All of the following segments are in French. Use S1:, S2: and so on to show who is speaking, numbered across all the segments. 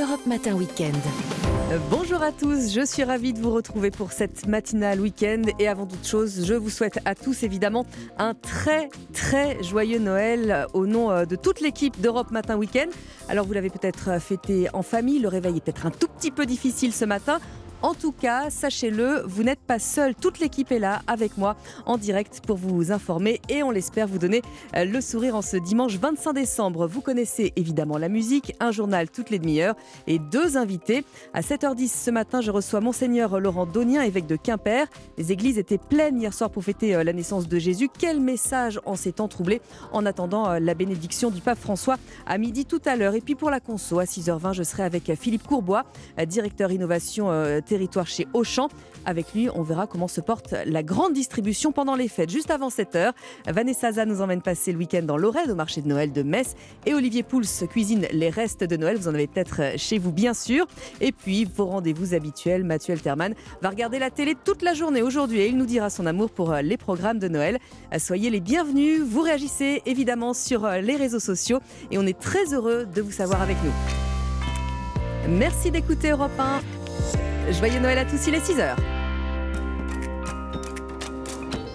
S1: Europe Matin Weekend.
S2: Bonjour à tous, je suis ravie de vous retrouver pour cette matinale week-end et avant toute chose, je vous souhaite à tous évidemment un très très joyeux Noël au nom euh, de toute l'équipe d'Europe Matin Week-end. Alors vous l'avez peut-être euh, fêté en famille, le réveil est peut-être un tout petit peu difficile ce matin. En tout cas, sachez-le, vous n'êtes pas seul. Toute l'équipe est là avec moi en direct pour vous informer et on l'espère vous donner euh, le sourire en ce dimanche 25 décembre. Vous connaissez évidemment la musique, un journal toutes les demi-heures et deux invités. À 7h10 ce matin, je reçois Monseigneur Laurent Donien, évêque de Quimper. Les églises étaient pleines hier soir pour fêter euh, la naissance de Jésus. Quel message en ces temps troublés en attendant euh, la bénédiction du pape François à midi tout à l'heure. Et puis pour la conso, à 6h20, je serai avec Philippe Courbois, directeur innovation territoire chez Auchan. Avec lui, on verra comment se porte la grande distribution pendant les fêtes. Juste avant 7h, Vanessa Zah nous emmène passer le week-end dans l'Orède au marché de Noël de Metz. Et Olivier Pouls cuisine les restes de Noël. Vous en avez peut-être chez vous, bien sûr. Et puis, vos rendez-vous habituels, Mathieu Alterman va regarder la télé toute la journée aujourd'hui et il nous dira son amour pour les programmes de Noël. Soyez les bienvenus. Vous réagissez évidemment sur les réseaux sociaux et on est très heureux de vous savoir avec nous. Merci d'écouter Europe 1. Joyeux Noël à tous, il est 6h.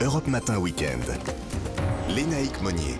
S3: Europe Matin Weekend. Lénaïque Monnier.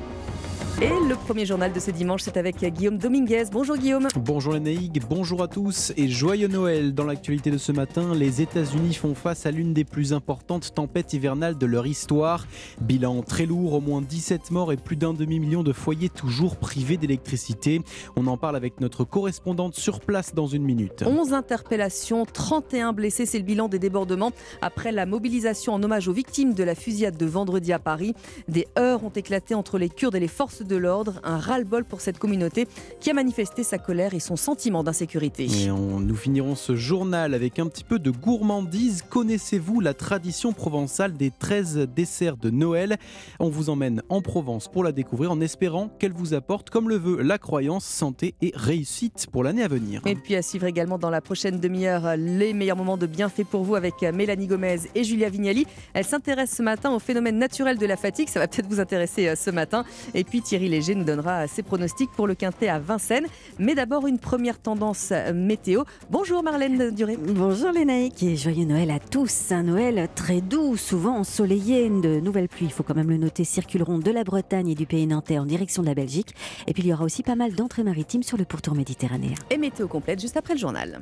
S2: Et le premier journal de ce dimanche, c'est avec Guillaume Dominguez. Bonjour Guillaume.
S4: Bonjour Lénaïque, bonjour à tous et joyeux Noël. Dans l'actualité de ce matin, les États-Unis font face à l'une des plus importantes tempêtes hivernales de leur histoire. Bilan très lourd, au moins 17 morts et plus d'un demi-million de foyers toujours privés d'électricité. On en parle avec notre correspondante sur place dans une minute.
S2: 11 interpellations, 31 blessés, c'est le bilan des débordements après la mobilisation en hommage aux victimes de la fusillade de vendredi à Paris. Des heurts ont éclaté entre les Kurdes et les forces de l'ordre, un ras-le-bol pour cette communauté qui a manifesté sa colère et son sentiment d'insécurité.
S4: Et nous finirons ce journal avec un petit peu de gourmandise. Connaissez-vous la tradition provençale des 13 desserts de Noël? On vous emmène en Provence pour la découvrir en espérant qu'elle vous apporte, comme le veut la croyance, santé et réussite pour l'année à venir.
S2: Et puis à suivre également dans la prochaine demi-heure les meilleurs moments de bienfait pour vous avec Mélanie Gomez et Julia Vignali. Elle s'intéresse ce matin au phénomène naturel de la fatigue. Ça va peut-être vous intéresser euh, ce matin. Et puis Thierry Léger nous donnera ses pronostics pour le Quintet à Vincennes. Mais d'abord, une première tendance météo. Bonjour Marlène Duré.
S5: Bonjour Lénaïque et joyeux Noël à tous. Un Noël très doux, souvent ensoleillé. De nouvelles pluies, il faut quand même le noter, circuleront de la Bretagne et du pays nantais en direction de la Belgique. Et puis il y aura aussi pas mal d'entrées maritimes sur le pourtour méditerranéen.
S2: Et météo complète juste après le journal.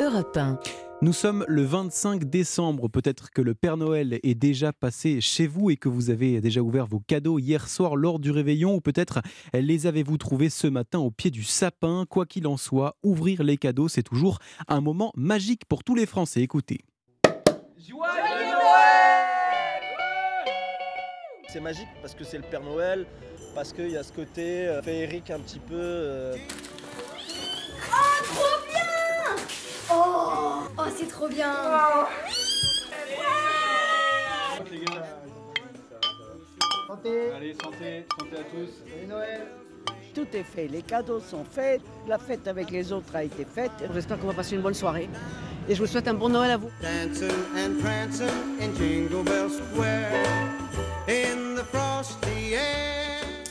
S1: Europe 1.
S4: Nous sommes le 25 décembre. Peut-être que le Père Noël est déjà passé chez vous et que vous avez déjà ouvert vos cadeaux hier soir lors du réveillon ou peut-être les avez-vous trouvés ce matin au pied du sapin. Quoi qu'il en soit, ouvrir les cadeaux, c'est toujours un moment magique pour tous les Français. Écoutez.
S6: Joyeux Noël C'est magique parce que c'est le Père Noël, parce qu'il y a ce côté euh, féerique un petit peu. euh,
S7: Oh, oh c'est trop bien.
S8: Allez, santé, santé à tous.
S9: Tout est fait, les cadeaux sont faits, la fête avec les autres a été faite.
S10: J'espère qu'on va passer une bonne soirée. Et je vous souhaite un bon Noël à vous.
S11: Dancing and prancing in Jingle Bell Square in the frosty air.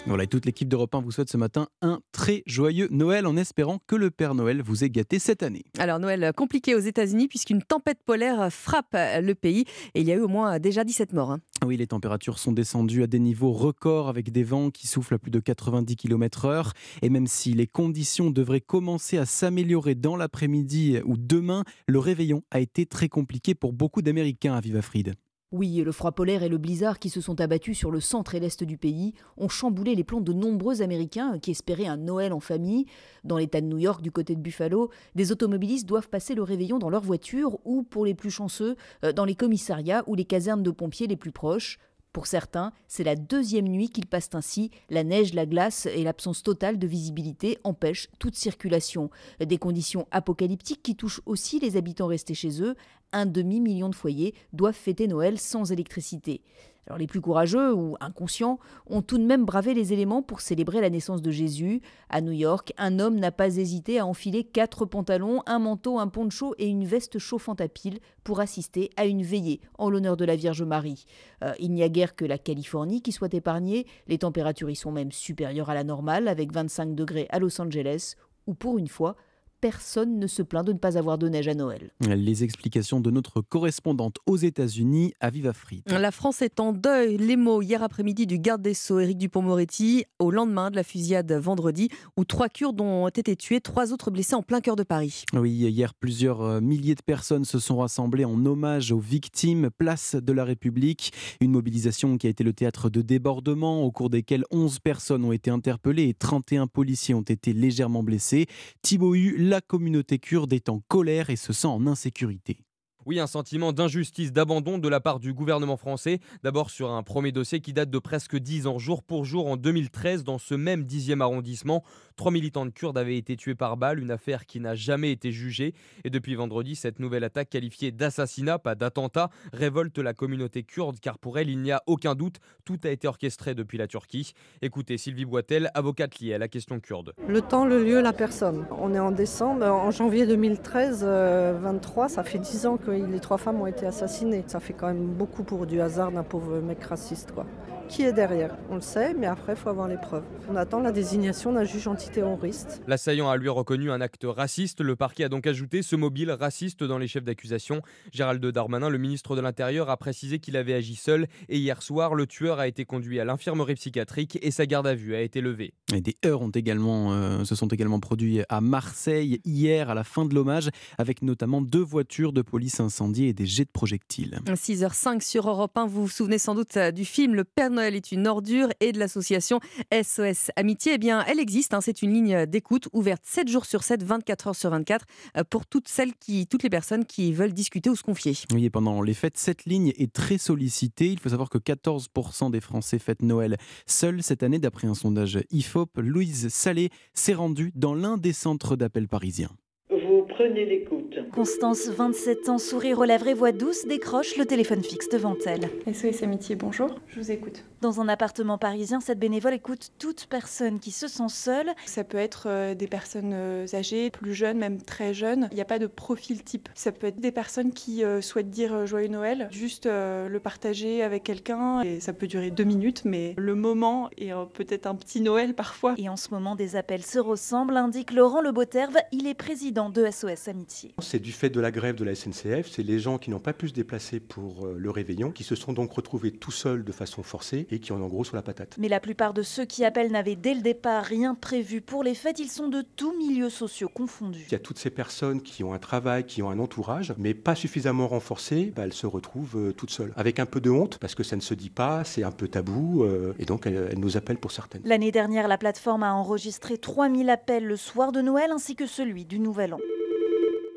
S4: Voilà, et toute l'équipe d'Europe 1 vous souhaite ce matin un très joyeux Noël en espérant que le Père Noël vous ait gâté cette année.
S2: Alors Noël compliqué aux États-Unis puisqu'une tempête polaire frappe le pays et il y a eu au moins déjà 17 morts. hein.
S4: Oui, les températures sont descendues à des niveaux records avec des vents qui soufflent à plus de 90 km/h. Et même si les conditions devraient commencer à s'améliorer dans l'après-midi ou demain, le réveillon a été très compliqué pour beaucoup d'Américains à Vivafrid.
S12: Oui, le froid polaire et le blizzard qui se sont abattus sur le centre et l'est du pays ont chamboulé les plans de nombreux Américains qui espéraient un Noël en famille. Dans l'État de New York, du côté de Buffalo, des automobilistes doivent passer le réveillon dans leur voiture ou, pour les plus chanceux, euh, dans les commissariats ou les casernes de pompiers les plus proches. Pour certains, c'est la deuxième nuit qu'ils passent ainsi. La neige, la glace et l'absence totale de visibilité empêchent toute circulation. Des conditions apocalyptiques qui touchent aussi les habitants restés chez eux. Un demi-million de foyers doivent fêter Noël sans électricité. Alors les plus courageux ou inconscients ont tout de même bravé les éléments pour célébrer la naissance de Jésus. À New York, un homme n'a pas hésité à enfiler quatre pantalons, un manteau, un poncho et une veste chauffante à pile pour assister à une veillée en l'honneur de la Vierge Marie. Euh, il n'y a guère que la Californie qui soit épargnée, les températures y sont même supérieures à la normale avec 25 degrés à Los Angeles où pour une fois personne ne se plaint de ne pas avoir de neige à Noël.
S4: Les explications de notre correspondante aux États-Unis, Aviva Fried.
S2: La France est en deuil. Les mots hier après-midi du garde des Sceaux, Éric Dupont-Moretti, au lendemain de la fusillade vendredi, où trois Kurdes ont été tués, trois autres blessés en plein cœur de Paris.
S4: Oui, hier, plusieurs euh, milliers de personnes se sont rassemblées en hommage aux victimes, place de la République. Une mobilisation qui a été le théâtre de débordements, au cours desquels 11 personnes ont été interpellées et 31 policiers ont été légèrement blessés. Thibaut la communauté kurde est en colère et se sent en insécurité.
S13: Oui, un sentiment d'injustice, d'abandon de la part du gouvernement français. D'abord sur un premier dossier qui date de presque 10 ans, jour pour jour, en 2013, dans ce même 10e arrondissement. Trois militants de Kurdes avaient été tués par balle, une affaire qui n'a jamais été jugée. Et depuis vendredi, cette nouvelle attaque qualifiée d'assassinat, pas d'attentat, révolte la communauté kurde, car pour elle, il n'y a aucun doute, tout a été orchestré depuis la Turquie. Écoutez Sylvie Boitel, avocate liée à la question kurde.
S14: Le temps, le lieu, la personne. On est en décembre, en janvier 2013, 23, ça fait 10 ans que les trois femmes ont été assassinées. Ça fait quand même beaucoup pour du hasard d'un pauvre mec raciste. Quoi. Qui est derrière? On le sait, mais après, il faut avoir les preuves. On attend la désignation d'un juge antiterroriste.
S13: L'assaillant a lui reconnu un acte raciste. Le parquet a donc ajouté ce mobile raciste dans les chefs d'accusation. Gérald Darmanin, le ministre de l'Intérieur, a précisé qu'il avait agi seul. Et hier soir, le tueur a été conduit à l'infirmerie psychiatrique et sa garde à vue a été levée.
S4: Et des heurts ont également, euh, se sont également produits à Marseille hier à la fin de l'hommage, avec notamment deux voitures de police incendiées et des jets de projectiles.
S2: 6h05 sur Europe 1. Vous vous souvenez sans doute euh, du film Le Père Noël est une ordure et de l'association SOS Amitié. Eh bien, elle existe. Hein. c'est une ligne d'écoute ouverte 7 jours sur 7, 24 heures sur 24 euh, pour toutes celles qui, toutes les personnes qui veulent discuter ou se confier.
S4: Oui, et pendant les fêtes, cette ligne est très sollicitée. Il faut savoir que 14% des Français fêtent Noël seuls cette année, d'après un sondage IFOP. Louise Salé s'est rendue dans l'un des centres d'appel parisiens.
S15: Vous prenez l'écoute.
S16: Constance, 27 ans, sourire aux lèvres et voix douce, décroche le téléphone fixe devant elle.
S17: SOS Amitié, bonjour, je vous écoute.
S16: Dans un appartement parisien, cette bénévole écoute toute personne qui se sent seule.
S17: Ça peut être euh, des personnes euh, âgées, plus jeunes, même très jeunes. Il n'y a pas de profil type. Ça peut être des personnes qui euh, souhaitent dire Joyeux Noël, juste le partager avec quelqu'un. Et ça peut durer deux minutes, mais le moment est peut-être un petit Noël parfois.
S16: Et en ce moment, des appels se ressemblent, indique Laurent Leboterve. Il est président de SOS Amitié.
S18: C'est du fait de la grève de la SNCF. C'est les gens qui n'ont pas pu se déplacer pour le réveillon, qui se sont donc retrouvés tout seuls de façon forcée et qui ont en gros sur la patate.
S16: Mais la plupart de ceux qui appellent n'avaient dès le départ rien prévu pour les fêtes. Ils sont de tous milieux sociaux confondus.
S18: Il y a toutes ces personnes qui ont un travail, qui ont un entourage, mais pas suffisamment renforcé, bah, elles se retrouvent euh, toutes seules. Avec un peu de honte, parce que ça ne se dit pas, c'est un peu tabou, euh, et donc elles, elles, nous appellent pour certaines.
S16: L'année dernière, la plateforme a enregistré 3000 appels le soir de Noël ainsi que celui du Nouvel An.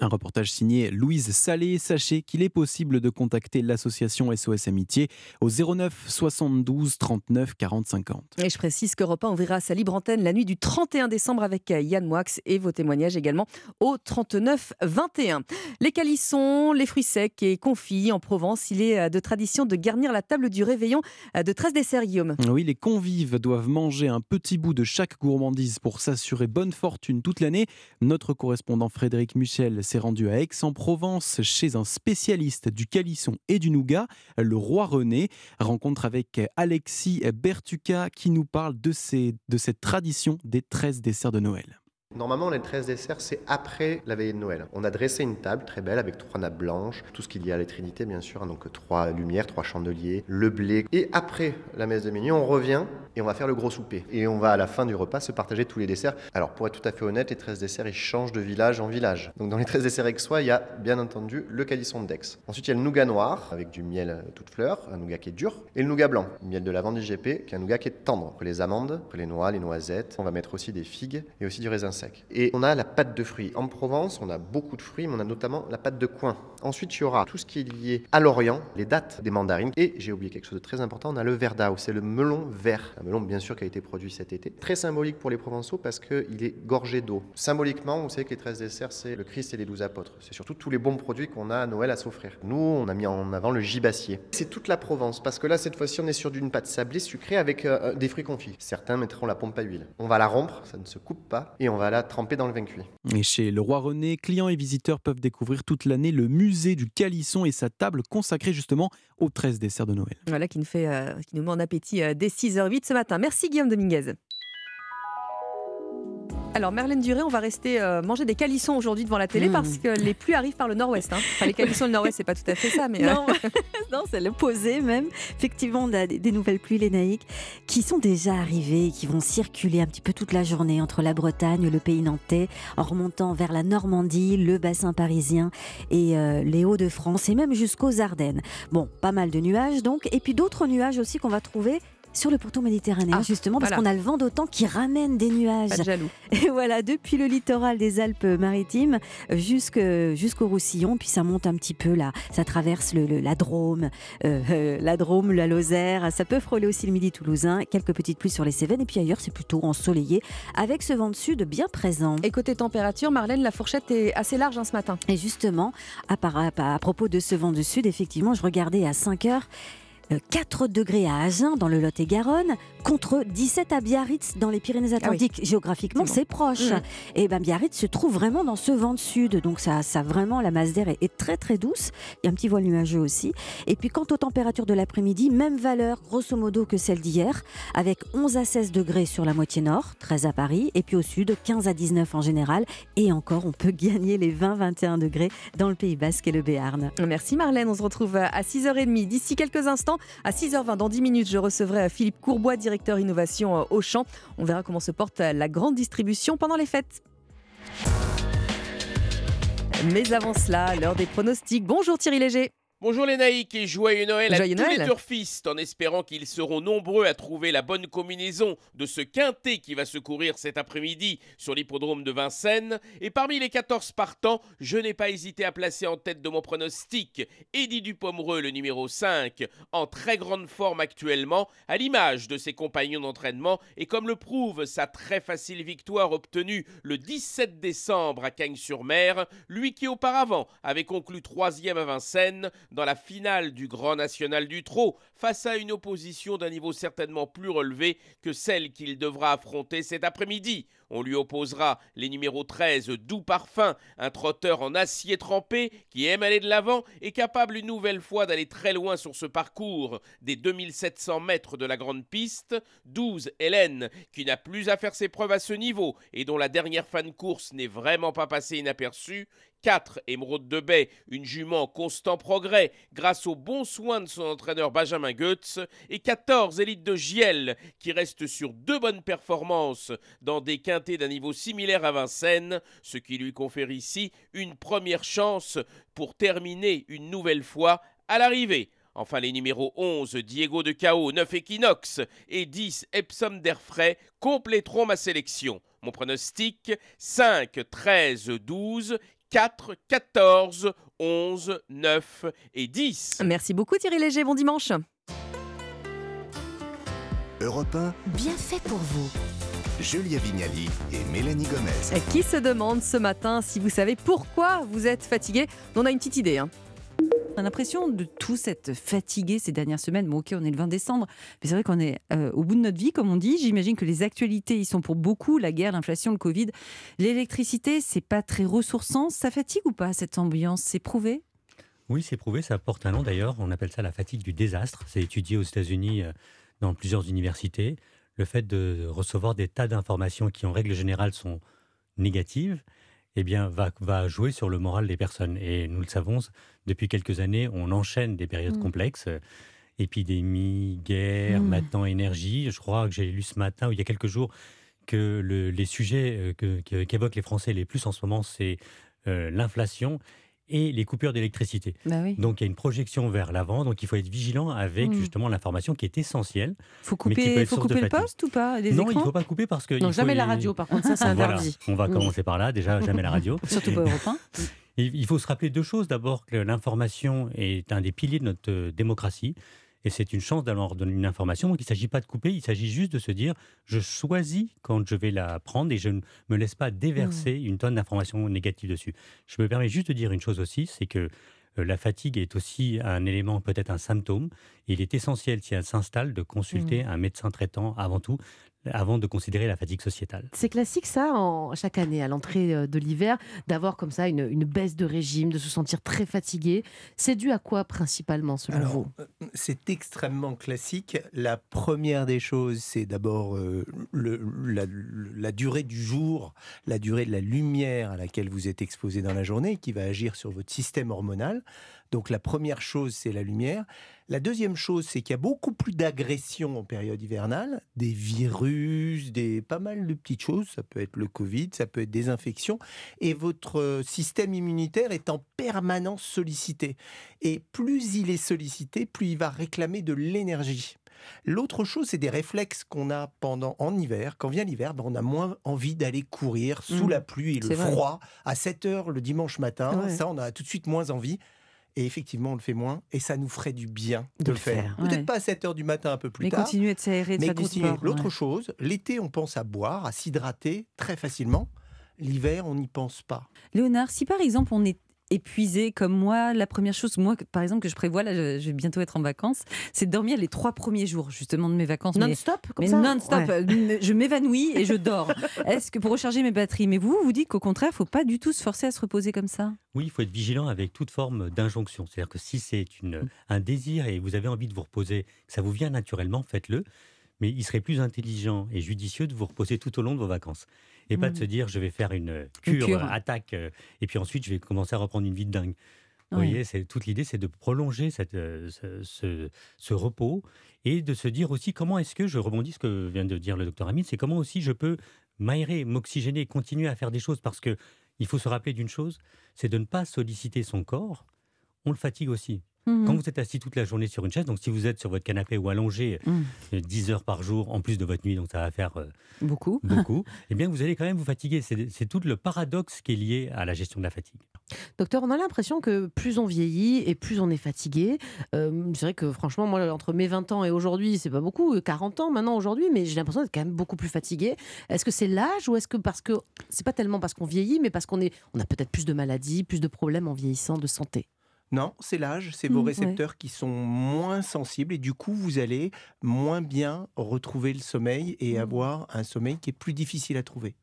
S4: Un reportage signé Louise Salé. Sachez qu'il est possible de contacter l'association SOS Amitié au 09 72 39 40 50.
S2: Et je précise que 1 ouvrira sa libre antenne la nuit du 31 décembre avec Yann Moix et vos témoignages également au 39 21. Les calissons, les fruits secs et confits en Provence, il est de tradition de garnir la table du réveillon de 13 desserts, Guillaume.
S4: Oui, les convives doivent manger un petit bout de chaque gourmandise pour s'assurer bonne fortune toute l'année. Notre correspondant Frédéric Michel s'est rendu à Aix-en-Provence chez un spécialiste du calisson et du nougat, le roi René. Rencontre avec Alexis Bertuca qui nous parle de, ces, de cette tradition des 13 desserts de Noël.
S19: Normalement, les 13 desserts, c'est après la veillée de Noël. On a dressé une table très belle avec trois nappes blanches, tout ce qu'il y a à la Trinité, bien sûr, hein, donc trois lumières, trois chandeliers, le blé. Et après la messe de minuit, on revient et on va faire le gros souper. Et on va à la fin du repas se partager tous les desserts. Alors, pour être tout à fait honnête, les 13 desserts, ils changent de village en village. Donc, dans les 13 desserts aixois, il y a bien entendu le calisson d'Aix. Ensuite, il y a le nougat noir avec du miel toute fleur, un nougat qui est dur, et le nougat blanc, le miel de lavande IGP, qui est un nougat qui est tendre. Après les amandes, après les noix, les noisettes. On va mettre aussi des figues et aussi du raisin
S20: Et on a la pâte de fruits. En Provence, on a beaucoup de fruits, mais on a notamment la pâte de coin. Ensuite, il y aura tout ce qui est lié à l'Orient, les dates des mandarines. Et j'ai oublié quelque chose de très important, on a le verdao, c'est le melon vert. Un melon, bien sûr, qui a été produit cet été. Très symbolique pour les Provençaux parce qu'il est gorgé d'eau. Symboliquement, vous savez que les 13 desserts, c'est le Christ et les 12 apôtres. C'est surtout tous les bons produits qu'on a à Noël à s'offrir. Nous, on a mis en avant le gibassier. C'est toute la Provence parce que là, cette fois-ci, on est sur d'une pâte sablée sucrée avec euh, des fruits confits. Certains mettront la pompe à huile. On va la rompre, ça ne se coupe pas, et on va la tremper dans le vin cuit.
S21: Et chez le Roi René, clients et visiteurs peuvent découvrir toute l'année le musée du Calisson et sa table consacrée justement aux 13 desserts de Noël.
S2: Voilà qui nous, fait, euh, qui nous met en appétit euh, dès 6h08 ce matin. Merci Guillaume Dominguez. Alors Merlène Duré, on va rester euh, manger des calissons aujourd'hui devant la télé
S5: Mmh.
S2: parce que les pluies arrivent par le nord-ouest. hein. Enfin les calissons du nord-ouest, c'est pas tout à fait ça, mais euh,
S5: Non, non c'est l'opposé même. Effectivement, on a des, des nouvelles pluies lénaïques qui sont déjà arrivées et qui vont circuler un petit peu toute la journée entre la Bretagne, le pays nantais, en remontant vers la Normandie, le bassin parisien et euh, les Hauts-de-France et même jusqu'aux Ardennes. Bon, pas mal de nuages donc, et puis d'autres nuages aussi qu'on va trouver sur le pourtour méditerranéen,
S2: Ah,
S5: justement, parce
S2: voilà.
S5: qu'on a le vent d'autant qui ramène des nuages.
S2: pas de jaloux.
S5: Et voilà, depuis le littoral des Alpes-Maritimes jusqu'au Roussillon, puis ça monte un petit peu là, ça traverse le, le- la Drôme, euh, euh, la Drôme, la Lozère, ça peut frôler aussi le midi toulousain, quelques petites pluies sur les Cévennes, et puis ailleurs c'est plutôt ensoleillé, avec ce vent de sud bien présent.
S2: Et côté température, Marlène, la fourchette est assez large hein, ce matin.
S5: Et justement, à, à- à propos de ce vent du sud, effectivement, je regardais à 5 heures. Euh, 4 degrés à Agen dans le Lot-et-Garonne contre 17 à Biarritz dans les Pyrénées-Atlantiques. Géographiquement, c'est proche.
S2: Mhm.
S5: Et ben Biarritz se trouve vraiment dans ce vent de sud, donc ça, ça vraiment la masse d'air est, est très très douce. Il y a un petit voile nuageux aussi. Et puis quant aux températures de l'après-midi, même valeur grosso modo que celle d'hier, avec 11 à 16 degrés sur la moitié nord, 13 à Paris, et puis au sud 15 à 19 en général. Et encore, on peut gagner les 20-21 degrés dans le Pays Basque et le Béarn.
S2: Merci Marlène, on se retrouve à 6h30. D'ici quelques instants, à 6h20, dans 10 minutes, je recevrai Philippe Courbois, directeur innovation euh, Auchan. On verra comment se porte euh, la grande distribution pendant les fêtes. Mais avant cela, l'heure des pronostics. Bonjour Thierry Léger.
S22: Bonjour les naïcs et joyeux Noël
S2: Joyeux
S22: à tous
S2: Noël.
S22: les turfistes en espérant qu'ils seront nombreux à trouver la bonne combinaison de ce quintet qui va se courir cet après-midi sur l'hippodrome de Vincennes. Et parmi les 14 partants, je n'ai pas hésité à placer en tête de mon pronostic Eddie Dupomereux, le numéro 5, en très grande forme actuellement, à l'image de ses compagnons d'entraînement et comme le prouve sa très facile victoire obtenue le 17 décembre à Cagnes-sur-Mer, lui qui auparavant avait conclu troisième à Vincennes dans la finale du Grand National du Trot face à une opposition d'un niveau certainement plus relevé que celle qu'il devra affronter cet après-midi. On lui opposera les numéros 13 Doux Parfum, un trotteur en acier trempé qui aime aller de l'avant et capable une nouvelle fois d'aller très loin sur ce parcours des 2700 mètres de la grande piste. 12 Hélène, qui n'a plus à faire ses preuves à ce niveau et dont la dernière fan course n'est vraiment pas passée inaperçue. 4. Émeraude de Baie, une jument en constant progrès grâce aux bons soins de son entraîneur Benjamin Goetz. Et 14. Élite de Giel, qui reste sur deux bonnes performances dans des quintés d'un niveau similaire à Vincennes, ce qui lui confère ici une première chance pour terminer une nouvelle fois à l'arrivée. Enfin, les numéros 11, Diego de Cao, 9 Equinox et 10 Epsom d'Airfray compléteront ma sélection. Mon pronostic 5, 13, 12, 4, 14, 11, 9 et 10.
S2: Merci beaucoup Thierry Léger, bon dimanche.
S3: Europe 1,
S23: Bien fait pour vous.
S3: Julia Vignali et Mélanie Gomez.
S2: Qui se demande ce matin si vous savez pourquoi vous êtes fatigué? On a une petite idée. hein.
S24: On a l'impression de tous être fatigués ces dernières semaines. Bon, ok, on est le 20 décembre, mais c'est vrai qu'on est euh, au bout de notre vie, comme on dit. J'imagine que les actualités y sont pour beaucoup la guerre, l'inflation, le Covid. L'électricité, c'est pas très ressourçant. Ça fatigue ou pas cette ambiance? C'est prouvé?
S25: Oui, c'est prouvé, ça porte un nom d'ailleurs. On appelle ça la fatigue du désastre. C'est étudié aux États-Unis euh, dans plusieurs universités. Le fait de recevoir des tas d'informations qui, en règle générale, sont négatives, eh bien, va, va jouer sur le moral des personnes. Et nous le savons, depuis quelques années, on enchaîne des périodes
S26: Mm.
S25: complexes. Épidémie, guerre,
S26: Mm.
S25: maintenant énergie. Je crois que j'ai lu ce matin ou il y a quelques jours que le- les sujets euh, que- que- qu'évoquent les Français les plus en ce moment, c'est euh, l'inflation et les coupures d'électricité.
S24: Bah oui.
S25: Donc il y a une projection vers l'avant, donc il faut être vigilant avec
S24: Mm.
S25: justement l'information qui est essentielle.
S24: Faut
S25: mais qui peut
S24: couper,
S25: être
S24: faut couper le poste ou pas Les
S25: non,
S24: écrans
S25: il ne faut pas couper parce que.
S24: Non,
S25: il faut
S24: jamais la radio, par contre, ça, c'est
S25: Voilà,
S24: interdit.
S25: On va
S24: Mm.
S25: commencer par là, déjà, jamais la radio.
S24: Surtout pas Europe 1.
S25: Et Il faut se rappeler deux choses. D'abord, que l'information est un des piliers de notre euh, démocratie. Et c'est une chance d'avoir donné une information. Donc, il ne s'agit pas de couper, il s'agit juste de se dire je choisis quand je vais la prendre et je ne me laisse pas déverser une tonne d'informations négatives dessus. Je me permets juste de dire une chose aussi c'est que euh, la fatigue est aussi un élément, peut-être un symptôme. Il est essentiel, si elle s'installe, de consulter un médecin traitant avant tout, avant de considérer la fatigue sociétale.
S26: C'est classique ça, en, chaque année, à l'entrée euh, de l'hiver, d'avoir comme ça une, une baisse de régime, de se sentir très fatigué. C'est dû à quoi principalement selon
S27: Alors,
S26: vous?
S27: euh, c'est extrêmement classique. La première des choses, c'est d'abord euh, la, la durée du jour, la durée de la lumière à laquelle vous êtes exposé dans la journée, qui va agir sur votre système hormonal. Donc la première chose, c'est la lumière. La deuxième chose, c'est qu'il y a beaucoup plus d'agressions en période hivernale, des virus, des pas mal de petites choses. Ça peut être le Covid, ça peut être des infections, et votre euh, système immunitaire est en permanence sollicité. Et plus il est sollicité, plus il va réclamer de l'énergie. L'autre chose, c'est des réflexes qu'on a pendant en hiver. Quand vient l'hiver, ben, on a moins envie d'aller courir sous
S26: Mmh.
S27: la pluie et le
S26: vrai.
S27: froid à 7 heures le dimanche matin.
S26: Ouais.
S27: Ça, on a tout de suite moins envie. Et effectivement, on le fait moins. Et ça nous ferait du bien de,
S24: De
S27: le faire.
S24: faire,
S27: Peut-être
S24: ouais.
S27: pas à 7 heures du matin, un peu plus
S24: Mais
S27: tard.
S24: continuer de s'aérer, de
S27: mais
S24: faire du sport,
S27: L'autre
S24: ouais.
S27: chose, l'été, on pense à boire, à s'hydrater très facilement. L'hiver, on n'y pense pas.
S24: Léonard, si par exemple on est épuisé comme moi, la première chose, moi par exemple que je prévois, là je, je vais bientôt être en vacances, c'est de dormir les trois premiers jours justement de mes vacances. mais-
S26: Non-stop, comme
S24: mais
S26: ça
S24: non-stop,
S26: Ouais.
S24: euh, je m'évanouis et je dors. Est-ce que pour recharger mes batteries Mais vous, vous dites qu'au contraire, il faut pas du tout se forcer à se reposer comme ça?
S25: Oui, il faut être vigilant avec toute forme d'injonction. C'est-à-dire que si c'est une, un désir et vous avez envie de vous reposer, que ça vous vient naturellement, faites-le. Mais il serait plus intelligent et judicieux de vous reposer tout au long de vos vacances. Et pas de
S24: Mhm.
S25: se dire, je vais faire une cure,
S24: cure.
S25: euh, attaque, euh, et puis ensuite je vais commencer à reprendre une vie de dingue. Vous voyez, c'est, toute l'idée, c'est de prolonger cette, euh, ce, ce- ce repos et de se dire aussi comment est-ce que, je rebondis ce que vient de dire le docteur Amine, c'est comment aussi je peux m'aérer, m'oxygéner, continuer à faire des choses parce que il faut se rappeler d'une chose, c'est de ne pas solliciter son corps. On le fatigue aussi.
S24: Mhm.
S25: Quand vous êtes assis toute la journée sur une chaise, donc si vous êtes sur votre canapé ou allongé euh, 10 heures par jour, en plus de votre nuit, donc ça va faire euh,
S24: Beaucoup.
S25: beaucoup, eh bien vous allez quand même vous fatiguer. C'est c'est tout le paradoxe qui est lié à la gestion de la fatigue.
S26: Docteur, on a l'impression que plus on vieillit et plus on est fatigué. Euh, c'est vrai que franchement, moi, entre mes 20 ans et aujourd'hui, c'est pas beaucoup, 40 ans maintenant aujourd'hui, mais j'ai l'impression d'être quand même beaucoup plus fatigué. Est-ce que c'est l'âge ou est-ce que parce que c'est pas tellement parce qu'on vieillit, mais parce qu'on est, on a peut-être plus de maladies, plus de problèmes en vieillissant de santé?
S27: Non, c'est l'âge, c'est vos
S26: Mmh, ouais.
S27: récepteurs qui sont moins sensibles et du coup, vous allez moins bien retrouver le sommeil et
S26: Mmh.
S27: avoir un sommeil qui est plus difficile à trouver.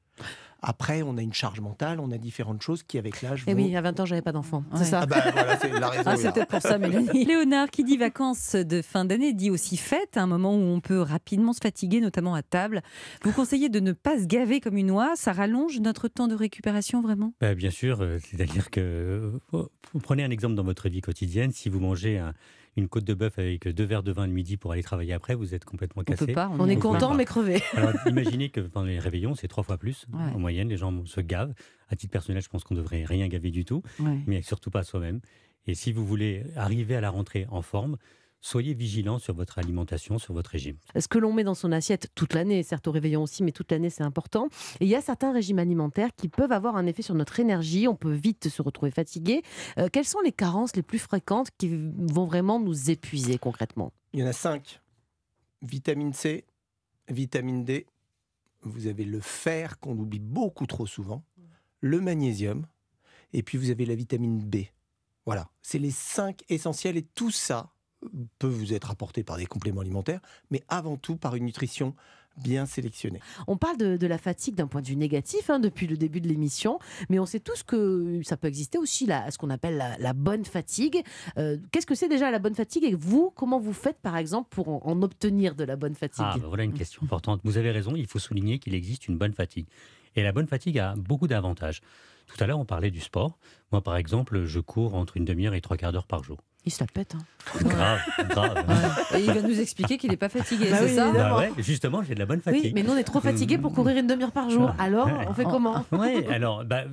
S27: Après, on a une charge mentale, on a différentes choses qui, avec l'âge,
S26: Eh
S27: vont...
S26: oui, à 20 ans, j'avais pas d'enfant.
S24: Ouais.
S26: C'est ça.
S27: Ah bah voilà, c'est la raison.
S24: Ah,
S27: est
S24: c'est peut-être pour ça, Mélanie. Léonard, qui dit vacances de fin d'année, dit aussi fête, un moment où on peut rapidement se fatiguer, notamment à table. Vous conseillez de ne pas se gaver comme une oie, ça rallonge notre temps de récupération vraiment?
S25: Bah, bien sûr, euh, c'est-à-dire que euh, vous vous prenez un exemple dans votre vie quotidienne. Si vous mangez un- une côte de bœuf avec deux verres de vin le midi pour aller travailler après, vous êtes complètement
S26: On
S25: cassé.
S26: peut pas, on est content, mais crevé.
S25: Alors imaginez que pendant les réveillons, c'est trois fois plus
S26: Ouais.
S25: en moyenne. Les gens se gavent. À titre personnel, je pense qu'on devrait rien gaver du tout,
S24: Ouais.
S25: mais surtout pas soi-même. Et si vous voulez arriver à la rentrée en forme, soyez vigilant sur votre alimentation, sur votre régime.
S26: Ce que l'on met dans son assiette toute l'année, certes au réveillon aussi, mais toute l'année c'est important. Et il y a certains régimes alimentaires qui peuvent avoir un effet sur notre énergie, on peut vite se retrouver fatigué. Euh, quelles sont les carences les plus fréquentes qui vont vraiment nous épuiser concrètement?
S27: Il y en a cinq. Vitamine C, vitamine D, vous avez le fer qu'on oublie beaucoup trop souvent, le magnésium, et puis vous avez la vitamine B. Voilà, c'est les cinq essentiels et tout ça peut vous être apporté par des compléments alimentaires, mais avant tout par une nutrition bien sélectionnée.
S26: On parle de, de la fatigue d'un point de vue négatif hein, depuis le début de l'émission, mais on sait tous que ça peut exister aussi là, ce qu'on appelle la, la bonne fatigue. Euh, Qu'est-ce que c'est déjà la bonne fatigue et vous, comment vous faites par exemple pour en, en obtenir de la bonne fatigue?
S25: Ah, bah voilà une question importante. Vous avez raison, il faut souligner qu'il existe une bonne fatigue. Et la bonne fatigue a beaucoup d'avantages. Tout à l'heure, on parlait du sport. Moi, par exemple, je cours entre une demi-heure et trois quarts d'heure par jour.
S26: Il se la pète. hein.
S25: Grave, grave.
S26: Et il va nous expliquer qu'il n'est pas fatigué, Bah c'est oui, ça
S25: Bah ouais, justement, j'ai de la bonne fatigue.
S26: Oui, mais nous on est trop fatigués pour courir une demi-heure par jour. Alors, on fait comment
S25: Ouais, alors, bah,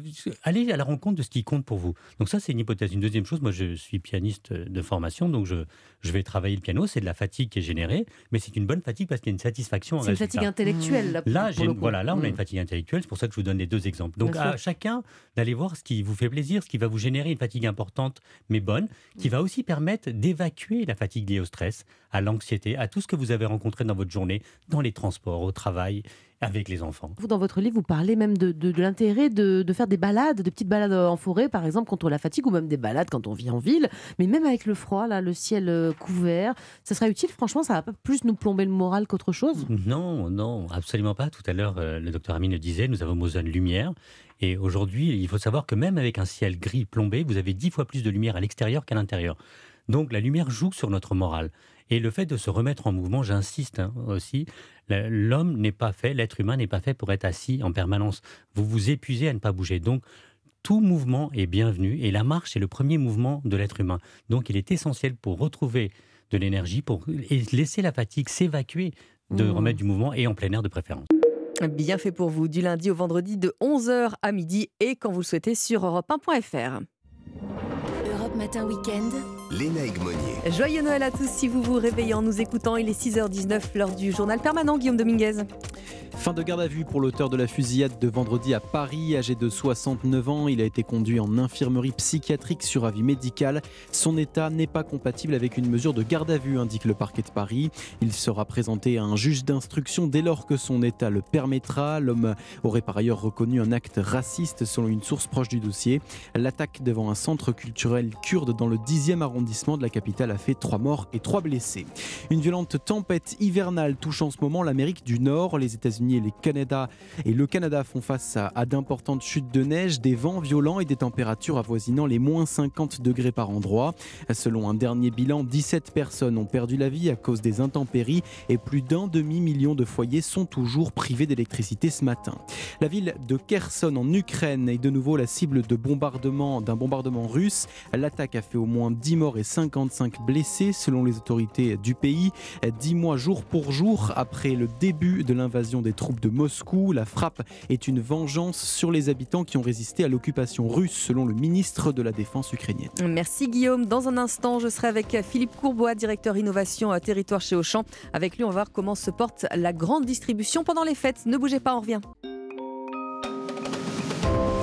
S25: allez à la rencontre de ce qui compte pour vous. Donc ça, c'est une hypothèse. Une deuxième chose, moi, je suis pianiste de formation, donc je, je vais travailler le piano. C'est de la fatigue qui est générée, mais c'est une bonne fatigue parce qu'il y a une satisfaction.
S26: C'est une
S25: résultat.
S26: fatigue intellectuelle. Là, pour-
S25: Là,
S26: pour le coup.
S25: voilà, là, on a
S26: Mm.
S25: une fatigue intellectuelle. C'est pour ça que je vous donne les deux exemples. Donc,
S26: Bien
S25: à
S26: sûr.
S25: chacun d'aller voir ce qui vous fait plaisir, ce qui va vous générer une fatigue importante, mais bonne, qui va aussi permettre d'évacuer la fatigue liée au stress, à l'anxiété, à tout ce que vous avez rencontré dans votre journée, dans les transports, au travail, avec les enfants.
S26: Vous, dans votre livre, vous parlez même de, de- de l'intérêt de, de faire des balades, de petites balades en forêt, par exemple, contre la fatigue, ou même des balades quand on vit en ville. Mais même avec le froid, là, le ciel euh, couvert, ça serait utile. Franchement, ça va pas plus nous plomber le moral qu'autre chose?
S25: Non, non, absolument pas. Tout à l'heure, euh, le docteur Amine le disait, nous avons besoin de lumière. Et aujourd'hui, il faut savoir que même avec un ciel gris plombé, vous avez dix fois plus de lumière à l'extérieur qu'à l'intérieur. Donc la lumière joue sur notre morale. Et le fait de se remettre en mouvement, j'insiste hein, aussi, l'homme n'est pas fait, l'être humain n'est pas fait pour être assis en permanence. Vous vous épuisez à ne pas bouger. Donc tout mouvement est bienvenu et la marche est le premier mouvement de l'être humain. Donc il est essentiel pour retrouver de l'énergie, pour laisser la fatigue s'évacuer, de
S2: Mmh.
S25: remettre du mouvement et en plein air de préférence.
S2: Bien fait pour vous, du lundi au vendredi de 11h à midi et quand vous le souhaitez sur europe1.fr.
S28: Europe Matin Week-end.
S3: Léna Egmonier.
S2: Joyeux Noël à tous si vous vous réveillez en nous écoutant. Il est 6h19, l'heure du journal permanent, Guillaume Dominguez.
S4: Fin de garde à vue pour l'auteur de la fusillade de vendredi à Paris, âgé de 69 ans. Il a été conduit en infirmerie psychiatrique sur avis médical. Son état n'est pas compatible avec une mesure de garde à vue, indique le parquet de Paris. Il sera présenté à un juge d'instruction dès lors que son état le permettra. L'homme aurait par ailleurs reconnu un acte raciste selon une source proche du dossier. L'attaque devant un centre culturel kurde dans le 10e arrondissement de la capitale a fait trois morts et trois blessés. Une violente tempête hivernale touche en ce moment l'Amérique du Nord. Les États-Unis et, Canada, et le Canada font face à, à d'importantes chutes de neige, des vents violents et des températures avoisinant les moins 50 degrés par endroit. Selon un dernier bilan, 17 personnes ont perdu la vie à cause des intempéries et plus d'un demi-million de foyers sont toujours privés d'électricité ce matin. La ville de Kherson en Ukraine est de nouveau la cible de bombardement d'un bombardement russe. L'attaque a fait au moins 10 morts et 55 blessés selon les autorités du pays. 10 mois jour pour jour après le début de l'invasion des troupes de Moscou, la frappe est une vengeance sur les habitants qui ont résisté à l'occupation russe selon le ministre de la Défense ukrainienne.
S2: Merci Guillaume. Dans un instant, je serai avec Philippe Courbois, directeur innovation à territoire chez Auchan. Avec lui, on va voir comment se porte la grande distribution pendant les fêtes. Ne bougez pas, on revient.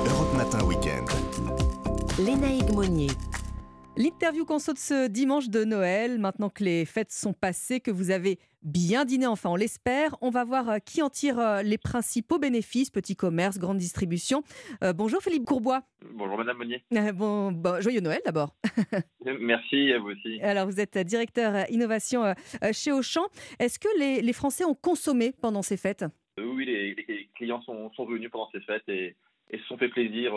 S3: Europe Matin Week-end.
S28: Léna Egmonier.
S2: L'interview qu'on saute ce dimanche de Noël, maintenant que les fêtes sont passées, que vous avez bien dîné, enfin on l'espère, on va voir euh, qui en tire euh, les principaux bénéfices, petit commerce, grande distribution. Euh, bonjour Philippe Courbois.
S29: Bonjour Madame Monnier.
S2: Euh, bon, bon, joyeux Noël d'abord.
S29: Merci à vous aussi.
S2: Alors vous êtes directeur innovation chez Auchan. Est-ce que les, les Français ont consommé pendant ces fêtes?
S29: Oui, les, les clients sont, sont venus pendant ces fêtes et, et se sont fait plaisir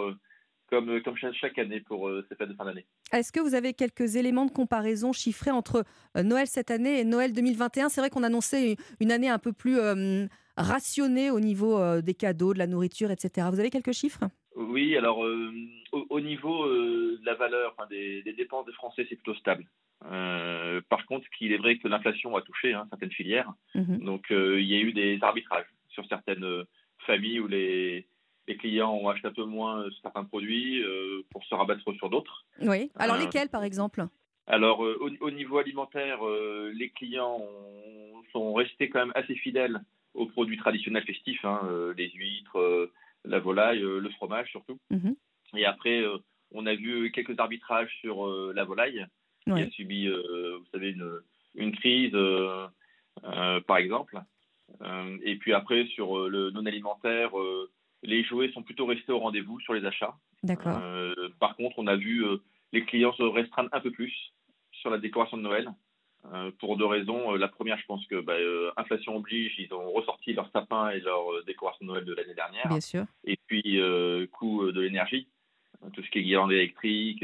S29: comme, comme chaque année pour euh, ces fêtes de fin d'année.
S2: Est-ce que vous avez quelques éléments de comparaison chiffrés entre euh, Noël cette année et Noël 2021 C'est vrai qu'on annonçait une année un peu plus euh, rationnée au niveau euh, des cadeaux, de la nourriture, etc. Vous avez quelques chiffres?
S29: Oui, alors euh, au, au niveau euh, de la valeur enfin, des, des dépenses des Français, c'est plutôt stable. Euh, par contre, il est vrai que l'inflation a touché hein, certaines filières.
S2: Mhm.
S29: Donc euh, il y a eu des arbitrages sur certaines euh, familles où les, les clients ont acheté un peu moins euh, certains produits euh, pour se rabattre sur d'autres.
S2: Oui. Alors
S29: Euh,
S2: lesquels par exemple?
S29: Alors, euh, au, au niveau alimentaire, euh, les clients ont- sont restés quand même assez fidèles aux produits traditionnels festifs, hein, euh, les huîtres, la volaille, le fromage surtout.
S2: Mhm.
S29: Et après, on a vu quelques arbitrages sur la volaille, qui a subi, vous savez, une, une crise, par exemple. Et puis après, sur le non alimentaire, les jouets sont plutôt restés au rendez-vous sur les achats.
S2: D'accord.
S29: Euh, par contre, on a vu euh, les clients se restreindre un peu plus sur la décoration de Noël. euh, pour deux raisons. La première, je pense que bah, inflation oblige, ils ont ressorti leur sapin et leur décoration de Noël de l'année dernière.
S2: Bien sûr.
S29: Et puis, coût de l'énergie, tout ce qui est guirlande électrique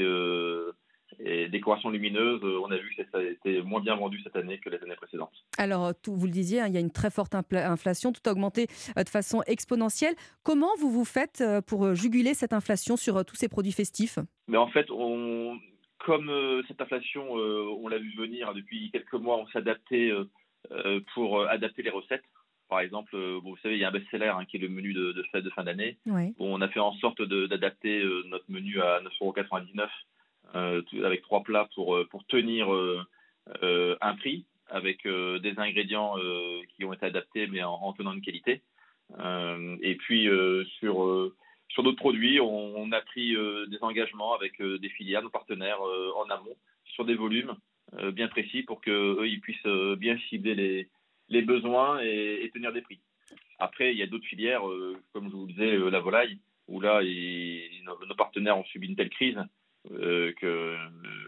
S29: et décoration lumineuse, euh, on a vu que ça a été moins bien vendu cette année que les années précédentes.
S2: Alors, euh, tout, vous le disiez, hein, il y a une très forte inflation, tout a augmenté euh, de façon exponentielle. Comment vous vous faites pour juguler cette inflation sur tous ces produits festifs?
S29: Mais en fait, on, comme euh, cette inflation, euh, on l'a vu venir hein, depuis quelques mois, on s'est adapté euh, pour adapter les recettes. Par exemple, bon, vous savez, il y a un best-seller hein, qui est le menu de, de fête de fin d'année.
S2: Ouais.
S29: Bon, on a fait en sorte de- d'adapter notre menu à 9,99€ euh, tout- avec trois plats pour, euh, tenir euh, euh, un prix avec euh, des ingrédients euh, qui ont été adaptés mais en, en tenant une qualité. Euh, et puis euh, sur, euh, d'autres produits, on, a pris euh, des engagements avec euh, des filières, nos partenaires euh, en amont sur des volumes euh, bien précis pour qu'eux ils puissent euh, bien cibler les, besoins et, tenir des prix. Après, il y a d'autres filières, euh, comme je vous le disais, euh, la volaille, où là, nos partenaires ont subi une telle crise euh, que, euh,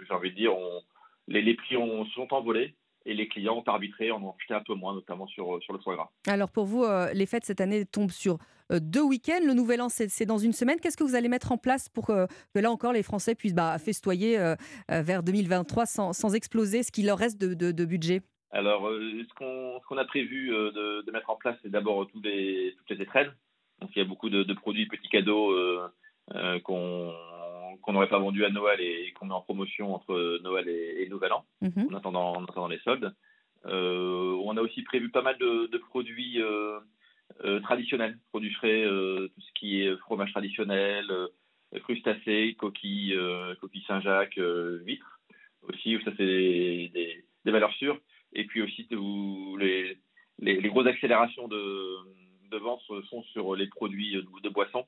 S29: j'ai envie de dire, on- les, les prix ont, sont envolés et les clients ont arbitré, en ont acheté un peu moins, notamment sur, sur le foie gras.
S2: Alors pour vous, euh, les fêtes cette année tombent sur euh, deux week-ends. Le Nouvel An, c'est dans une semaine. Qu'est-ce que vous allez mettre en place pour que, que là encore les Français puissent bah, festoyer euh, euh, vers 2023 sans, sans exploser ce qu'il leur reste de, de- de budget?
S29: Alors, euh, ce qu'on qu'on a prévu euh, de, de mettre en place, c'est d'abord tous les, toutes les étrennes. Donc, il y a beaucoup de, de produits petits cadeaux euh, euh, qu'on qu'on n'aurait pas vendus à Noël et qu'on met en promotion entre Noël et, et Nouvel An,
S2: Mhm.
S29: en, attendant, en attendant les soldes. Euh, on a aussi prévu pas mal de, de produits euh, euh, traditionnels, produits frais, tout ce qui est fromage traditionnel, crustacés, coquilles, coquilles Saint-Jacques, huîtres aussi, ça c'est des, des- des valeurs sûres. Et puis aussi tout- les, les, les grosses accélérations de, de vente sont sur les produits de, de boissons,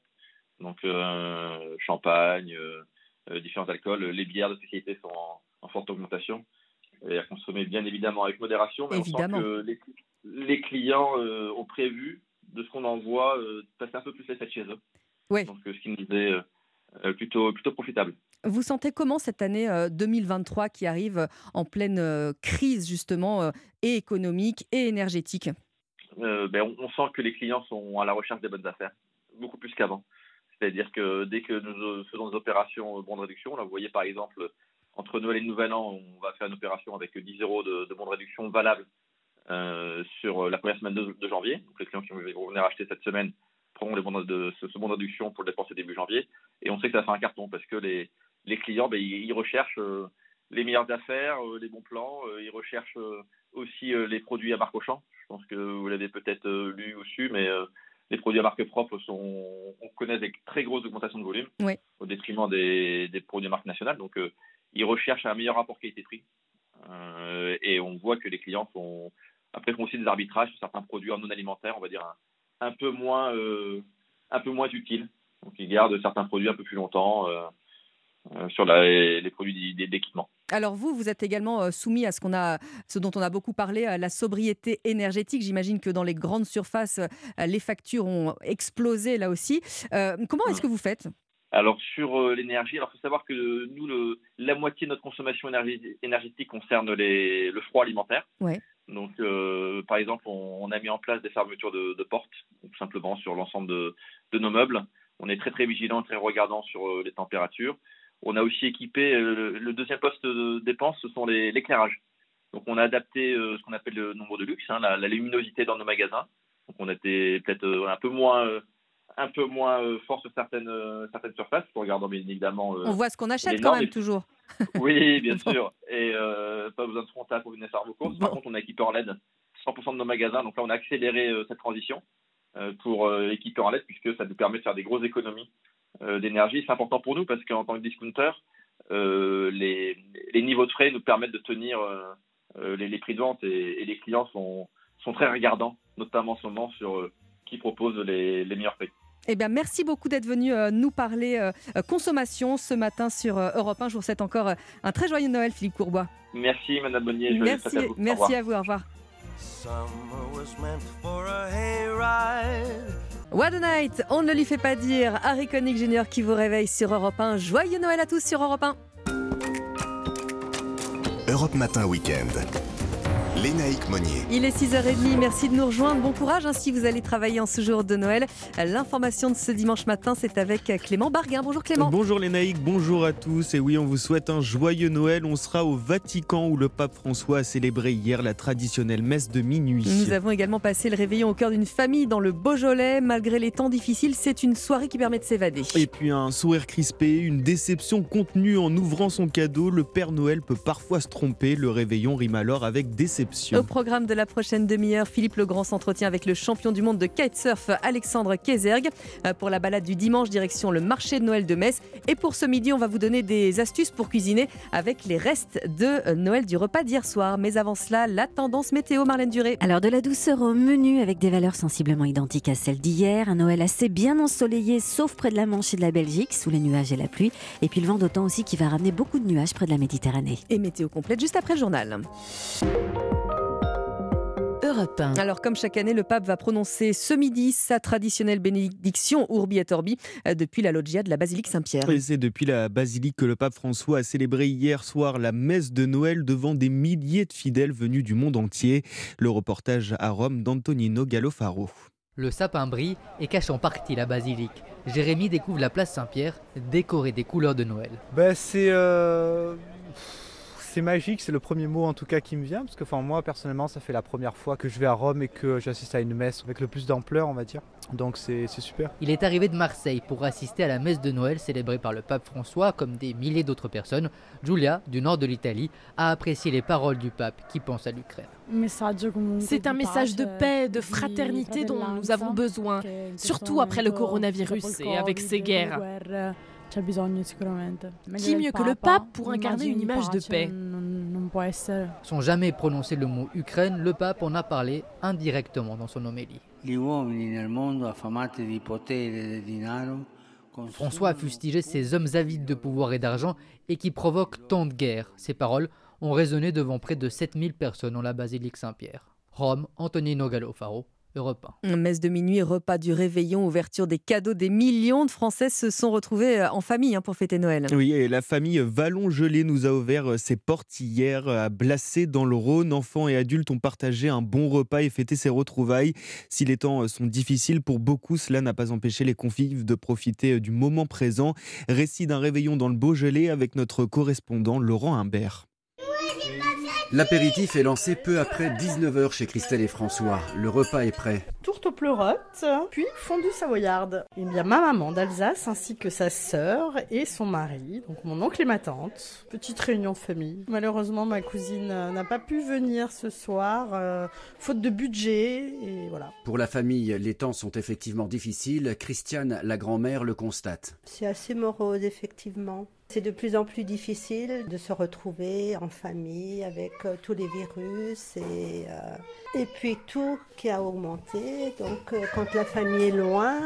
S29: donc euh, champagne, euh, euh, différents alcools. Les bières de spécialité sont en, en forte augmentation et à consommer bien évidemment avec modération. Mais
S2: Évidemment.
S29: on sent que les, les clients ont prévu, de ce qu'on en voit, euh, passer un peu plus les fêtes chez eux. Donc ce qui nous est plutôt, plutôt profitable.
S2: Vous sentez comment cette année euh, 2023 qui arrive en pleine crise justement et économique et énergétique?
S29: Euh, ben, on, on sent que les clients sont à la recherche des bonnes affaires, beaucoup plus qu'avant. C'est-à-dire que dès que nous euh, faisons des opérations euh, bons de réduction, là, vous voyez par exemple, entre Noël et le Nouvel An, on va faire une opération avec 10 euros de, de de réduction valable euh, sur la première semaine de, janvier. Donc les clients qui vont venir acheter cette semaine prendront de, ce, ce bon de réduction pour le dépenser début janvier. Et on sait que ça faire un carton parce que les, clients, ben, ils, recherchent les meilleures affaires, les bons plans, ils recherchent aussi les produits à marque Auchan. Je pense que vous l'avez peut-être lu ou su, mais les produits à marque propre sont, on connaît des très grosses augmentations de volume
S2: Oui.
S29: au détriment des, des produits à marque nationale. Donc, euh, ils recherchent un meilleur rapport qualité-prix. Euh, et on voit que les clients font, après, font aussi des arbitrages sur certains produits en non alimentaire, on va dire un, un peu moins, euh, un peu moins utiles. Donc, ils gardent certains produits un peu plus longtemps sur la- les produits d'équipement.
S2: Alors vous, vous êtes également euh, soumis à ce, qu'on a, ce dont on a beaucoup parlé, euh, la sobriété énergétique. J'imagine que dans les grandes surfaces, euh, les factures ont explosé là aussi. Euh, comment est-ce que vous faites?
S29: Alors sur euh, l'énergie, alors faut savoir que nous, le, la moitié de notre consommation énergétique concerne les, le froid alimentaire.
S2: Ouais.
S29: Donc, euh, par exemple, on, on a mis en place des fermetures de, de portes, tout simplement sur l'ensemble de, de nos meubles. On est très très vigilant, très regardant sur euh, les températures. On a aussi équipé euh, le, deuxième poste de dépense, ce sont les- l'éclairage. Donc, on a adapté euh, ce qu'on appelle le nombre de luxe, hein, la, la luminosité dans nos magasins. Donc, on était peut-être euh, un peu moins un peu moins fort sur certaines certaines surfaces, en regardant bien évidemment.
S2: On voit ce qu'on achète quand même
S29: et-
S2: toujours.
S29: oui, bien sûr. Et pas besoin de frontal pour venir faire vos courses. Par contre, on a équipé en LED 100% de nos magasins. Donc là, on a accéléré cette transition pour équiper en LED puisque ça nous permet de faire des grosses économies d'énergie. C'est important pour nous parce qu'en tant que discounter, euh, les, les niveaux de frais nous permettent de tenir euh, euh, les, les prix de vente et, et les clients sont, sont très regardants, notamment en ce moment sur euh, qui propose les, les meilleurs prix.
S2: Eh bien, merci beaucoup d'être venu euh, nous parler euh, euh, consommation ce matin sur euh, Europe 1. Je vous souhaite encore euh, un très joyeux Noël, Philippe Courbois.
S29: Merci, Madame Bonnier.
S2: Merci,
S29: à vous. Au
S2: merci
S29: revoir.
S2: à vous. Au revoir. What a night, on ne lui fait pas dire. Harry Connick Jr. qui vous réveille sur Europe 1. Joyeux Noël à tous sur Europe 1.
S3: Europe Matin Weekend. Lénaïque Monnier.
S2: Il est 6h30, merci de nous rejoindre. Bon courage hein, si vous allez travailler en ce jour de Noël. L'information de ce dimanche matin, c'est avec Clément Barguin. Bonjour Clément.
S30: Bonjour Lénaïque, bonjour à tous. Et oui, on vous souhaite un joyeux Noël. On sera au Vatican où le pape François a célébré hier la traditionnelle messe de minuit.
S2: Nous avons également passé le réveillon au cœur d'une famille dans le Beaujolais. Malgré les temps difficiles, c'est une soirée qui permet de s'évader.
S30: Et puis un sourire crispé, une déception contenue en ouvrant son cadeau. Le Père Noël peut parfois se tromper. Le réveillon rime alors avec déception.
S2: Au programme de la prochaine demi-heure, Philippe Legrand s'entretient avec le champion du monde de kitesurf Alexandre Kézerg. Euh, Pour la balade du dimanche, direction le marché de Noël de Metz. Et pour ce midi, on va vous donner des astuces pour cuisiner avec les restes de euh, Noël du repas d'hier soir. Mais avant cela, la tendance météo, Marlène Duré.
S5: Alors de la douceur au menu avec des valeurs sensiblement identiques à celles d'hier. Un Noël assez bien ensoleillé, sauf près de la Manche et de la Belgique, sous les nuages et la pluie. Et puis le vent d'automne aussi qui va ramener beaucoup de nuages près de la Méditerranée.
S2: Et météo complète juste après le journal.
S31: Europe 1.
S2: Alors, comme chaque année, le pape va prononcer ce midi sa traditionnelle bénédiction Urbi et Orbi euh, depuis la loggia de la basilique Saint-Pierre.
S30: Et c'est depuis la basilique que le pape François a célébré hier soir la messe de Noël devant des milliers de fidèles venus du monde entier. Le reportage à Rome d'Antonino Gallofaro.
S32: Le sapin brille et cache en partie la basilique. Jérémy découvre la place Saint-Pierre, décorée des couleurs de Noël.
S33: Ben, c'est euh, c'est magique, c'est le premier mot en tout cas qui me vient, parce que enfin, moi personnellement ça fait la première fois que je vais à Rome et que j'assiste à une messe avec le plus d'ampleur on va dire, donc c'est super.
S32: Il est arrivé de Marseille pour assister à la messe de Noël célébrée par le pape François comme des milliers d'autres personnes. Julia, du nord de l'Italie, a apprécié les paroles du pape qui pense à l'Ukraine.
S1: C'est un message de paix, de fraternité dont nous avons besoin, surtout après le coronavirus et avec ces guerres. Qui mieux que le pape pour incarner une image de paix
S32: Sans jamais prononcer le mot Ukraine, le pape en a parlé indirectement dans son homélie. François a fustigé ces hommes avides de pouvoir et d'argent et qui provoquent tant de guerres. Ces paroles ont résonné devant près de 7000 personnes dans la basilique Saint-Pierre. Rome, Antonino Gallofaro, Europe 1.
S2: Messe de minuit, repas du réveillon, ouverture des cadeaux. Des millions de Français se sont retrouvés euh, en famille hein, pour fêter Noël.
S30: Oui, et la famille Vallon-Gelé nous a ouvert euh, ses portes hier à Blacé dans le Rhône. Enfants et adultes ont partagé un bon repas et fêté ces retrouvailles. Si les temps euh, sont difficiles pour beaucoup, cela n'a pas empêché les convives de profiter du moment présent. Récit d'un réveillon dans le Beaujolais avec notre correspondant Laurent Humbert.
S34: L'apéritif est lancé peu après 19h chez Christelle et François. Le repas est prêt.
S35: Tourte aux pleurotes, puis fondue savoyarde. Et bien ma maman d'Alsace ainsi que sa sœur et son mari, donc mon oncle et ma tante. Petite réunion de famille. Malheureusement ma cousine euh, n'a pas pu venir ce soir, euh, faute de budget, et voilà.
S34: Pour la famille, les temps sont effectivement difficiles. Christiane, la grand-mère, le constate.
S36: C'est assez morose, effectivement. C'est de plus en plus difficile de se retrouver en famille avec euh, tous les virus et, euh, et puis tout qui a augmenté. Donc euh, quand la famille est loin,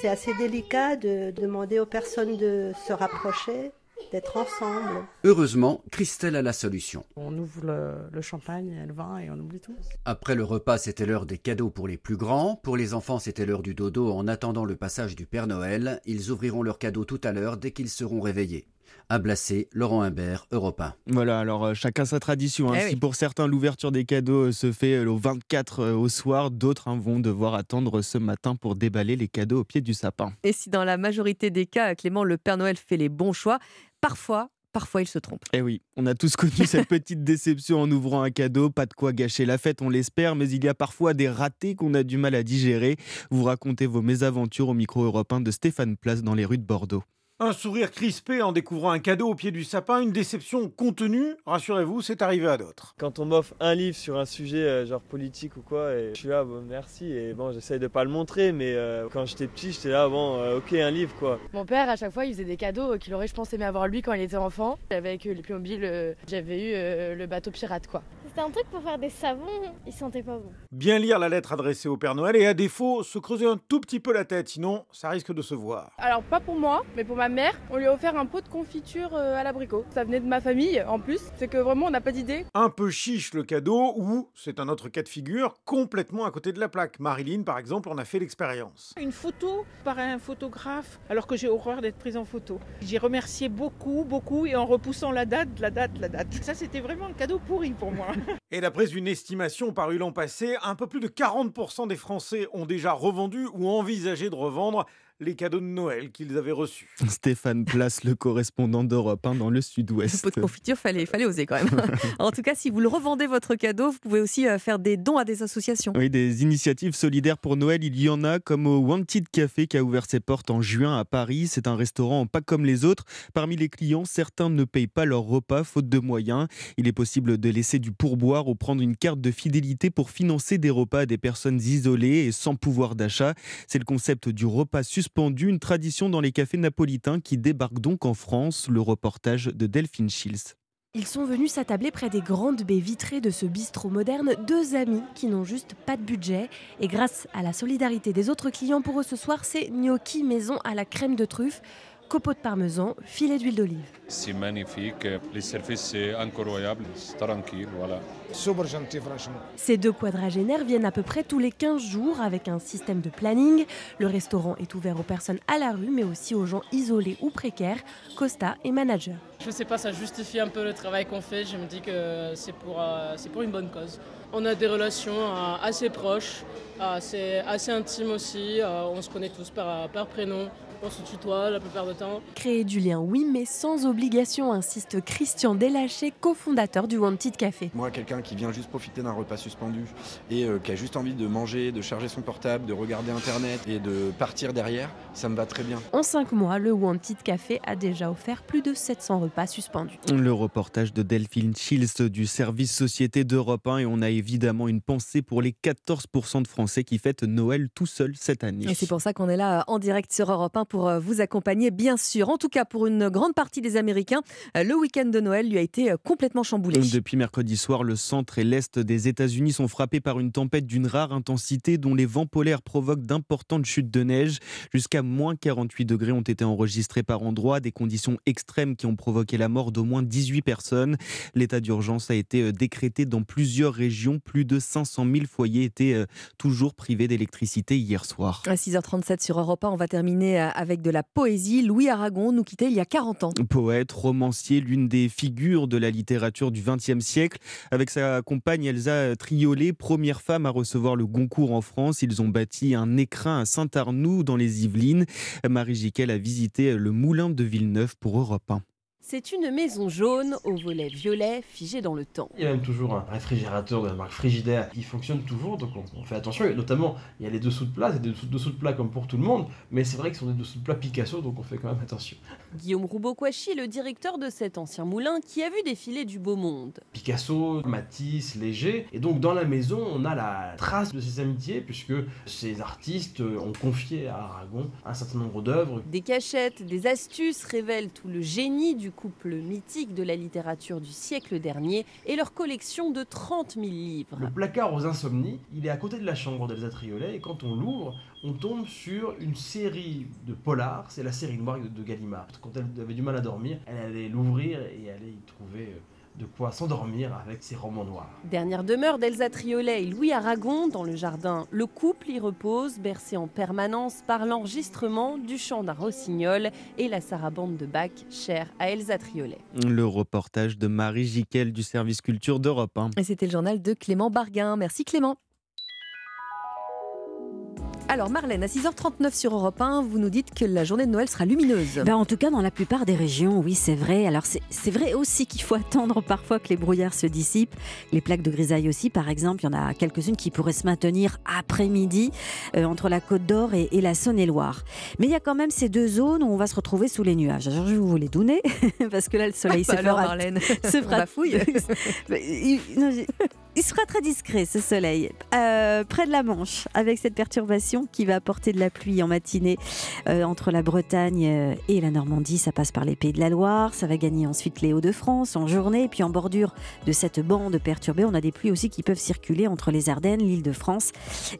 S36: c'est assez délicat de demander aux personnes de se rapprocher, d'être ensemble.
S34: Heureusement, Christelle a la solution.
S35: On ouvre le, le champagne et le vin et on oublie tout.
S34: Après le repas, c'était l'heure des cadeaux pour les plus grands. Pour les enfants, c'était l'heure du dodo en attendant le passage du Père Noël. Ils ouvriront leurs cadeaux tout à l'heure dès qu'ils seront réveillés. À Blacé, Laurent Humbert, Europe 1.
S30: Voilà, alors euh, chacun sa tradition. hein.
S34: Eh
S30: si
S34: oui.
S30: pour certains l'ouverture des cadeaux euh, se fait euh, le 24 euh, au soir, d'autres hein, vont devoir attendre ce matin pour déballer les cadeaux au pied du sapin.
S2: Et si dans la majorité des cas, Clément, le Père Noël fait les bons choix, parfois, parfois il se trompe.
S30: Eh oui, on a tous connu cette petite déception en ouvrant un cadeau, pas de quoi gâcher la fête, on l'espère, mais il y a parfois des ratés qu'on a du mal à digérer. Vous racontez vos mésaventures au micro européen de Stéphane Place dans les rues de Bordeaux.
S37: Un sourire crispé en découvrant un cadeau au pied du sapin, une déception contenue, rassurez-vous, c'est arrivé à d'autres.
S38: Quand on m'offre un livre sur un sujet euh, genre politique ou quoi, et je suis là, bon, merci, et bon, j'essaye de pas le montrer, mais euh, quand j'étais petit, j'étais là, bon, euh, ok, un livre quoi.
S39: Mon père, à chaque fois, il faisait des cadeaux qu'il aurait, je pense, aimé avoir lui quand il était enfant. Avec euh, les Playmobil, euh, j'avais eu euh, le bateau pirate, quoi.
S40: C'était un truc pour faire des savons, il sentait pas bon.
S37: Bien lire la lettre adressée au Père Noël et à défaut, se creuser un tout petit peu la tête, sinon ça risque de se voir.
S39: Alors, pas pour moi, mais pour ma mère, on lui a offert un pot de confiture euh, à l'abricot. Ça venait de ma famille, en plus. C'est que vraiment, on n'a pas d'idée.
S37: Un peu chiche le cadeau, ou, c'est un autre cas de figure, complètement à côté de la plaque. Marilyn, par exemple, en a fait l'expérience.
S41: Une photo par un photographe, alors que j'ai horreur d'être prise en photo. J'ai remercié beaucoup, beaucoup, et en repoussant la date, la date, la date. Ça, c'était vraiment un cadeau pourri pour moi.
S37: Et d'après une estimation parue l'an passé, un peu plus de 40% des Français ont déjà revendu ou envisagé de revendre les cadeaux de Noël qu'ils avaient reçus.
S30: Stéphane Place, le correspondant d'Europe 1 dans le sud-ouest.
S2: Pot de confiture, fallait, fallait oser quand même. en tout cas, si vous le revendez votre cadeau, vous pouvez aussi euh, faire des dons à des associations.
S30: Oui, des initiatives solidaires pour Noël, il y en a, comme au Wanted Café qui a ouvert ses portes en juin à Paris. C'est un restaurant pas comme les autres. Parmi les clients, certains ne payent pas leur repas faute de moyens. Il est possible de laisser du pourboire ou prendre une carte de fidélité pour financer des repas à des personnes isolées et sans pouvoir d'achat. C'est le concept du repas suspendu une tradition dans les cafés napolitains qui débarquent donc en France. Le reportage de Delphine Schills.
S1: Ils sont venus s'attabler près des grandes baies vitrées de ce bistrot moderne, deux amis qui n'ont juste pas de budget. Et grâce à la solidarité des autres clients, pour eux ce soir, c'est gnocchi maison à la crème de truffe copeaux de parmesan, filet d'huile d'olive.
S42: C'est magnifique, les services c'est incroyable, c'est tranquille, voilà.
S1: Super gentil franchement. Ces deux quadragénaires viennent à peu près tous les 15 jours avec un système de planning. Le restaurant est ouvert aux personnes à la rue mais aussi aux gens isolés ou précaires, Costa et manager.
S43: Je sais pas, ça justifie un peu le travail qu'on fait, je me dis que c'est pour, euh, c'est pour une bonne cause. On a des relations euh, assez proches, c'est assez intime aussi, euh, on se connaît tous par, par prénom. On se tutoie la plupart du temps.
S1: Créer du lien, oui, mais sans obligation, insiste Christian Delaché, cofondateur du Wanted Café.
S38: Moi, quelqu'un qui vient juste profiter d'un repas suspendu et euh, qui a juste envie de manger, de charger son portable, de regarder Internet et de partir derrière, ça me va très bien.
S1: En cinq mois, le Wanted Café a déjà offert plus de 700 repas suspendus.
S30: Le reportage de Delphine Chills du service Société d'Europe 1 et on a évidemment une pensée pour les 14% de Français qui fêtent Noël tout seuls cette année.
S2: Et c'est pour ça qu'on est là en direct sur Europe 1 pour euh, vous accompagner, bien sûr. En tout cas, pour une grande partie des Américains, euh, le week-end de Noël lui a été euh, complètement chamboulé.
S30: Depuis mercredi soir, le centre et l'est des États-Unis sont frappés par une tempête d'une rare intensité dont les vents polaires provoquent d'importantes chutes de neige. Jusqu'à moins 48 degrés ont été enregistrés par endroits, des conditions extrêmes qui ont provoqué la mort d'au moins 18 personnes. L'état d'urgence a été décrété dans plusieurs régions. Plus de 500 000 foyers étaient toujours privés d'électricité hier soir.
S2: À 6h37 sur Europe 1, on va terminer avec de la poésie. Louis Aragon nous quittait il y a 40 ans.
S30: Poète, romancier, l'une des figures de la littérature du XXe siècle. Avec sa compagne Elsa Triolet, première femme à recevoir le Goncourt en France, ils ont bâti un écrin à Saint-Arnoux dans les Yvelines. Marie Jiquel a visité le moulin de Villeneuve pour Europe 1.
S1: C'est une maison jaune au volet violet figé dans le temps.
S44: Il y a même toujours un réfrigérateur de la marque Frigidaire qui fonctionne toujours, donc on, fait attention. Et notamment, il y a les dessous de plat, c'est des dessous, de plat comme pour tout le monde, mais c'est vrai que ce sont des dessous de plat Picasso, donc on fait quand même attention.
S1: Guillaume Roubaud-Kouachi, le directeur de cet ancien moulin qui a vu défiler du beau monde.
S44: Picasso, Matisse, Léger, et donc dans la maison, on a la trace de ces amitiés, puisque ces artistes ont confié à Aragon un certain nombre d'œuvres.
S1: Des cachettes, des astuces révèlent tout le génie du couple mythique de la littérature du siècle dernier et leur collection de 30 000 livres.
S44: Le placard aux insomnies, il est à côté de la chambre d'Elsa Triolet et quand on l'ouvre, on tombe sur une série de polars, c'est la série noire de Gallimard. Quand elle avait du mal à dormir, elle allait l'ouvrir et allait y trouver euh, de quoi s'endormir avec ses romans noirs.
S1: Dernière demeure d'Elsa Triolet et Louis Aragon dans le jardin. Le couple y repose, bercé en permanence par l'enregistrement du chant d'un rossignol et la sarabande de Bach, chère à Elsa Triolet.
S30: Le reportage de Marie Jiquel du service culture d'Europe 1.
S2: Et c'était le journal de Clément Barguin. Merci Clément. Alors Marlène, à 6h39 sur Europe 1, vous nous dites que la journée de Noël sera lumineuse.
S5: Ben, en tout cas, dans la plupart des régions, oui, c'est vrai. Alors c'est vrai aussi qu'il faut attendre parfois que les brouillards se dissipent. Les plaques de grisaille aussi, par exemple, il y en a quelques-unes qui pourraient se maintenir après-midi euh, entre la Côte d'Or et, la Saône-et-Loire. Mais il y a quand même ces deux zones où on va se retrouver sous les nuages. Alors je vais vous les donner, parce que là, le soleil
S2: ah,
S5: se,
S2: fera, Marlène.
S5: se fera...
S2: fouille.
S5: Il sera très discret ce soleil, euh, près de la Manche, avec cette perturbation qui va apporter de la pluie en matinée euh, entre la Bretagne euh, et la Normandie. Ça passe par les Pays de la Loire, ça va gagner ensuite les Hauts-de-France en journée. Et puis en bordure de cette bande perturbée, on a des pluies aussi qui peuvent circuler entre les Ardennes, l'île de France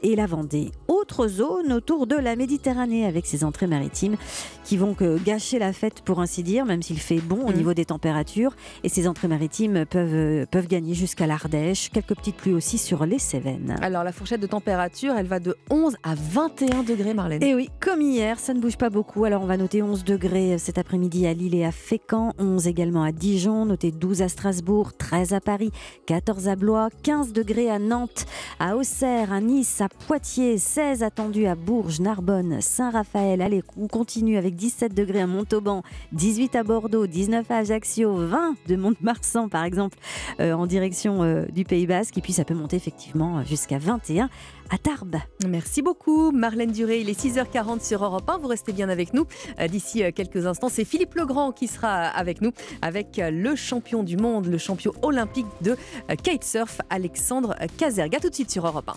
S5: et la Vendée. Autre zone autour de la Méditerranée avec ses entrées maritimes qui vont gâcher la fête pour ainsi dire, même s'il fait bon au mmh. niveau des températures. Et ces entrées maritimes peuvent, peuvent gagner jusqu'à l'Ardèche quelques petites pluies aussi sur les Cévennes.
S2: Alors la fourchette de température, elle va de 11 à 21 degrés, Marlène.
S5: Et oui, comme hier, ça ne bouge pas beaucoup. Alors on va noter 11 degrés cet après-midi à Lille et à Fécamp, 11 également à Dijon, noter 12 à Strasbourg, 13 à Paris, 14 à Blois, 15 degrés à Nantes, à Auxerre, à Nice, à Poitiers, 16 attendus à Bourges, Narbonne, Saint-Raphaël. Allez, on continue avec 17 degrés à Montauban, 18 à Bordeaux, 19 à Ajaccio, 20 de Mont-de-Marsan par exemple euh, en direction euh, du Pays Basque. Et puis ça peut monter effectivement jusqu'à 21 à Tarbes.
S2: Merci beaucoup Marlène Duré, il est 6h40 sur Europe 1, vous restez bien avec nous. Euh, D'ici euh, quelques instants, c'est Philippe Legrand qui sera avec nous avec euh, le champion du monde, le champion olympique de kitesurf, Alexandre Kazerga. Tout de suite sur Europe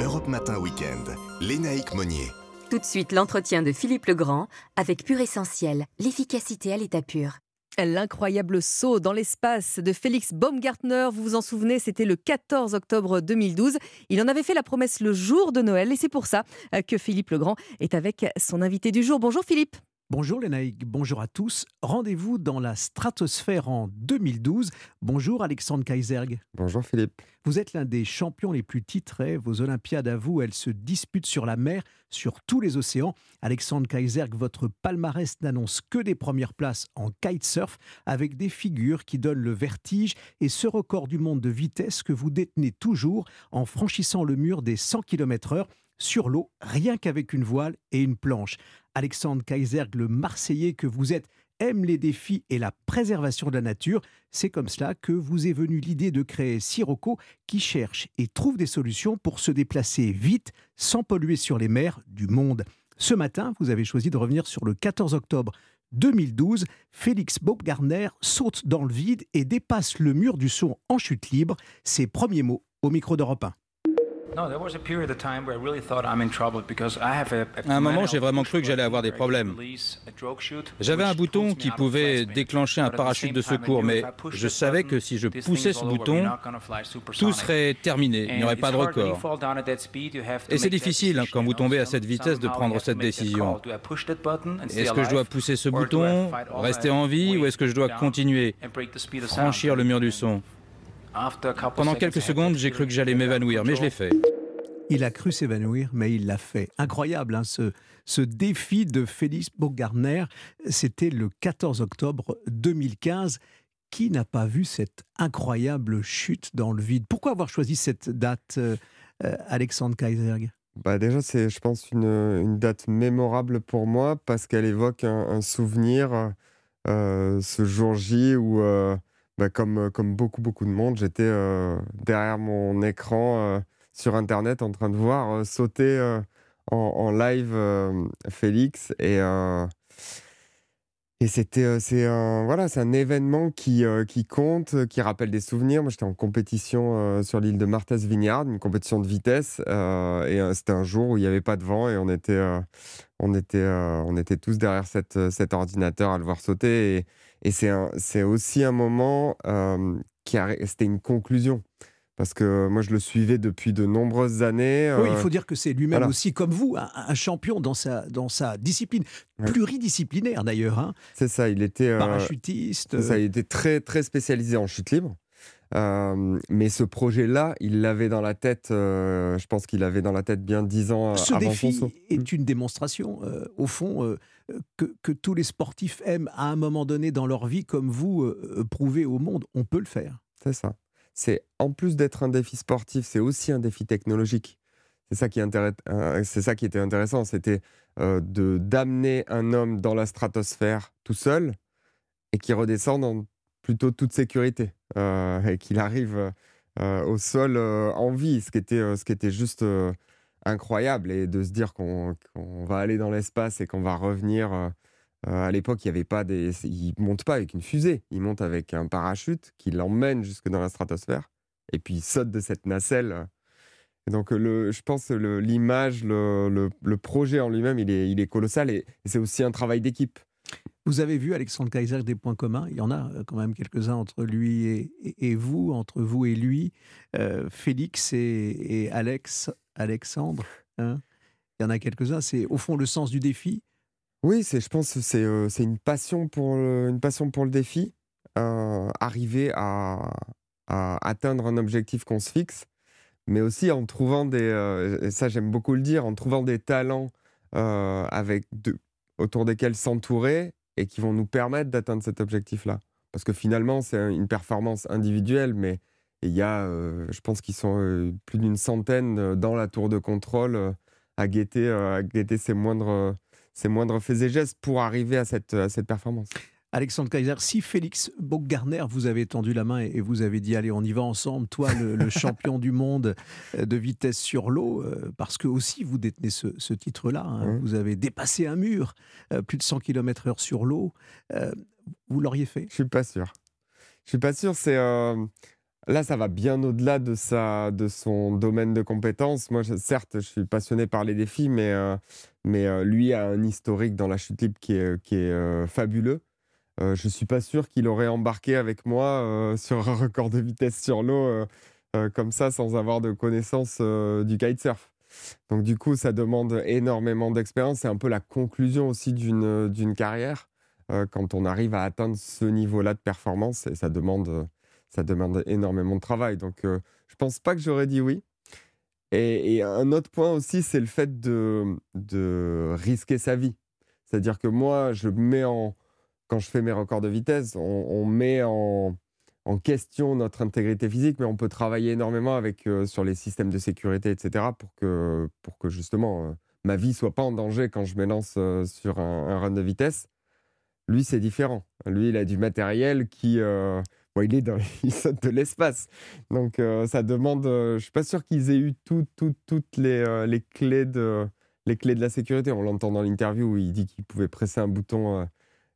S3: 1. Europe Matin Week-end, Lénaïque Monnier.
S23: Tout de suite, l'entretien de Philippe Legrand avec Pure Essentiel, l'efficacité à l'état pur.
S2: L'incroyable saut dans l'espace de Félix Baumgartner, vous vous en souvenez, c'était le 14 octobre 2012. Il en avait fait la promesse le jour de Noël et c'est pour ça que Philippe Legrand est avec son invité du jour. Bonjour Philippe.
S27: Bonjour Lénaïque, bonjour à tous. Rendez-vous dans la stratosphère en 2012. Bonjour Alexandre Kaiserg.
S45: Bonjour Philippe.
S27: Vous êtes l'un des champions les plus titrés. Vos Olympiades à vous, elles se disputent sur la mer, sur tous les océans. Alexandre Kaiserg, votre palmarès n'annonce que des premières places en kitesurf avec des figures qui donnent le vertige et ce record du monde de vitesse que vous détenez toujours en franchissant le mur des 100 km/h sur l'eau, rien qu'avec une voile et une planche. Alexandre Kaiserg, le Marseillais que vous êtes, aime les défis et la préservation de la nature. C'est comme cela que vous est venue l'idée de créer Sirocco qui cherche et trouve des solutions pour se déplacer vite sans polluer sur les mers du monde. Ce matin, vous avez choisi de revenir sur le 14 octobre 2012. Félix Baumgartner saute dans le vide et dépasse le mur du son en chute libre. Ses premiers mots au micro d'Europe 1.
S46: À un moment, j'ai vraiment cru que j'allais avoir des problèmes. J'avais un bouton qui pouvait déclencher un parachute de secours, mais je savais que si je poussais ce bouton, tout serait terminé, il n'y aurait pas de record. Et c'est difficile hein, quand vous tombez à cette vitesse de prendre cette décision. Est-ce que je dois pousser ce bouton, rester en vie, ou est-ce que je dois continuer, franchir le mur du son pendant quelques secondes, j'ai cru que j'allais m'évanouir, mais je l'ai fait.
S27: Il a cru s'évanouir, mais il l'a fait. Incroyable, hein, ce, ce, défi de Félix Baumgartner. C'était le 14 octobre 2015. Qui n'a pas vu cette incroyable chute dans le vide? Pourquoi avoir choisi cette date, euh, Alexandre Kaiserg?
S45: Bah déjà, c'est, je pense, une, une, date mémorable pour moi parce qu'elle évoque un, un souvenir, euh, ce jour J où euh, bah, comme, euh, comme beaucoup, beaucoup de monde, j'étais euh, derrière mon écran euh, sur Internet en train de voir sauter en, live Félix. Et, c'était c'est un, voilà, un événement qui, compte, qui rappelle des souvenirs. Moi, j'étais en compétition sur l'île de Martha's Vineyard, une compétition de vitesse. et c'était un jour où il n'y avait pas de vent et on était, on était, on était tous derrière cet ordinateur à le voir sauter. Et c'est aussi un moment euh, qui a, c'était une conclusion. Parce que moi, je le suivais depuis de nombreuses années.
S27: Oui, il euh, faut dire que c'est lui-même aussi, comme vous, un, champion dans sa, dans sa discipline, pluridisciplinaire d'ailleurs. Hein.
S45: C'est ça, il était.
S27: Euh, Parachutiste.
S45: Ça, il était très, très spécialisé en chute libre. mais ce projet-là, il l'avait dans la tête, je pense qu'il avait dans la tête bien dix ans
S27: ce
S45: avant
S27: défi est mmh. une démonstration, au fond, que, tous les sportifs aiment à un moment donné dans leur vie, comme vous, prouver au monde. On peut le faire.
S45: C'est ça. C'est en plus d'être un défi sportif, c'est aussi un défi technologique. C'est ça qui, qui était intéressant, c'était de d'amener un homme dans la stratosphère tout seul et qui redescende en plutôt toute sécurité et qu'il arrive au sol en vie, ce qui était, ce qui était juste incroyable et de se dire qu'on va aller dans l'espace et qu'on va revenir. Euh, euh, à l'époque, il y avait pas des, il monte pas avec une fusée, il monte avec un parachute qui l'emmène jusque dans la stratosphère et puis il saute de cette nacelle. Et donc, le, je pense l'image, le, projet en lui-même, il est colossal et, c'est aussi un travail d'équipe.
S27: Vous avez vu, Alexandre Kaiser, des points communs? Il y en a euh, quand même quelques-uns entre lui et, vous, entre vous et lui. Félix et, Alex Alexandre. Hein? Il y en a quelques-uns. C'est au fond le sens du défi?
S45: Oui, c'est, je pense c'est, euh, c'est une, passion pour le, une passion pour le défi. Euh, arriver à, atteindre un objectif qu'on se fixe, mais aussi en trouvant des, euh, ça j'aime beaucoup le dire, en trouvant des talents euh, avec autour desquels s'entourer et qui vont nous permettre d'atteindre cet objectif-là. Parce que finalement, c'est une performance individuelle, mais il y a, euh, je pense qu'ils sont plus d'une centaine dans la tour de contrôle à guetter, à guetter ces, moindres, ces moindres faits et gestes pour arriver à cette, à cette performance.
S27: Alexandre Kaiser, si Félix Boggarner vous avait tendu la main et vous avez dit allez on y va ensemble, toi le, champion du monde euh, de vitesse sur l'eau, euh, parce que aussi vous détenez ce, titre-là, hein, vous avez dépassé un mur, euh, plus de 100 km/h sur l'eau, vous l'auriez fait?
S45: Je suis pas sûr. Je suis pas sûr. C'est là ça va bien au-delà de sa de son domaine de compétences. Moi certes je suis passionné par les défis, mais mais lui a un historique dans la chute libre qui est qui est fabuleux. Euh, je suis pas sûr qu'il aurait embarqué avec moi euh, sur un record de vitesse sur l'eau euh, comme ça sans avoir de connaissance du kitesurf. Donc du coup, ça demande énormément d'expérience. C'est un peu la conclusion aussi d'une carrière quand on arrive à atteindre ce niveau-là de performance et ça demande, ça demande énormément de travail. Donc je ne pense pas que j'aurais dit oui. Et, un autre point aussi, c'est le fait de, de risquer sa vie. C'est-à-dire que moi, je mets en, quand je fais mes records de vitesse, on, met en, question notre intégrité physique, mais on peut travailler énormément avec, euh, sur les systèmes de sécurité, etc., pour que, pour que justement euh, ma vie soit pas en danger quand je me lance euh, sur un, run de vitesse. Lui, c'est différent. Lui, il a du matériel qui. Il, est dans, il saute de l'espace. Donc, ça demande. je ne suis pas sûr qu'ils aient eu toutes les, les, clés de, les clés de la sécurité. On l'entend dans l'interview où il dit qu'il pouvait presser un bouton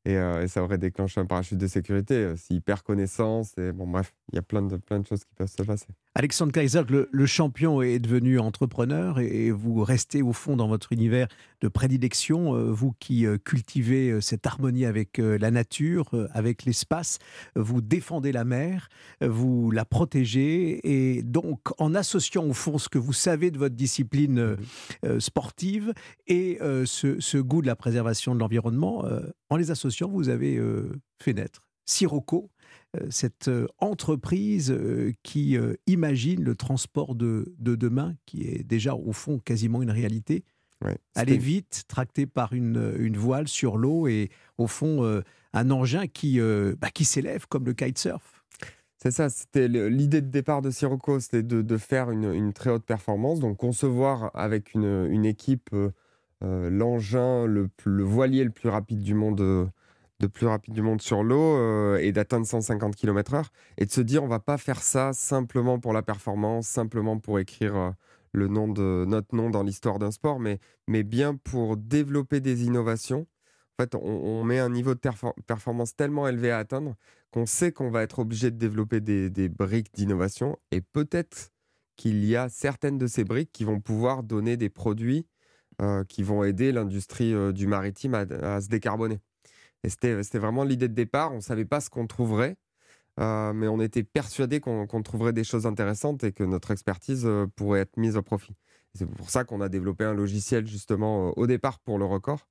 S45: euh, et, ça aurait déclenché un parachute de sécurité euh, s'il perd connaissance. Et bon, bref, il y a plein de, plein de choses qui peuvent se passer.
S27: Alexandre Kaiser, le, champion est devenu entrepreneur et, vous restez au fond dans votre univers de prédilection, euh, vous qui cultivez cette harmonie avec la nature, avec l'espace, vous défendez la mer, vous la protégez et donc en associant au fond ce que vous savez de votre discipline sportive et ce, ce, goût de la préservation de l'environnement, en les associant vous avez euh, fait naître Sirocco, euh, cette euh, entreprise qui imagine le transport de, demain, qui est déjà au fond quasiment une réalité. Aller vite, tracté par une, voile sur l'eau et au fond un engin qui, bah, qui s'élève comme le kitesurf.
S45: C'est ça, c'était l'idée de départ de Sirocco, c'était de, faire une, très haute performance, donc concevoir avec une, équipe l'engin, le, le, voilier le plus rapide du monde de plus rapide du monde sur l'eau euh, et d'atteindre 150 km/h et de se dire on va pas faire ça simplement pour la performance, simplement pour écrire euh, le nom de notre nom dans l'histoire d'un sport, mais, mais bien pour développer des innovations. En fait, on, met un niveau de performance tellement élevé à atteindre qu'on sait qu'on va être obligé de développer des, des briques d'innovation et peut-être qu'il y a certaines de ces briques qui vont pouvoir donner des produits euh, qui vont aider l'industrie du maritime à se décarboner. Et c'était vraiment l'idée de départ. On ne savait pas ce qu'on trouverait, euh, mais on était persuadé qu'on trouverait des choses intéressantes et que notre expertise euh, pourrait être mise au profit. C'est pour ça qu'on a développé un logiciel justement euh, au départ pour le record,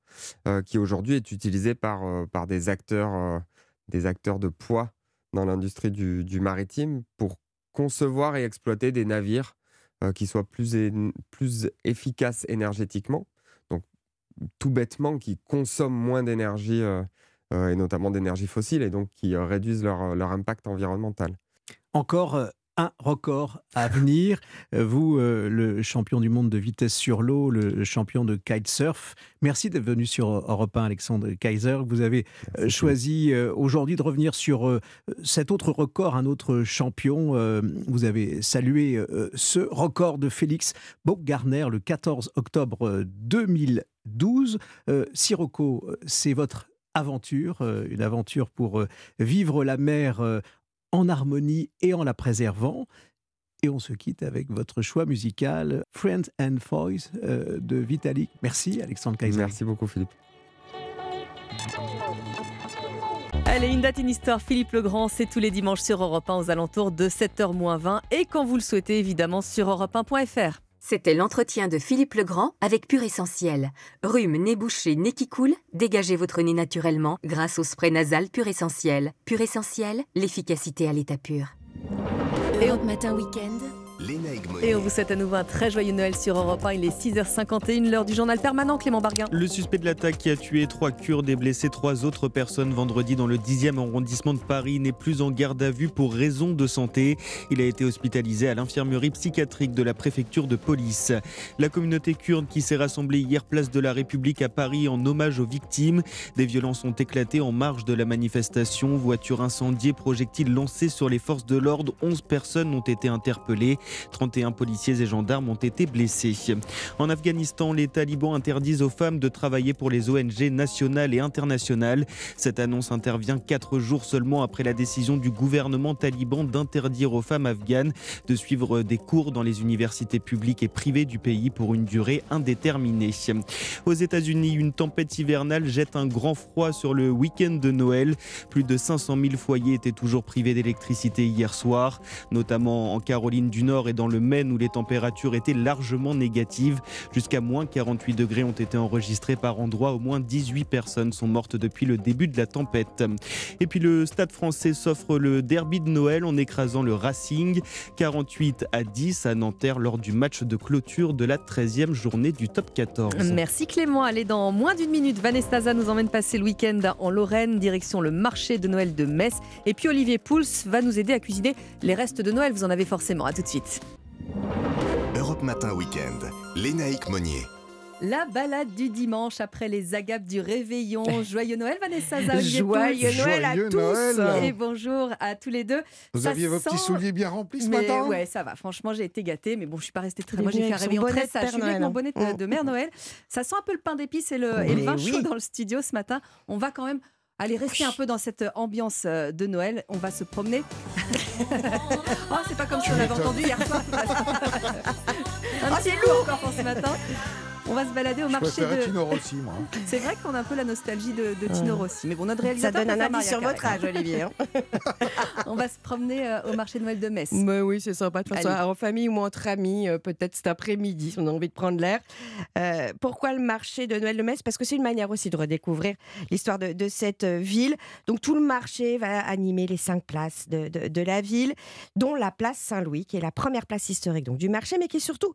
S45: qui aujourd'hui est utilisé par, par des, acteurs, des acteurs de poids dans l'industrie du, du, maritime pour concevoir et exploiter des navires qui soient plus, plus efficaces énergétiquement tout bêtement qui consomment moins d'énergie euh, euh, et notamment d'énergie fossile et donc qui euh, réduisent leur, leur impact environnemental.
S27: Encore un record à venir. Vous, le champion du monde de vitesse sur l'eau, le champion de kitesurf, merci d'être venu sur Europe 1, Alexandre Kaiser. Vous avez choisi aujourd'hui de revenir sur cet autre record, un autre champion. Vous avez salué ce record de Félix Baumgartner le 14 octobre 2000. 12. Euh, Sirocco, euh, c'est votre aventure, euh, une aventure pour vivre la mer en harmonie et en la préservant. Et on se quitte avec votre choix musical Friends and Voice de Vitalik. Merci Alexandre Kaiser.
S45: Merci beaucoup Philippe.
S2: Allez, une date, une histoire, Philippe Legrand, c'est tous les dimanches sur Europe 1 aux alentours de 7h20 et quand vous le souhaitez évidemment sur europe1.fr.
S23: C'était l'entretien de Philippe Legrand avec Pure Essentiel. Rhume, nez bouché, nez qui coule, dégagez votre nez naturellement grâce au spray nasal Pure Essentiel. Pure Essentiel, l'efficacité à l'état pur.
S47: Europe Matin Week-end.
S2: Et on vous souhaite à nouveau un très joyeux Noël sur Europe 1. Il est 6h51, l'heure du journal permanent. Clément Barguin.
S30: Le suspect de l'attaque qui a tué trois Kurdes et blessé trois autres personnes vendredi dans le 10e arrondissement de Paris n'est plus en garde à vue pour raison de santé. Il a été hospitalisé à l'infirmerie psychiatrique de la préfecture de police. La communauté kurde qui s'est rassemblée hier place de la République à Paris en hommage aux victimes. Des violences ont éclaté en marge de la manifestation. Voitures incendiées, projectiles lancés sur les forces de l'ordre. 11 personnes ont été interpellées. 31 policiers et gendarmes ont été blessés. En Afghanistan, les talibans interdisent aux femmes de travailler pour les ONG nationales et internationales. Cette annonce intervient quatre jours seulement après la décision du gouvernement taliban d'interdire aux femmes afghanes de suivre des cours dans les universités publiques et privées du pays pour une durée indéterminée. Aux États-Unis, une tempête hivernale jette un grand froid sur le week-end de Noël. Plus de 500 000 foyers étaient toujours privés d'électricité hier soir, notamment en Caroline du Nord et dans le Maine où les températures étaient largement négatives. Jusqu'à moins 48 degrés ont été enregistrés par endroit. Au moins 18 personnes sont mortes depuis le début de la tempête. Et puis le Stade français s'offre le derby de Noël en écrasant le Racing 48 à 10 à Nanterre lors du match de clôture de la 13e journée du top 14.
S2: Merci Clément. Allez, dans moins d'une minute, Vanessa nous emmène passer le week-end en Lorraine, direction le marché de Noël de Metz. Et puis Olivier Pouls va nous aider à cuisiner les restes de Noël. Vous en avez forcément. À tout de suite.
S3: Europe Matin Week-end, Lénaïque Monnier.
S2: La balade du dimanche après les agapes du réveillon. Joyeux Noël, Vanessa
S28: Joyeux Noël à tous.
S2: Et bonjour à tous les deux.
S28: Vous aviez vos petits souliers bien remplis ce matin?
S2: Ouais, ça va. Franchement, j'ai été gâtée, mais bon, je suis pas restée très. Moi, j'ai fait un réveillon très sage. Je avec mon bonnet de, de Mère Noël. Ça sent un peu le pain d'épices et le, et le vin chaud dans le studio ce matin. On va quand même Allez, restez un peu dans cette ambiance euh, de Noël. On va se promener. oh, c'est pas comme si on l'avait entendu hier soir. oh, c'est lourd encore pour ce matin. On va se balader au marché de.
S28: Tino Rossi, moi.
S2: C'est vrai qu'on a un peu la nostalgie de, Tino Rossi. Mais bon, notre réalisateur.
S28: Ça donne un avis sur votre âge, Olivier. Hein.
S2: on va se promener euh, au marché de Noël de Metz.
S28: Mais oui, c'est sympa de faire ça en famille ou entre amis, euh, peut-être cet après-midi, si on a envie de prendre l'air. Euh, pourquoi le marché de Noël de Metz? Parce que c'est une manière aussi de redécouvrir l'histoire de, de, cette ville. Donc tout le marché va animer les cinq places de, de, de la ville, dont la place Saint-Louis, qui est la première place historique donc, du marché, mais qui est surtout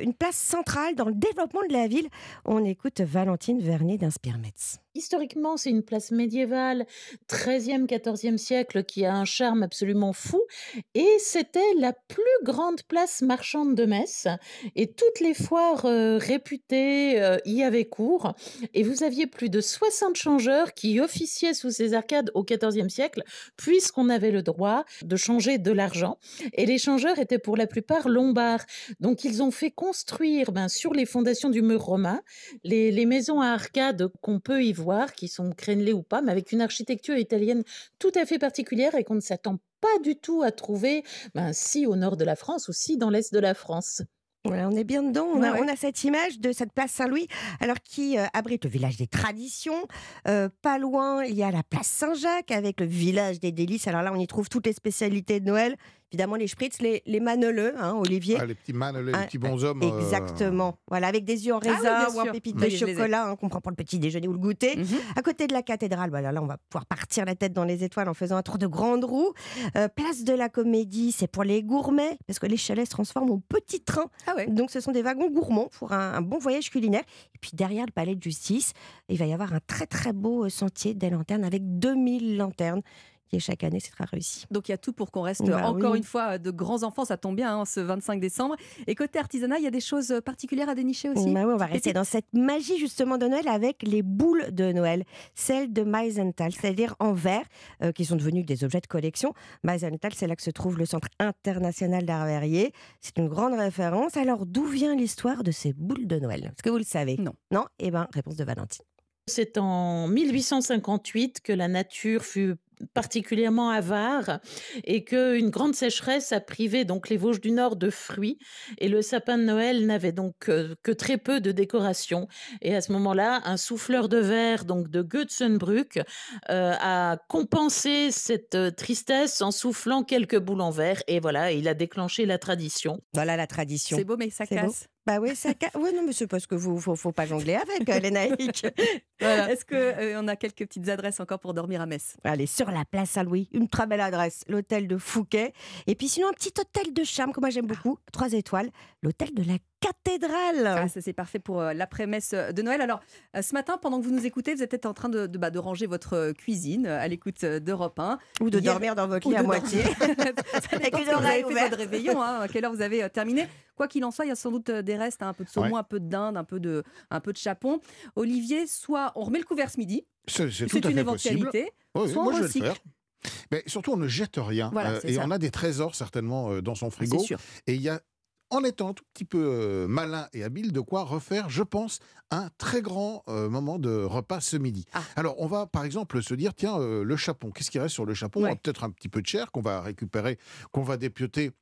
S28: une place centrale dans le développement de la ville. On écoute Valentine Vernier d'Inspire Metz.
S48: Historiquement, c'est une place médiévale, 13e, 14e siècle, qui a un charme absolument fou. Et c'était la plus grande place marchande de Metz. Et toutes les foires euh, réputées euh, y avaient cours. Et vous aviez plus de 60 changeurs qui officiaient sous ces arcades au 14e siècle, puisqu'on avait le droit de changer de l'argent. Et les changeurs étaient pour la plupart lombards. Donc ils ont fait construire ben, sur les fondations du mur romain les, les maisons à arcades qu'on peut y voir qui sont crénelés ou pas, mais avec une architecture italienne tout à fait particulière et qu'on ne s'attend pas du tout à trouver, ben, si au nord de la France ou si dans l'est de la France.
S28: On est bien dedans. On, a, cette image de cette place Saint-Louis, alors qui euh, abrite le village des traditions. Euh, pas loin, il y a la place Saint-Jacques avec le village des délices. Alors là, on y trouve toutes les spécialités de Noël évidemment les spritz, les, les maneleux, hein, Olivier. Ah, les petits maneleux, les petits bonshommes. Euh, exactement. Voilà, avec des yeux en ah raisin ou en pépites de chocolat, hein, qu'on prend pour le petit déjeuner ou le goûter. Mhm. À côté de la cathédrale, voilà, là, on va pouvoir partir la tête dans les étoiles en faisant un tour de grande roue. Euh, place de la Comédie, c'est pour les gourmets, parce que les chalets se transforment en petits trains. Ah Donc, ce sont des wagons gourmands pour un, bon voyage culinaire. Et puis, derrière le palais de justice, il va y avoir un très, très beau euh, sentier des lanternes avec 2000 lanternes chaque année, c'est très réussi.
S2: Donc il y a tout pour qu'on reste bah encore une fois de grands enfants, ça tombe bien hein, ce 25 décembre. Et côté artisanat, il y a des choses particulières à dénicher aussi?
S28: Bah oui, On va rester dans cette magie justement de Noël avec les boules de Noël, celles de Meisenthal, c'est-à-dire en verre, euh, qui sont devenues des objets de collection. Meisenthal, c'est là que se trouve le Centre international d'art verrier. C'est une grande référence. Alors d'où vient l'histoire de ces boules de Noël? Est-ce que vous le savez?
S2: Non.
S28: Non? Eh bien, réponse de Valentine.
S48: C'est en 1858 que la nature fut particulièrement avare et qu'une grande sécheresse a privé donc les Vosges du Nord de fruits et le sapin de Noël n'avait donc que, très peu de décoration. Et à ce moment-là un souffleur de verre donc de Götzenbrück euh, a compensé cette euh, tristesse en soufflant quelques boules en verre et voilà il a déclenché la tradition.
S28: Voilà la tradition.
S2: C'est beau mais ça casse
S28: Bah oui, ça. non, mais c'est parce que vous, faut, faut pas jongler avec euh, les naïcs.
S2: Voilà. Est-ce qu'on a quelques petites adresses encore pour dormir à Metz?
S28: Allez, sur la place Saint-Louis, une très belle adresse, l'hôtel de Fouquet. Et puis sinon, un petit hôtel de charme que moi j'aime beaucoup, trois étoiles, l'hôtel de la cathédrale.
S2: Ah, ça c'est parfait pour euh, l'après-messe de Noël. Alors, euh, ce matin, pendant que vous nous écoutez, vous êtes peut-être en train de, de, bah, de ranger votre euh, cuisine euh, à l'écoute euh, d'Europe 1.
S28: Ou de
S2: Hier-
S28: dormir dans votre lit à moitié.
S2: Ça
S28: Avec
S2: dépend que vous
S28: oreilles
S2: avez fait
S28: ouvertes.
S2: votre réveillon, hein, à quelle heure vous avez euh, terminé. Quoi qu'il en soit, il y a sans doute euh, des restes, hein, un peu de saumon,
S49: Ouais.
S2: un peu de dinde, un peu de, un peu de chapon. Olivier, soit on remet le couvert ce midi.
S49: C'est
S2: une
S49: fait
S2: éventualité.
S49: Oui,
S2: Soit
S49: moi,
S2: on
S49: je vais le faire. Mais surtout, on ne jette rien.
S2: Voilà,
S49: Euh, et
S2: ça.
S49: on a des trésors certainement euh, dans son frigo. Et il y a, en étant un tout petit peu euh, malin et habile, de quoi refaire, je pense, un très grand euh, moment de repas ce midi.
S2: Ah.
S49: Alors, on va par exemple se dire, tiens, euh, le chapon, qu'est-ce qui reste sur le chapon?
S2: Ouais.
S49: Peut-être un petit peu de chair qu'on va récupérer, qu'on va dépioter.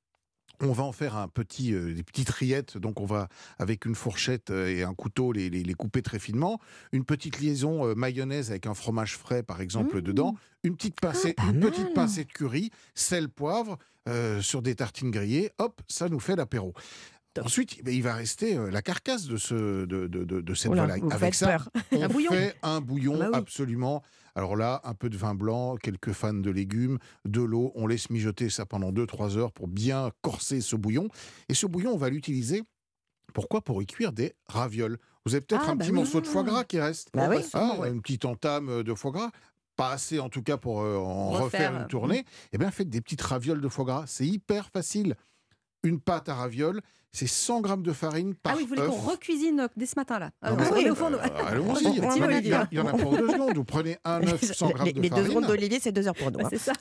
S49: On va en faire un petit, euh, des petites rillettes, donc on va avec une fourchette euh, et un couteau les, les- les couper très finement. Une petite liaison euh, mayonnaise avec un fromage frais, par exemple,
S2: Mmh.
S49: dedans. Une petite pincée,
S2: Ah,
S49: une petite pincée de curry, sel, poivre, euh, sur des tartines grillées. Hop, ça nous fait l'apéro. Ensuite, il va rester la carcasse de, ce, de, de, cette
S28: Oula,
S49: volaille. Avec ça,
S28: peur.
S49: on
S2: Un bouillon.
S49: fait un bouillon
S2: Ah bah oui.
S49: absolument. Alors là, un peu de vin blanc, quelques fans de légumes, de l'eau. On laisse mijoter ça pendant 2-3 heures pour bien corser ce bouillon. Et ce bouillon, on va l'utiliser. Pourquoi? Pour y cuire des ravioles. Vous avez peut-être
S2: Ah,
S49: un
S2: bah
S49: petit
S2: oui.
S49: morceau de foie gras qui reste.
S28: Bah oui.
S49: Ah, Une petite entame de foie gras. Pas assez en tout cas pour euh, en
S2: Refaire,
S49: refaire,
S2: euh,
S49: une tournée. Eh bien, faites des petites ravioles de foie gras. C'est hyper facile. Une pâte à ravioles, c'est 100 grammes de farine par
S2: Ah oui, vous voulez qu'on recuisine euh, dès ce matin-là
S49: mais-
S2: on se remet au fourneau.
S49: Euh, Allons-y, il y en a- pour deux secondes. Vous prenez un œuf, 100 grammes de
S28: les deux
S49: farine.
S28: secondes d'Olivier, c'est deux heures pour nous.
S2: Bah,
S28: hein.
S2: c'est ça.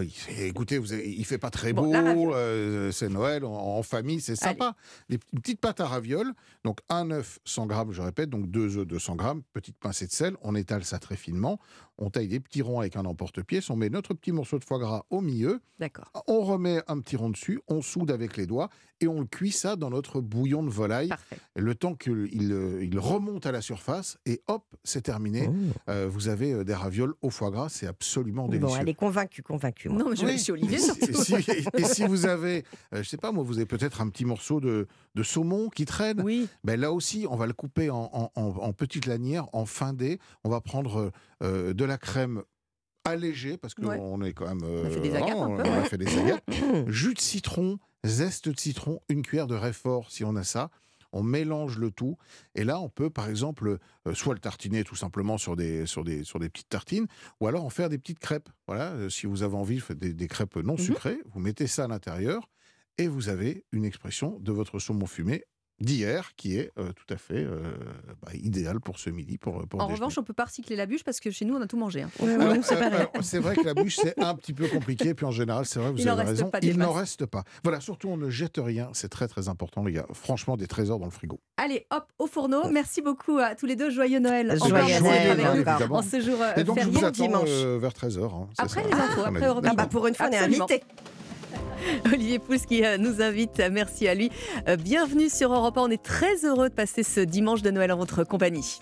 S49: Il fait- écoutez, vous avez- il fait pas très beau, euh, c'est Noël, en, en famille, c'est sympa. Des, une petite pâte à ravioles, donc un œuf 100 grammes, je répète, donc deux œufs 200 grammes, petite pincée de sel, on étale ça très finement, on taille des petits ronds avec un emporte-pièce, on met notre petit morceau de foie gras au milieu,
S2: D'accord.
S49: on remet un petit rond dessus, on soude avec les doigts et on le cuit ça dans notre bouillon de volaille,
S2: Parfait.
S49: le temps qu'il euh, il remonte à la surface et hop, c'est terminé. Euh, vous avez euh, des ravioles au foie gras, c'est absolument délicieux.
S28: Bon, elle est convaincue, convaincue. moi.
S2: Non, mais je
S49: Oui.
S2: suis Olivier
S49: Et
S2: surtout.
S49: si, et si vous avez, euh, je sais pas moi, vous avez peut-être un petit morceau de, de saumon qui traîne.
S2: Oui.
S49: Ben là aussi, on va le couper en, en- en- en petites lanières, en fin dés. On va prendre euh, de la crème allégée parce qu'on
S2: Ouais.
S49: est quand même.
S2: On a fait des un
S49: on,
S2: peu,
S49: on a fait des agates. Jus de citron, zeste de citron, une cuillère de réfort si on a ça. On mélange le tout et là on peut par exemple euh, soit le tartiner tout simplement sur des, sur, des, sur des petites tartines ou alors en faire des petites crêpes. Voilà, euh, si vous avez envie, faites des, des crêpes non
S2: Mhm.
S49: sucrées, vous mettez ça à l'intérieur et vous avez une expression de votre saumon fumé d'hier qui est euh, tout à fait euh, bah, idéal pour ce midi. Pour, pour
S2: En
S49: déjeuner.
S2: revanche, on peut pas recycler la bûche parce que chez nous, on a tout mangé. hein.
S49: Euh, euh, c'est vrai que la bûche, c'est un petit peu compliqué. Puis en général, c'est vrai, vous
S2: Il n'en
S49: avez
S2: reste
S49: raison. Il n'en reste pas. Voilà, surtout, on ne jette rien. C'est très, très important, les gars. Franchement, des trésors dans le frigo.
S2: Allez, hop, au fourneau. Merci beaucoup à tous les deux. Joyeux Noël.
S49: Joyeux Noël,
S2: en ce jour euh,
S49: Et donc, je
S2: férié.
S49: vous attends euh, vers 13h.
S2: Après les infos, après Europe
S28: Ah bah, pour une fois, on est invité.
S2: Olivier Pouls qui euh, nous invite, merci à lui. Euh, Bienvenue sur Europe 1. On est très heureux de passer ce dimanche de Noël en votre compagnie.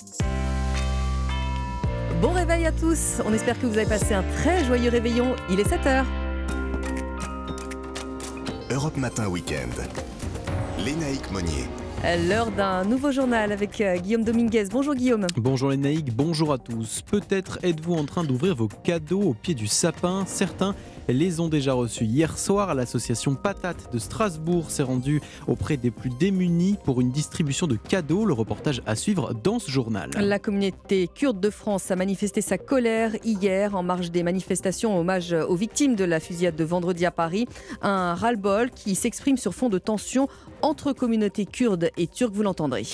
S2: Bon réveil à tous. On espère que vous avez passé un très joyeux réveillon. Il est 7h.
S3: Europe Matin Week-end. Lénaïque Monnier.
S2: L'heure d'un nouveau journal avec euh, Guillaume Dominguez. Bonjour Guillaume.
S4: Bonjour les naïcs, bonjour à tous. Peut-être êtes-vous en train d'ouvrir vos cadeaux au pied du sapin. Certains les ont déjà reçus hier soir. L'association Patate de Strasbourg s'est rendue auprès des plus démunis pour une distribution de cadeaux. Le reportage à suivre dans ce journal.
S2: La communauté kurde de France a manifesté sa colère hier en marge des manifestations hommage aux victimes de la fusillade de vendredi à Paris. Un ras-le-bol qui s'exprime sur fond de tensions entre communautés kurdes et turques, vous l'entendrez.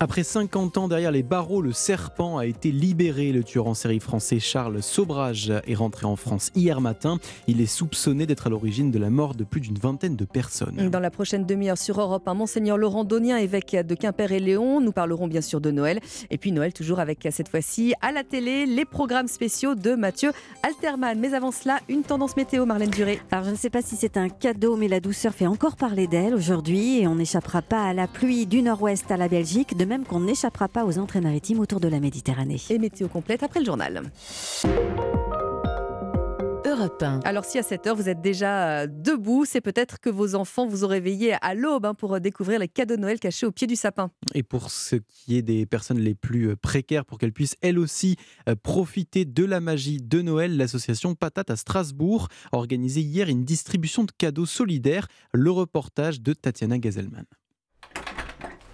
S4: Après 50 ans derrière les barreaux, le serpent a été libéré. Le tueur en série français Charles Sobrage est rentré en France hier matin. Il est soupçonné d'être à l'origine de la mort de plus d'une vingtaine de personnes.
S2: Dans la prochaine demi-heure sur Europe, un monseigneur Laurent Donien, évêque de Quimper et Léon. Nous parlerons bien sûr de Noël. Et puis Noël, toujours avec cette fois-ci à la télé, les programmes spéciaux de Mathieu Alterman. Mais avant cela, une tendance météo, Marlène Duré.
S5: Alors je ne sais pas si c'est un cadeau, mais la douceur fait encore parler d'elle aujourd'hui et on n'échappera pas à la pluie du nord-ouest à la Belgique, de même qu'on n'échappera pas aux entrées maritimes autour de la Méditerranée.
S2: Et météo complète après le journal.
S1: Europe
S23: Europe 1.
S2: Alors si à cette heure vous êtes déjà euh, debout, c'est peut-être que vos enfants vous ont réveillé à l'aube hein, pour euh, découvrir les cadeaux de Noël cachés au pied du sapin.
S4: Et pour ce qui est des personnes les plus euh, précaires, pour qu'elles puissent elles aussi profiter de la magie de Noël, l'association Patate à Strasbourg a organisé hier une distribution de cadeaux solidaires. Le reportage de Tatiana Gazelman.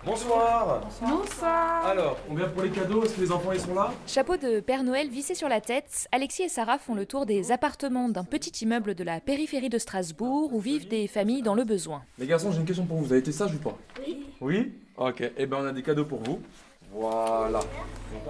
S50: Bonsoir.
S51: Bonsoir.
S50: Alors, on vient pour les cadeaux, est-ce que les enfants ils sont là?
S51: Chapeau de Père Noël vissé sur la tête, Alexis et Sarah font le tour des appartements d'un petit immeuble de la périphérie de Strasbourg où vivent des familles dans le besoin.
S50: Les garçons, j'ai une question pour vous, vous avez été sage ou pas?
S51: Oui.
S50: Oui? Ok, et eh ben on a des cadeaux pour vous. Voilà.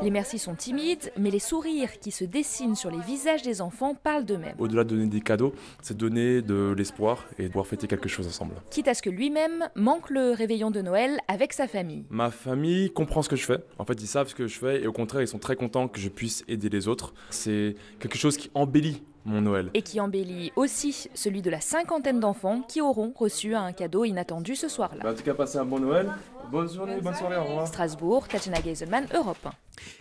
S51: Les merci sont timides, mais les sourires qui se dessinent sur les visages des enfants parlent d'eux-mêmes.
S50: Au-delà de donner des cadeaux, c'est donner de l'espoir et de pouvoir fêter quelque chose ensemble.
S51: Quitte à ce que lui-même manque le réveillon de Noël avec sa famille.
S50: Ma famille comprend ce que je fais. En fait, ils savent ce que je fais et au contraire, ils sont très contents que je puisse aider les autres. C'est quelque chose qui embellit mon Noël.
S51: Et qui embellit aussi celui de la cinquantaine d'enfants qui auront reçu un cadeau inattendu ce soir-là.
S50: Bah, en tout cas, passez un bon Noël. Bonne journée, bonne soirée, au revoir.
S51: Strasbourg, Tatiana Geiselman, Europe 1.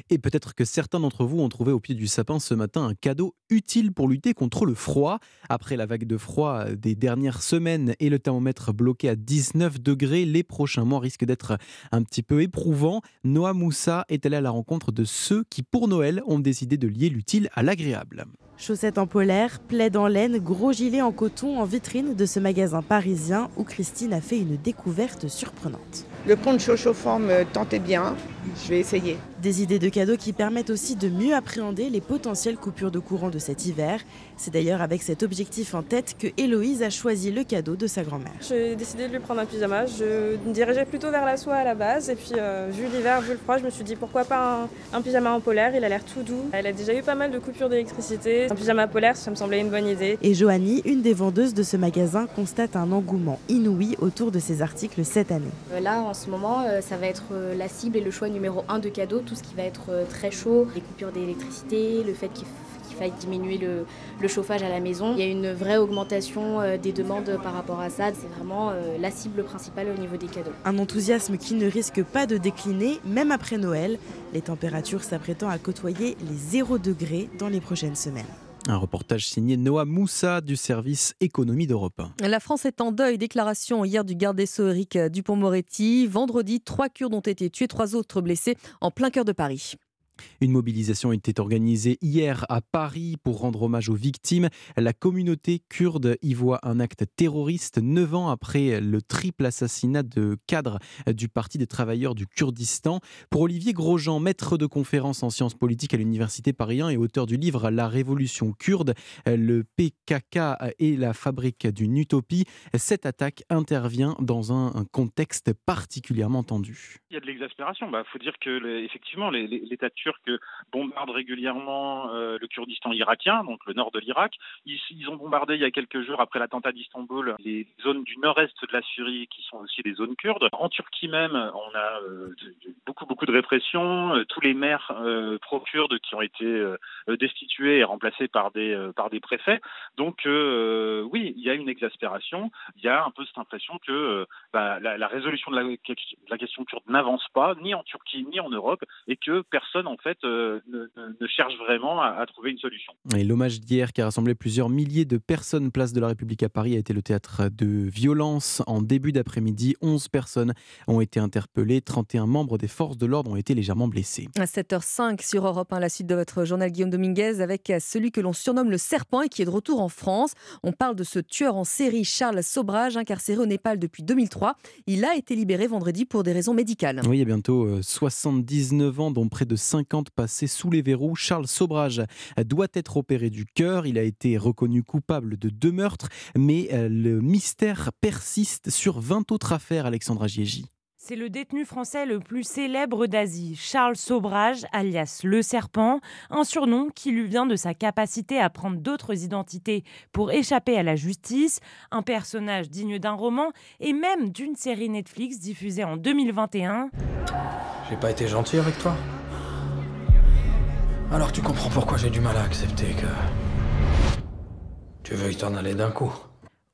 S4: Et peut-être que certains d'entre vous ont trouvé au pied du sapin ce matin un cadeau utile pour lutter contre le froid. Après la vague de froid des dernières semaines et le thermomètre bloqué à 19 degrés, les prochains mois risquent d'être un petit peu éprouvants. Noah Moussa est allé à la rencontre de ceux qui, pour Noël, ont décidé de lier l'utile à l'agréable.
S52: Chaussettes en polaire, plaid en laine, gros gilet en coton en vitrine de ce magasin parisien où Christine a fait une découverte surprenante.
S53: Le poncho me tentait bien, je vais essayer.
S52: Des idées de cadeaux qui permettent aussi de mieux appréhender les potentielles coupures de courant de cet hiver. C'est d'ailleurs avec cet objectif en tête que Héloïse a choisi le cadeau de sa grand-mère.
S54: J'ai décidé de lui prendre un pyjama. Je me dirigeais plutôt vers la soie à la base. Et puis, euh, vu l'hiver, vu le froid, je me suis dit pourquoi pas un, un pyjama en polaire? Il a l'air tout doux. Elle a déjà eu pas mal de coupures d'électricité. Un pyjama polaire, ça me semblait une bonne idée.
S52: Et Joanie, une des vendeuses de ce magasin, constate un engouement inouï autour de ces articles cette année.
S55: Euh, là, en ce moment, euh, ça va être la cible et le choix numéro un de cadeaux. Tout ce qui va être très chaud, les coupures d'électricité, le fait qu'il faille diminuer le, chauffage à la maison. Il y a une vraie augmentation euh, des demandes par rapport à ça. C'est vraiment euh, la cible principale au niveau des cadeaux.
S52: Un enthousiasme qui ne risque pas de décliner, même après Noël, les températures s'apprêtant à côtoyer les 0 degrés dans les prochaines semaines.
S4: Un reportage signé Noah Moussa du service économie d'Europe 1.
S2: La France est en deuil. Déclaration hier du garde des Sceaux Éric Dupont-Moretti. Vendredi, trois Kurdes ont été tués, trois autres blessés en plein cœur de Paris.
S4: Une mobilisation était organisée hier à Paris pour rendre hommage aux victimes. La communauté kurde y voit un acte terroriste neuf ans après le triple assassinat de cadres du Parti des travailleurs du Kurdistan. Pour Olivier Grosjean, maître de conférence en sciences politiques à l'Université Paris 1 et auteur du livre La Révolution kurde, le PKK et la fabrique d'une utopie, cette attaque intervient dans un contexte particulièrement tendu.
S56: Il y a de l'exaspération. Il bah, faut dire que effectivement, l'État que bombardent régulièrement euh, le Kurdistan irakien, donc le nord de l'Irak. Ils, ont bombardé il y a quelques jours après l'attentat d'Istanbul les zones du nord-est de la Syrie qui sont aussi des zones kurdes. En Turquie même, on a euh, beaucoup beaucoup de répression. Euh, tous les maires pro-kurdes qui ont été destitués et remplacés par des par des préfets. Donc oui, il y a une exaspération. Il y a un peu cette impression que bah, la, résolution de la, de la question kurde n'avance pas, ni en Turquie ni en Europe, et que personne en fait euh, ne, cherche vraiment à, trouver une solution.
S4: Et l'hommage d'hier qui a rassemblé plusieurs milliers de personnes place de la République à Paris a été le théâtre de violences. En début d'après-midi, 11 personnes ont été interpellées, 31 membres des forces de l'ordre ont été légèrement blessés.
S2: À 7h05 sur Europe 1, la suite de votre journal Guillaume Dominguez avec celui que l'on surnomme le serpent et qui est de retour en France. On parle de ce tueur en série Charles Sobrage, incarcéré au Népal depuis 2003. Il a été libéré vendredi pour des raisons médicales.
S4: Oui, il y a bientôt 79 ans, dont près de 50 passés sous les verrous. Charles Sobrage doit être opéré du cœur. Il a été reconnu coupable de deux meurtres, mais euh, le mystère persiste sur 20 autres affaires, Alexandra Giegi.
S57: C'est le détenu français le plus célèbre d'Asie, Charles Sobrage, alias le Serpent, un surnom qui lui vient de sa capacité à prendre d'autres identités pour échapper à la justice, un personnage digne d'un roman et même d'une série Netflix diffusée en 2021.
S58: J'ai pas été gentil avec toi alors tu comprends pourquoi j'ai du mal à accepter que tu veuilles t'en aller d'un coup.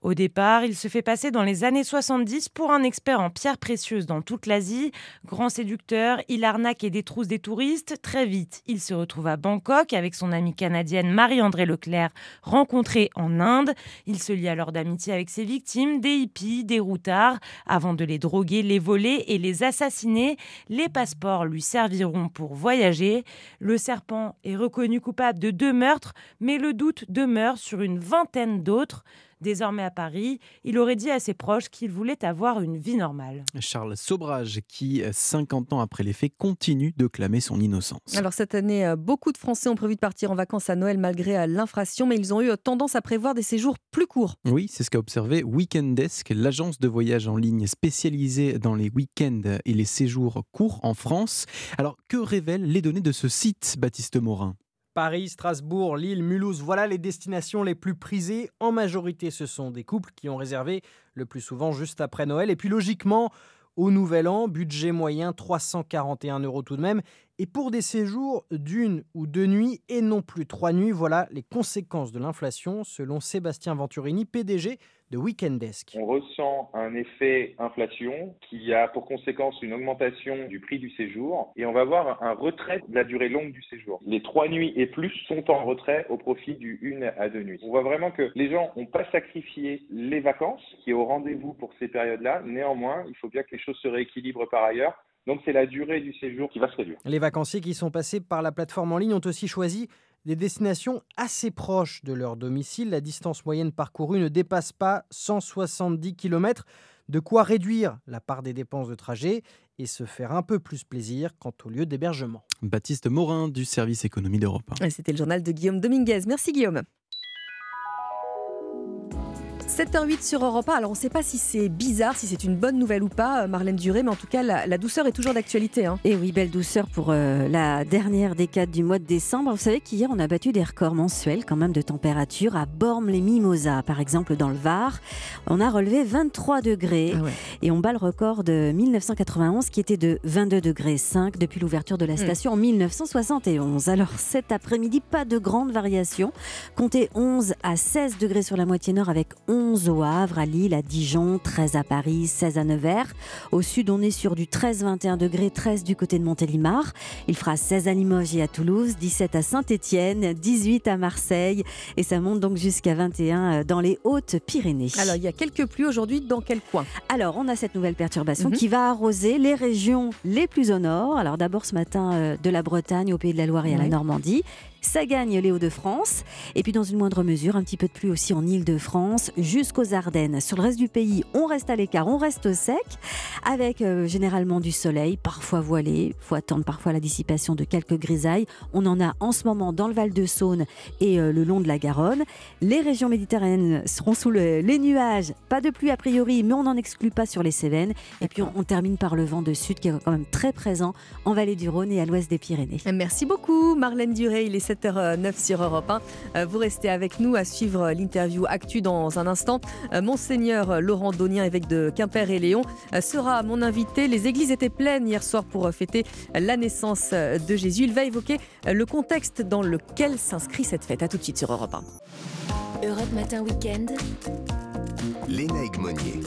S57: Au départ, il se fait passer dans les années 70 pour un expert en pierres précieuses dans toute l'Asie. Grand séducteur, il arnaque et détrousse des touristes. Très vite, il se retrouve à Bangkok avec son amie canadienne Marie-André Leclerc, rencontrée en Inde. Il se lie alors d'amitié avec ses victimes, des hippies, des routards, avant de les droguer, les voler et les assassiner. Les passeports lui serviront pour voyager. Le serpent est reconnu coupable de deux meurtres, mais le doute demeure sur une vingtaine d'autres. Désormais à Paris, il aurait dit à ses proches qu'il voulait avoir une vie normale.
S4: Charles Sobrage, qui, 50 ans après les faits, continue de clamer son innocence.
S2: Alors cette année, euh, beaucoup de Français ont prévu de partir en vacances à Noël malgré euh, l'inflation, mais ils ont eu euh, tendance à prévoir des séjours plus courts.
S4: Oui, c'est ce qu'a observé Weekendesk, l'agence de voyage en ligne spécialisée dans les week-ends et les séjours courts en France. Alors que révèlent les données de ce site, Baptiste Morin?
S59: Paris, Strasbourg, Lille, Mulhouse, voilà les destinations les plus prisées. En majorité, ce sont des couples qui ont réservé le plus souvent juste après Noël. Et puis logiquement, au Nouvel An, budget moyen 341 euros tout de même. Et pour des séjours d'une ou deux nuits et non plus trois nuits, voilà les conséquences de l'inflation selon Sébastien Venturini, PDG de Weekendesk.
S60: On ressent un effet inflation qui a pour conséquence une augmentation du prix du séjour et on va voir un retrait de la durée longue du séjour. Les trois nuits et plus sont en retrait au profit du une à deux nuits. On voit vraiment que les gens n'ont pas sacrifié les vacances qui est au rendez-vous pour ces périodes-là. Néanmoins, il faut bien que les choses se rééquilibrent par ailleurs. Donc c'est la durée du séjour qui va se réduire.
S59: Les vacanciers qui sont passés par la plateforme en ligne ont aussi choisi des destinations assez proches de leur domicile. La distance moyenne parcourue ne dépasse pas 170 km. De quoi réduire la part des dépenses de trajet et se faire un peu plus plaisir quant au lieu d'hébergement.
S4: Baptiste Morin du service économie d'Europe.
S2: C'était le journal de Guillaume Dominguez. Merci Guillaume. 7h08 sur Europa. Alors, on ne sait pas si c'est bizarre, si c'est une bonne nouvelle ou pas, euh, Marlène Duré, mais en tout cas, la, douceur est toujours d'actualité. Hein.
S5: Et oui, belle douceur pour euh, la dernière décade du mois de décembre. Vous savez qu'hier, on a battu des records mensuels quand même de température à Bormes-les-Mimosas, par exemple, dans le Var. On a relevé 23 degrés
S2: Ah
S5: et on bat le record de 1991 qui était de 22 degrés 5 depuis l'ouverture de la
S2: Hmm.
S5: station en 1971. Alors, cet après-midi, pas de grande variation. Comptez 11 à 16 degrés sur la moitié nord avec 11 au Havre, à Lille, à Dijon, 13 à Paris, 16 à Nevers. Au sud, on est sur du 13-21 degrés, 13 du côté de Montélimar. Il fera 16 à Limoges et à Toulouse, 17 à Saint-Étienne, 18 à Marseille et ça monte donc jusqu'à 21 dans les Hautes-Pyrénées.
S2: Alors, il y a quelques pluies aujourd'hui. Dans quel coin?
S5: Alors, on a cette nouvelle perturbation
S2: Mhm.
S5: qui va arroser les régions les plus au nord. Alors, d'abord ce matin, euh, de la Bretagne au Pays de la Loire et à la. Normandie. Ça gagne les Hauts-de-France. Et puis, dans une moindre mesure, un petit peu de pluie aussi en Île-de-France jusqu'aux Ardennes. Sur le reste du pays, on reste à l'écart, on reste au sec, avec euh, généralement du soleil, parfois voilé. Il faut attendre parfois la dissipation de quelques grisailles. On en a en ce moment dans le Val-de-Saône et euh, le long de la Garonne. Les régions méditerranéennes seront sous le- les nuages. Pas de pluie a priori, mais on n'en exclut pas sur les Cévennes. Et puis on, on termine par le vent de sud qui est quand même très présent en vallée du Rhône et à l'ouest des Pyrénées.
S2: Merci beaucoup, Marlène Duré. Il est 7h09 sur Europe 1. Euh, Vous restez avec nous à suivre l'interview Actu dans un instant. Euh, Monseigneur Laurent Donien, évêque de Quimper et Léon, euh, sera mon invité. Les églises étaient pleines hier soir pour euh, fêter la naissance euh, de Jésus. Il va évoquer euh, le contexte dans lequel s'inscrit cette fête. À tout de suite sur Europe 1.
S23: Europe Matin Week-end.
S3: Léna Egmonier.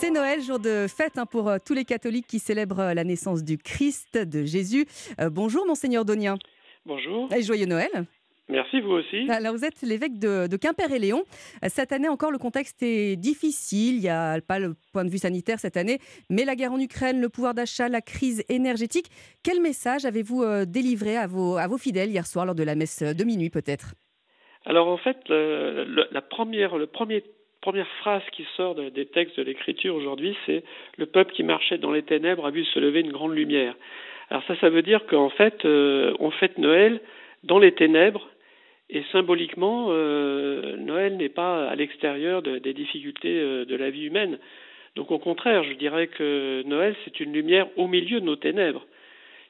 S2: C'est Noël, jour de fête hein, pour euh, tous les catholiques qui célèbrent euh, la naissance du Christ, de Jésus. Euh, bonjour, Monseigneur Donien.
S61: Bonjour.
S2: Et joyeux Noël.
S61: Merci, vous aussi.
S2: Alors, vous êtes l'évêque de, de Quimper et Léon. Cette année encore, le contexte est difficile. Il n'y a pas le point de vue sanitaire cette année, mais la guerre en Ukraine, le pouvoir d'achat, la crise énergétique. Quel message avez-vous délivré à vos, à vos fidèles hier soir lors de la messe de minuit, peut-être?
S61: Alors en fait, le- le- la première, le premier, première phrase qui sort de- des textes de l'Écriture aujourd'hui, c'est le peuple qui marchait dans les ténèbres a vu se lever une grande lumière. Alors ça, ça veut dire qu'en fait, euh, on fête Noël dans les ténèbres. Et symboliquement, euh, Noël n'est pas à l'extérieur de- des difficultés euh, de la vie humaine. Donc au contraire, je dirais que Noël, c'est une lumière au milieu de nos ténèbres,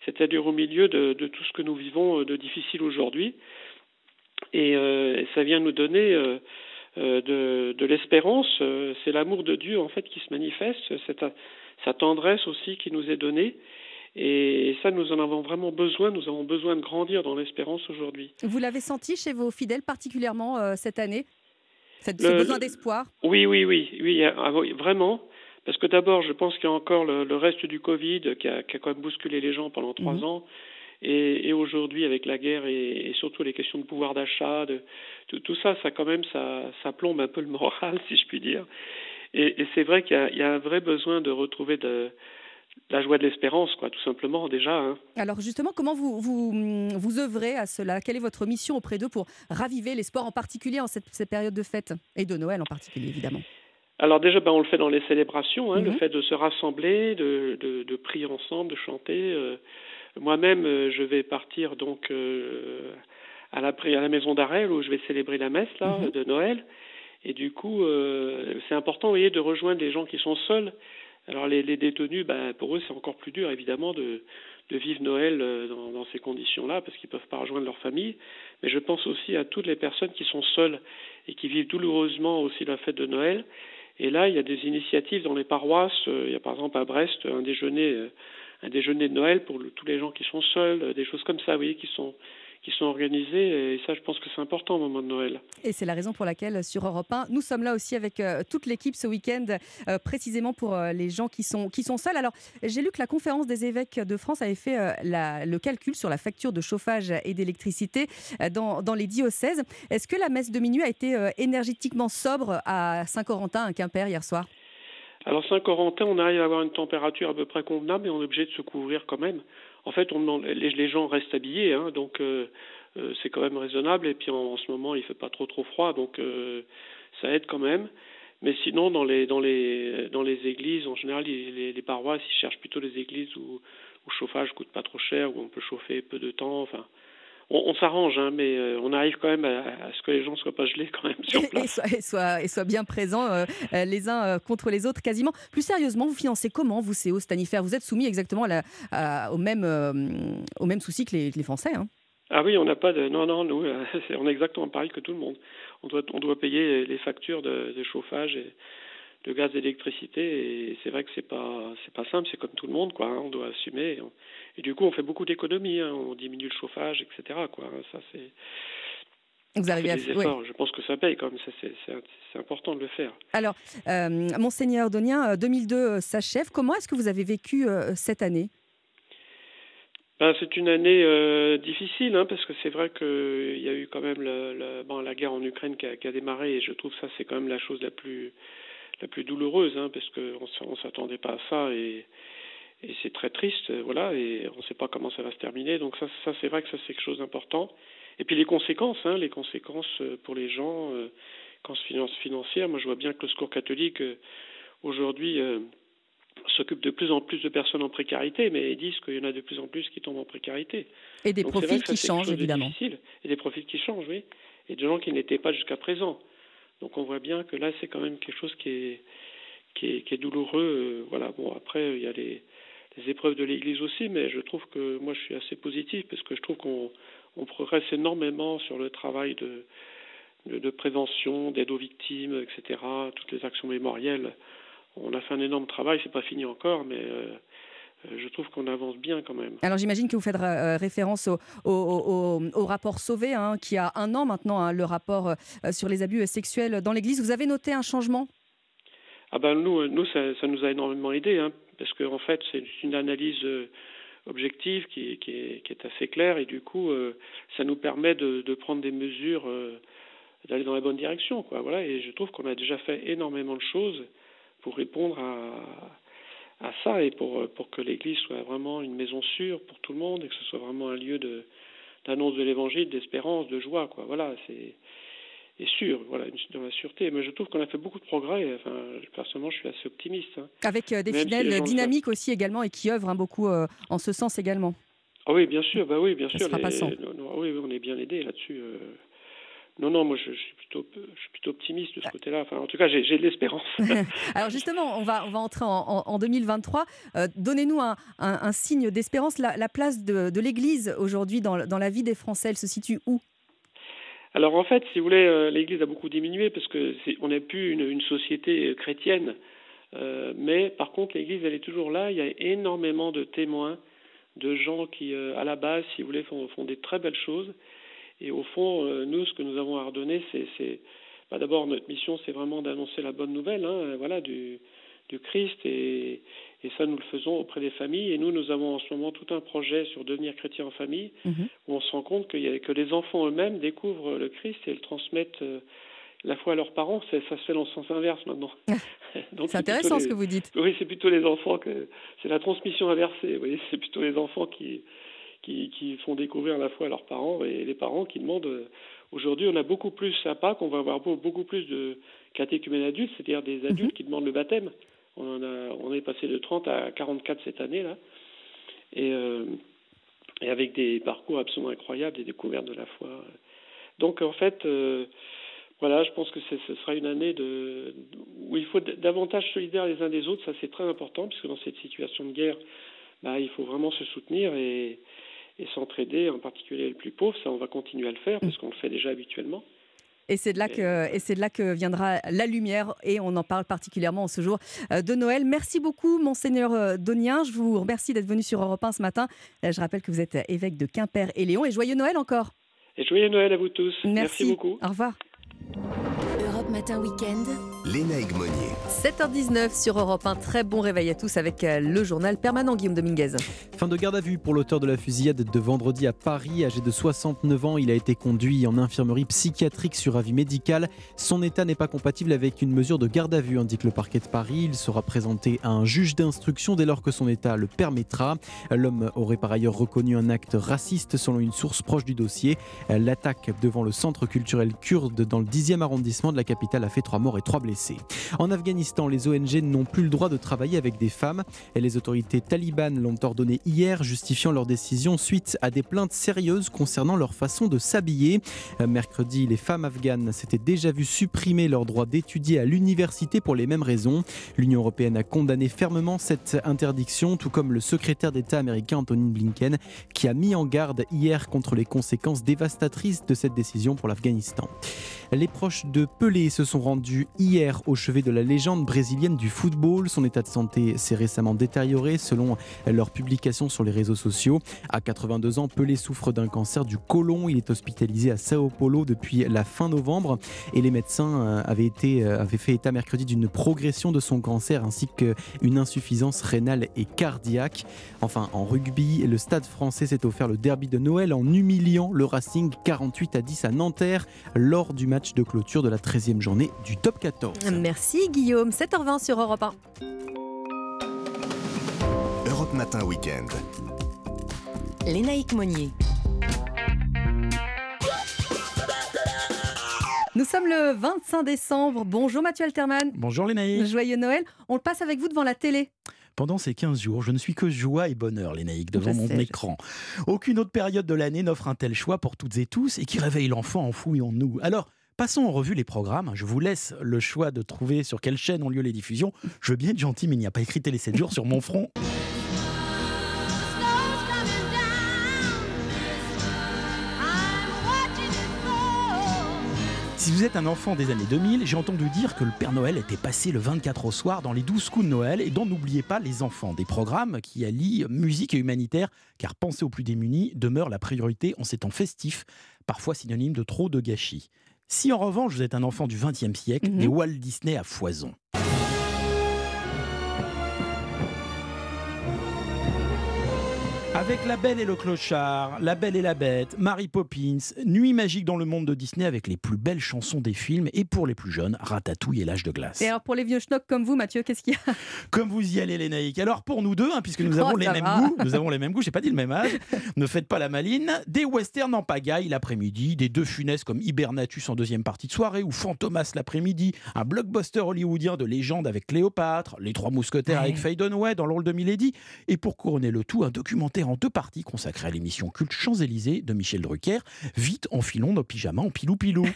S61: c'est-à-dire au milieu de, tout ce que nous vivons de difficile aujourd'hui. Et ça vient nous donner de, de l'espérance. euh, c'est l'amour de Dieu en fait qui se manifeste, cette, sa tendresse aussi qui nous est donnée. Et ça, nous en avons vraiment besoin. Nous avons besoin de grandir dans l'espérance aujourd'hui.
S2: Vous l'avez senti chez vos fidèles particulièrement euh, cette année? Cette, ce besoin d'espoir?
S61: Oui, oui, oui, oui, ah vraiment. Parce que d'abord, je pense qu'il y a encore le, reste du Covid qui a, qui a, quand même bousculé les gens pendant trois mhm. ans. Et, et aujourd'hui, avec la guerre et, et, surtout les questions de pouvoir d'achat, de, tout, ça, ça quand même, ça, ça plombe un peu le moral, si je puis dire. Et, et c'est vrai qu'il y, y, a un vrai besoin de retrouver de, la joie de l'espérance, quoi, tout simplement déjà. Hein.
S2: Alors justement, comment vous, vous, vous œuvrez à cela? Quelle est votre mission auprès d'eux pour raviver l'espoir, en particulier en cette, cette, période de fête? Et de Noël en particulier, évidemment
S61: alors déjà, ben, on le fait dans les célébrations, hein, le mhm. fait de se rassembler, de, de, de, prier ensemble, de chanter. Euh, moi-même, euh, je vais partir donc euh, à, la, à la maison d'arrêt où je vais célébrer la messe là, mhm. de Noël. Et du coup, c'est important, vous voyez, de rejoindre les gens qui sont seuls alors les, les détenus, ben, pour eux, c'est encore plus dur, évidemment, de, de vivre Noël euh, dans, dans ces conditions-là, parce qu'ils ne peuvent pas rejoindre leur famille. Mais je pense aussi à toutes les personnes qui sont seules et qui vivent douloureusement aussi la fête de Noël. Et là, il y a des initiatives dans les paroisses. Euh, il y a par exemple à Brest un déjeuner, euh, un déjeuner de Noël pour tous les gens qui sont seuls, des choses comme ça, vous voyez, qui sont qui sont organisées. Et ça, je pense que c'est important au moment de Noël.
S2: Et c'est la raison pour laquelle, sur Europe 1, nous sommes là aussi avec euh, toute l'équipe ce week-end, euh, précisément pour euh, les gens qui sont, qui sont seuls. Alors, j'ai lu que la conférence des évêques de France avait fait le calcul sur la facture de chauffage et d'électricité dans, dans, les diocèses. Est-ce que la messe de minuit a été énergétiquement sobre à Saint-Corentin, à Quimper, hier soir?
S61: Alors Saint-Corentin, on arrive à avoir une température à peu près convenable, mais on est obligé de se couvrir quand même en fait, les, gens restent habillés, hein, donc euh, euh, c'est quand même raisonnable. Et puis en, ce moment, il fait pas trop trop froid, donc euh, ça aide quand même. Mais sinon, dans les églises, en général, les, paroisses, ils cherchent plutôt les églises où, le chauffage coûte pas trop cher, où on peut chauffer peu de temps. Enfin, on, s'arrange, hein, mais euh, on arrive quand même à, ce que les gens ne soient pas gelés quand même sur place.
S2: Et, soient, et, soient, bien présents euh, euh, les uns contre les autres quasiment. Plus sérieusement, vous financez comment, vous, ces hauts stanifères Vous êtes soumis exactement à au, même, au même souci que les, Français hein?
S61: Ah oui, on n'a pas de. Non, non, nous, on est exactement pareil que tout le monde. On doit, on doit payer les factures de, de chauffage et de gaz d'électricité et c'est vrai que c'est pas c'est pas simple c'est comme tout le monde quoi hein, on doit assumer et, du coup on fait beaucoup d'économies hein, on diminue le chauffage etc quoi hein, ça c'est
S2: vous arrivez à
S61: efforts. Je pense que ça paye quand même, c'est important de le faire.
S2: Alors, euh, Monseigneur Donien, 2002 euh, euh, s'achève. Comment est-ce que vous avez vécu cette année?
S61: Ben, C'est une année difficile, hein, parce que c'est vrai qu'il y a eu quand même le, bon, la guerre en Ukraine qui a, qui a, démarré, et je trouve que ça c'est quand même la chose la plus la plus douloureuse, hein, parce qu'on ne s'attendait pas à ça et, et c'est très triste, voilà, et on ne sait pas comment ça va se terminer. Donc ça, ça c'est vrai que ça c'est quelque chose d'important. Et puis les conséquences, hein, les conséquences euh, pour les gens, euh, finance financière. Moi, je vois bien que le secours catholique euh, aujourd'hui euh, s'occupe de plus en plus de personnes en précarité, mais ils disent qu'il y en a de plus en plus qui tombent en précarité.
S2: Et des profils qui changent, évidemment.
S61: Et des profils qui changent, oui. Et de gens qui n'étaient pas jusqu'à présent. Donc on voit bien que là, c'est quand même quelque chose qui est, qui est, qui est douloureux. Euh, voilà, bon, après, il y a les, les épreuves de l'Église aussi, mais je trouve que moi, je suis assez positif parce que je trouve qu'on on progresse énormément sur le travail de, de, prévention, d'aide aux victimes, etc., toutes les actions mémorielles. On a fait un énorme travail, c'est pas fini encore, mais euh, je trouve qu'on avance bien quand même.
S2: Alors j'imagine que vous faites euh, référence au, au, au, rapport Sauvé, hein, qui a un an maintenant, hein, le rapport euh, sur les abus sexuels dans l'Église. Vous avez noté un changement?
S61: Ah ben nous, nous ça, ça nous a énormément aidé, hein, parce qu'en en fait c'est une analyse objective qui, qui, est, qui, est, assez claire et du coup ça nous permet de, de prendre des mesures, d'aller dans la bonne direction, quoi. Voilà, et je trouve qu'on a déjà fait énormément de choses pour répondre à à ça et pour, pour que l'Église soit vraiment une maison sûre pour tout le monde et que ce soit vraiment un lieu de d'annonce de l'Évangile, d'espérance, de joie, quoi. Voilà, c'est et sûr, voilà, dans la sûreté. Mais je trouve qu'on a fait beaucoup de progrès. Enfin, personnellement, je suis assez optimiste. Hein.
S2: Avec euh, des fidèles dynamiques aussi également et qui œuvrent hein, beaucoup euh, en ce sens également.
S61: Ah oui, bien sûr, bah oui, bien
S2: Ça
S61: sûr.
S2: Sera
S61: les, oui, on est bien aidé là-dessus. Euh. Non, non, moi je, suis plutôt, je suis plutôt optimiste de ce côté-là. Enfin, en tout cas, j'ai de l'espérance.
S2: Alors justement, on va, on va entrer en, en, 2023. Euh, donnez-nous un, un, signe d'espérance. La, la, place de, de l'Église aujourd'hui dans, dans, la vie des Français, elle se situe où?
S61: Alors en fait, si vous voulez, euh, l'Église a beaucoup diminué parce que on n'est plus une, une, société euh, chrétienne. Euh, mais par contre, l'Église, elle est toujours là. Il y a énormément de témoins, de gens qui, à la base, si vous voulez, font, font des très belles choses. Et au fond, euh, nous, ce que nous avons à redonner, c'est bah, d'abord notre mission c'est vraiment d'annoncer la bonne nouvelle, hein, voilà, du, du Christ et, et ça nous le faisons auprès des familles. Et nous, nous avons en ce moment tout un projet sur devenir chrétien en famille
S2: Mhm.
S61: où on se rend compte que les enfants eux-mêmes découvrent le Christ et le transmettent euh, la foi à leurs parents. Ça se fait dans le sens inverse maintenant.
S2: C'est intéressant ce que vous dites.
S61: Oui, c'est plutôt les enfants que c'est la transmission inversée. Vous voyez, c'est plutôt les enfants qui, qui qui font découvrir la foi à leurs parents et les parents qui demandent. euh, Aujourd'hui, on a beaucoup plus à Pâques, on va avoir beau- beaucoup plus de catéchumènes adultes, c'est-à-dire des adultes qui demandent le baptême. On en a, on est passé de 30 à 44 cette année là, et euh, et avec des parcours absolument incroyables, des découvertes de la foi. Donc en fait, euh, voilà, je pense que ce sera une année de, où il faut davantage solidaires les uns des autres. Ça, c'est très important, puisque dans cette situation de guerre, bah, il faut vraiment se soutenir et, et s'entraider, en particulier les plus pauvres. Ça, on va continuer à le faire, parce qu'on le fait déjà habituellement.
S2: Et c'est de là que et c'est de là que viendra la lumière et on en parle particulièrement en ce jour euh, de Noël. Merci beaucoup monseigneur euh, Donien, je vous remercie d'être venu sur Europe 1 ce matin. Je rappelle que vous êtes évêque de Quimper et Léon et joyeux Noël encore.
S61: Et joyeux Noël à vous tous.
S2: Merci,
S61: beaucoup.
S2: Au revoir.
S23: Europe Matin Week-end.
S3: Léna Egmonier.
S2: 7h19 sur Europe 1. Très bon réveil à tous avec euh, le journal permanent Guillaume Dominguez.
S4: Fin de garde à vue pour l'auteur de la fusillade de vendredi à Paris. Âgé de 69 ans, il a été conduit en infirmerie psychiatrique sur avis médical. Son état n'est pas compatible avec une mesure de garde à vue, indique le parquet de Paris. Il sera présenté à un juge d'instruction dès lors que son état le permettra. L'homme aurait par ailleurs reconnu un acte raciste selon une source proche du dossier. L'attaque devant le centre culturel kurde dans le 10e arrondissement de la capitale a fait trois morts et trois blessés. En Afghanistan, les ONG n'ont plus le droit de travailler avec des femmes et les autorités talibanes l'ont ordonné hier, justifiant leur décision suite à des plaintes sérieuses concernant leur façon de s'habiller. Euh, Mercredi, les femmes afghanes s'étaient déjà vues supprimer leur droit d'étudier à l'université pour les mêmes raisons. L'Union européenne a condamné fermement cette interdiction, tout comme le secrétaire d'État américain Anthony Blinken, qui a mis en garde hier contre les conséquences dévastatrices de cette décision pour l'Afghanistan. Les proches de Pelé se sont rendus hier au chevet de la légende brésilienne du football. Son état de santé s'est récemment détérioré selon leurs publications sur les réseaux sociaux. À 82 ans, Pelé souffre d'un cancer du côlon. Il est hospitalisé à Sao Paulo depuis la fin novembre et les médecins euh, avaient, euh, avaient fait état mercredi d'une progression de son cancer ainsi qu'une insuffisance rénale et cardiaque. Enfin, en rugby, le stade français s'est offert le derby de Noël en humiliant le Racing 48 à 10 à Nanterre lors du match de clôture de la 13e journée du top 14.
S2: Merci Guillaume. 7h20 sur Europe 1.
S3: Europe Matin Week-end.
S23: Lénaïque Monnier.
S2: Nous sommes le 25 décembre. Bonjour Mathieu Alterman.
S62: Bonjour Lénaïque.
S2: Joyeux Noël. On le passe avec vous devant la télé.
S62: Pendant ces 15 jours, je ne suis que joie et bonheur, Lénaïque, devant
S2: Je
S62: mon
S2: sais,
S62: écran. Aucune autre période de l'année n'offre un tel choix pour toutes et tous et qui réveille l'enfant enfoui en nous. Alors, passons en revue les programmes. Je vous laisse le choix de trouver sur quelle chaîne ont lieu les diffusions. Je veux bien être gentil, mais il n'y a pas écrit Télé 7 jours sur mon front. Si vous êtes un enfant des années 2000, j'ai entendu dire que le Père Noël était passé le 24 au soir dans les 12 coups de Noël et dont n'oubliez pas les enfants. Des programmes qui allient musique et humanitaire, car penser aux plus démunis demeure la priorité en ces temps festifs, parfois synonyme de trop de gâchis. Si en revanche vous êtes un enfant du XXe siècle, des Walt Disney à foison. Avec La Belle et le Clochard, La Belle et la Bête, Mary Poppins, Nuit magique dans le monde de Disney avec les plus belles chansons des films et pour les plus jeunes, Ratatouille et l'âge de glace.
S2: Et alors pour les vieux schnocks comme vous, Mathieu, qu'est-ce qu'il y a?
S62: Comme vous y allez, les naïcs. Alors pour nous deux, hein, puisque nous
S2: Oh,
S62: avons les mêmes goûts, nous avons les mêmes goûts. J'ai pas dit le même âge. ne faites pas la maline. Des westerns en pagaille l'après-midi, des deux funestes comme Hibernatus en deuxième partie de soirée ou Fantomas l'après-midi, un blockbuster hollywoodien de légende avec Cléopâtre, les Trois Mousquetaires avec Faye Dunaway dans le rôle de Milady, et pour couronner le tout, un documentaire en deux parties consacré à l'émission culte Champs-Élysées de Michel Drucker. Vite, enfilons nos pyjamas en pilou-pilou.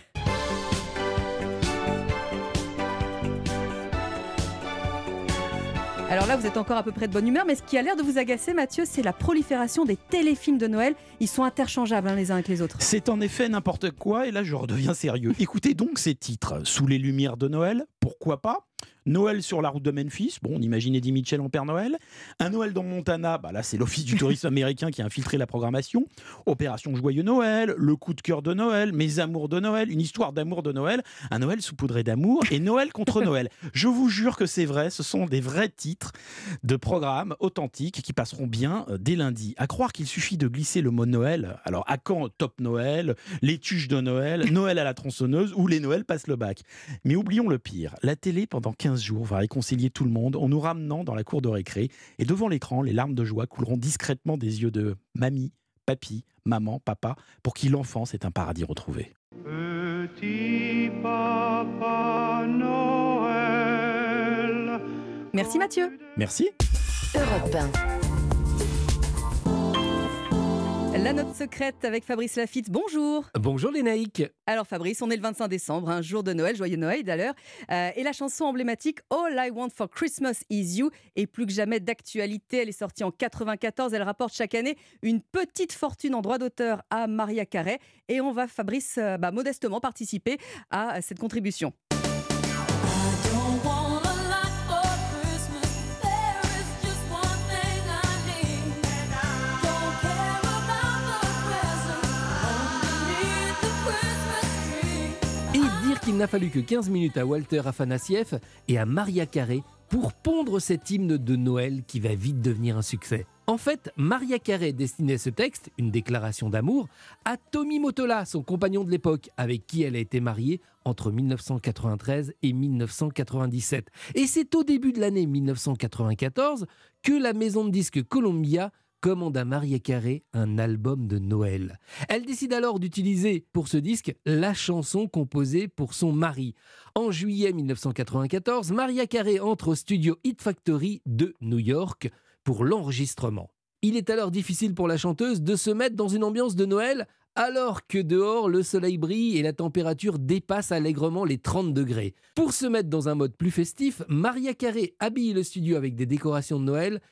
S2: Alors là, vous êtes encore à peu près de bonne humeur, mais ce qui a l'air de vous agacer, Mathieu, c'est la prolifération des téléfilms de Noël. Ils sont interchangeables hein, les uns avec les autres.
S62: C'est en effet n'importe quoi, et là je redeviens sérieux. Écoutez donc ces titres. Sous les lumières de Noël, pourquoi pas? Noël sur la route de Memphis, bon, on imagine Eddie Mitchell en Père Noël. Un Noël dans Montana, bah là c'est l'Office du tourisme américain qui a infiltré la programmation. Opération Joyeux Noël, Le coup de cœur de Noël, Mes amours de Noël, une histoire d'amour de Noël, un Noël saupoudré d'amour et Noël contre Noël. Je vous jure que c'est vrai, ce sont des vrais titres de programmes authentiques qui passeront bien euh, dès lundi. À croire qu'il suffit de glisser le mot Noël. Alors à quand Top Noël, les tuches de Noël, Noël à la tronçonneuse ou les Noëls passent le bac. Mais oublions le pire, la télé pendant 15 jours va réconcilier tout le monde en nous ramenant dans la cour de récré et devant l'écran, les larmes de joie couleront discrètement des yeux de mamie, papy, maman, papa, pour qui l'enfance est un paradis retrouvé.
S63: Petit papa Noël.
S2: Merci Mathieu.
S62: Merci.
S2: Europe 1. La note secrète avec Fabrice Lafitte. Bonjour.
S64: Bonjour les naïcs.
S2: Alors Fabrice, on est le 25 décembre, un jour de Noël, joyeux Noël d'ailleurs. Euh, et la chanson emblématique All I Want for Christmas is You est plus que jamais d'actualité. Elle est sortie en 94. Elle rapporte chaque année une petite fortune en droit d'auteur à Maria Carey. Et on va, Fabrice, euh, bah, modestement participer à cette contribution.
S64: Qu'il n'a fallu que 15 minutes à Walter Afanassieff et à Maria Carré pour pondre cet hymne de Noël qui va vite devenir un succès. En fait, Maria Carré destinait ce texte, une déclaration d'amour, à Tommy Motola, son compagnon de l'époque, avec qui elle a été mariée entre 1993 et 1997. Et c'est au début de l'année 1994 que la maison de disques Columbia commande à Maria Carré un album de Noël. Elle décide alors d'utiliser pour ce disque la chanson composée pour son mari. En juillet 1994, Maria Carré entre au studio Hit Factory de New York pour l'enregistrement. Il est alors difficile pour la chanteuse de se mettre dans une ambiance de Noël alors que dehors le soleil brille et la température dépasse allègrement les 30 degrés. Pour se mettre dans un mode plus festif, Maria Carré habille le studio avec des décorations de Noël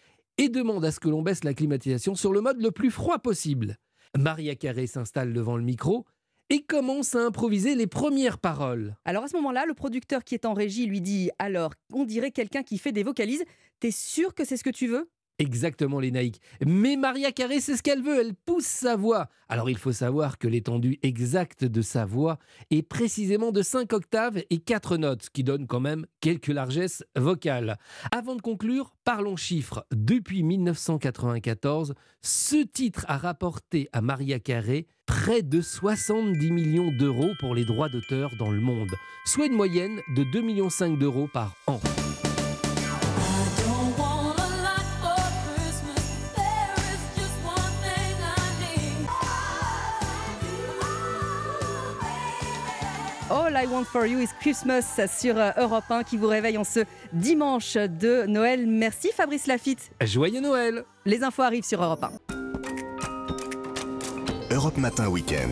S64: et demande à ce que l'on baisse la climatisation sur le mode le plus froid possible. Maria Carré s'installe devant le micro et commence à improviser les premières paroles.
S2: Alors à ce moment-là, le producteur qui est en régie lui dit Alors, on dirait quelqu'un qui fait des vocalises. T'es sûr que c'est ce que tu veux?
S64: Exactement les naïcs. Mais Maria Carré, c'est ce qu'elle veut, elle pousse sa voix. Alors il faut savoir que l'étendue exacte de sa voix est précisément de 5 octaves et 4 notes, qui donne quand même quelques largesses vocales. Avant de conclure, parlons chiffres. Depuis 1994, ce titre a rapporté à Maria Carré près de 70 millions d'euros pour les droits d'auteur dans le monde, soit une moyenne de 2,5 millions d'euros par an.
S2: All I Want for You is Christmas sur euh, Europe 1 qui vous réveille en ce dimanche de Noël. Merci Fabrice Lafitte.
S64: Joyeux Noël.
S2: Les infos arrivent sur Europe
S3: 1. Europe Matin Week-end.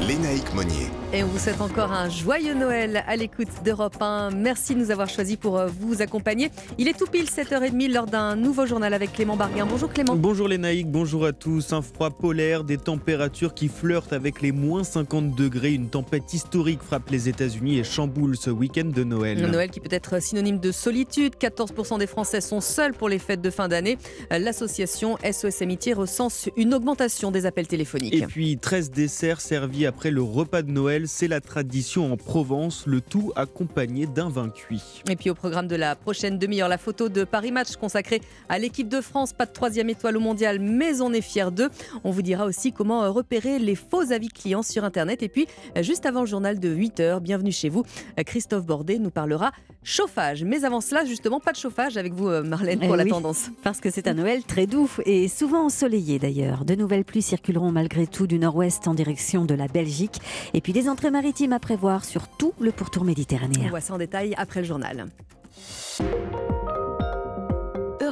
S3: Lénaïque Monnier.
S2: Et on vous souhaite encore un joyeux Noël à l'écoute d'Europe 1. Merci de nous avoir choisis pour euh, vous accompagner. Il est tout pile 7h30 lors d'un nouveau journal avec Clément Barguin. Bonjour Clément.
S30: Bonjour Lénaïque, bonjour à tous. Un froid polaire, des températures qui flirtent avec les moins 50 degrés. Une tempête historique frappe les États-Unis et chamboule ce week-end de Noël.
S2: Noël qui peut être synonyme de solitude. 14% des Français sont seuls pour les fêtes de fin d'année. L'association SOS Amitié recense une augmentation des appels téléphoniques.
S30: Et puis 13 desserts servis après le repas de Noël c'est la tradition en Provence, le tout accompagné d'un vin cuit.
S2: Et puis au programme de la prochaine demi-heure, la photo de Paris Match consacrée à l'équipe de France. Pas de troisième étoile au mondial, mais on est fiers d'eux. On vous dira aussi comment repérer les faux avis clients sur Internet. Et puis, juste avant le journal de 8h, bienvenue chez vous, Christophe Bordet nous parlera chauffage. Mais avant cela, justement, pas de chauffage avec vous, Marlène, pour
S5: eh
S2: la tendance.
S5: Parce que c'est un Noël très doux et souvent ensoleillé d'ailleurs. De nouvelles pluies circuleront malgré tout du nord-ouest en direction de la Belgique. Et puis des entrées maritimes à prévoir sur tout le pourtour méditerranéen.
S2: On voit ça en détail après le journal.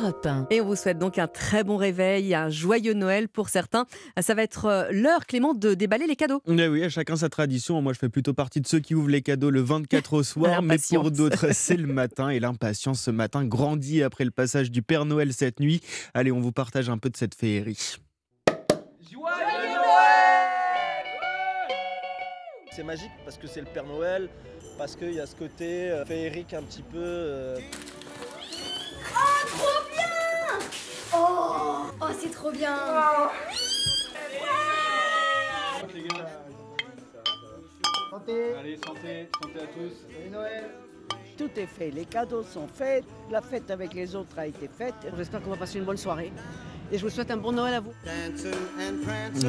S2: Europe 1. Et on vous souhaite donc un très bon réveil, un joyeux Noël pour certains. Ça va être euh, l'heure, Clément, de déballer les cadeaux.
S30: Oui, oui, à chacun sa tradition. Moi, je fais plutôt partie de ceux qui ouvrent les cadeaux le 24 au soir, mais pour d'autres, c'est le matin. Et l'impatience ce matin grandit après le passage du Père Noël cette nuit. Allez, on vous partage un peu de cette féerie.
S65: C'est magique parce que c'est le Père Noël, parce qu'il y a ce côté euh, féerique un petit peu. euh,
S66: Oh, trop bien Oh, oh c'est trop bien
S67: Santé Allez, santé, santé à tous. Et Noël
S68: Tout est fait, les cadeaux sont faits, la fête avec les autres a été faite.
S69: J'espère qu'on va passer une bonne soirée. Et je vous souhaite un bon Noël à vous.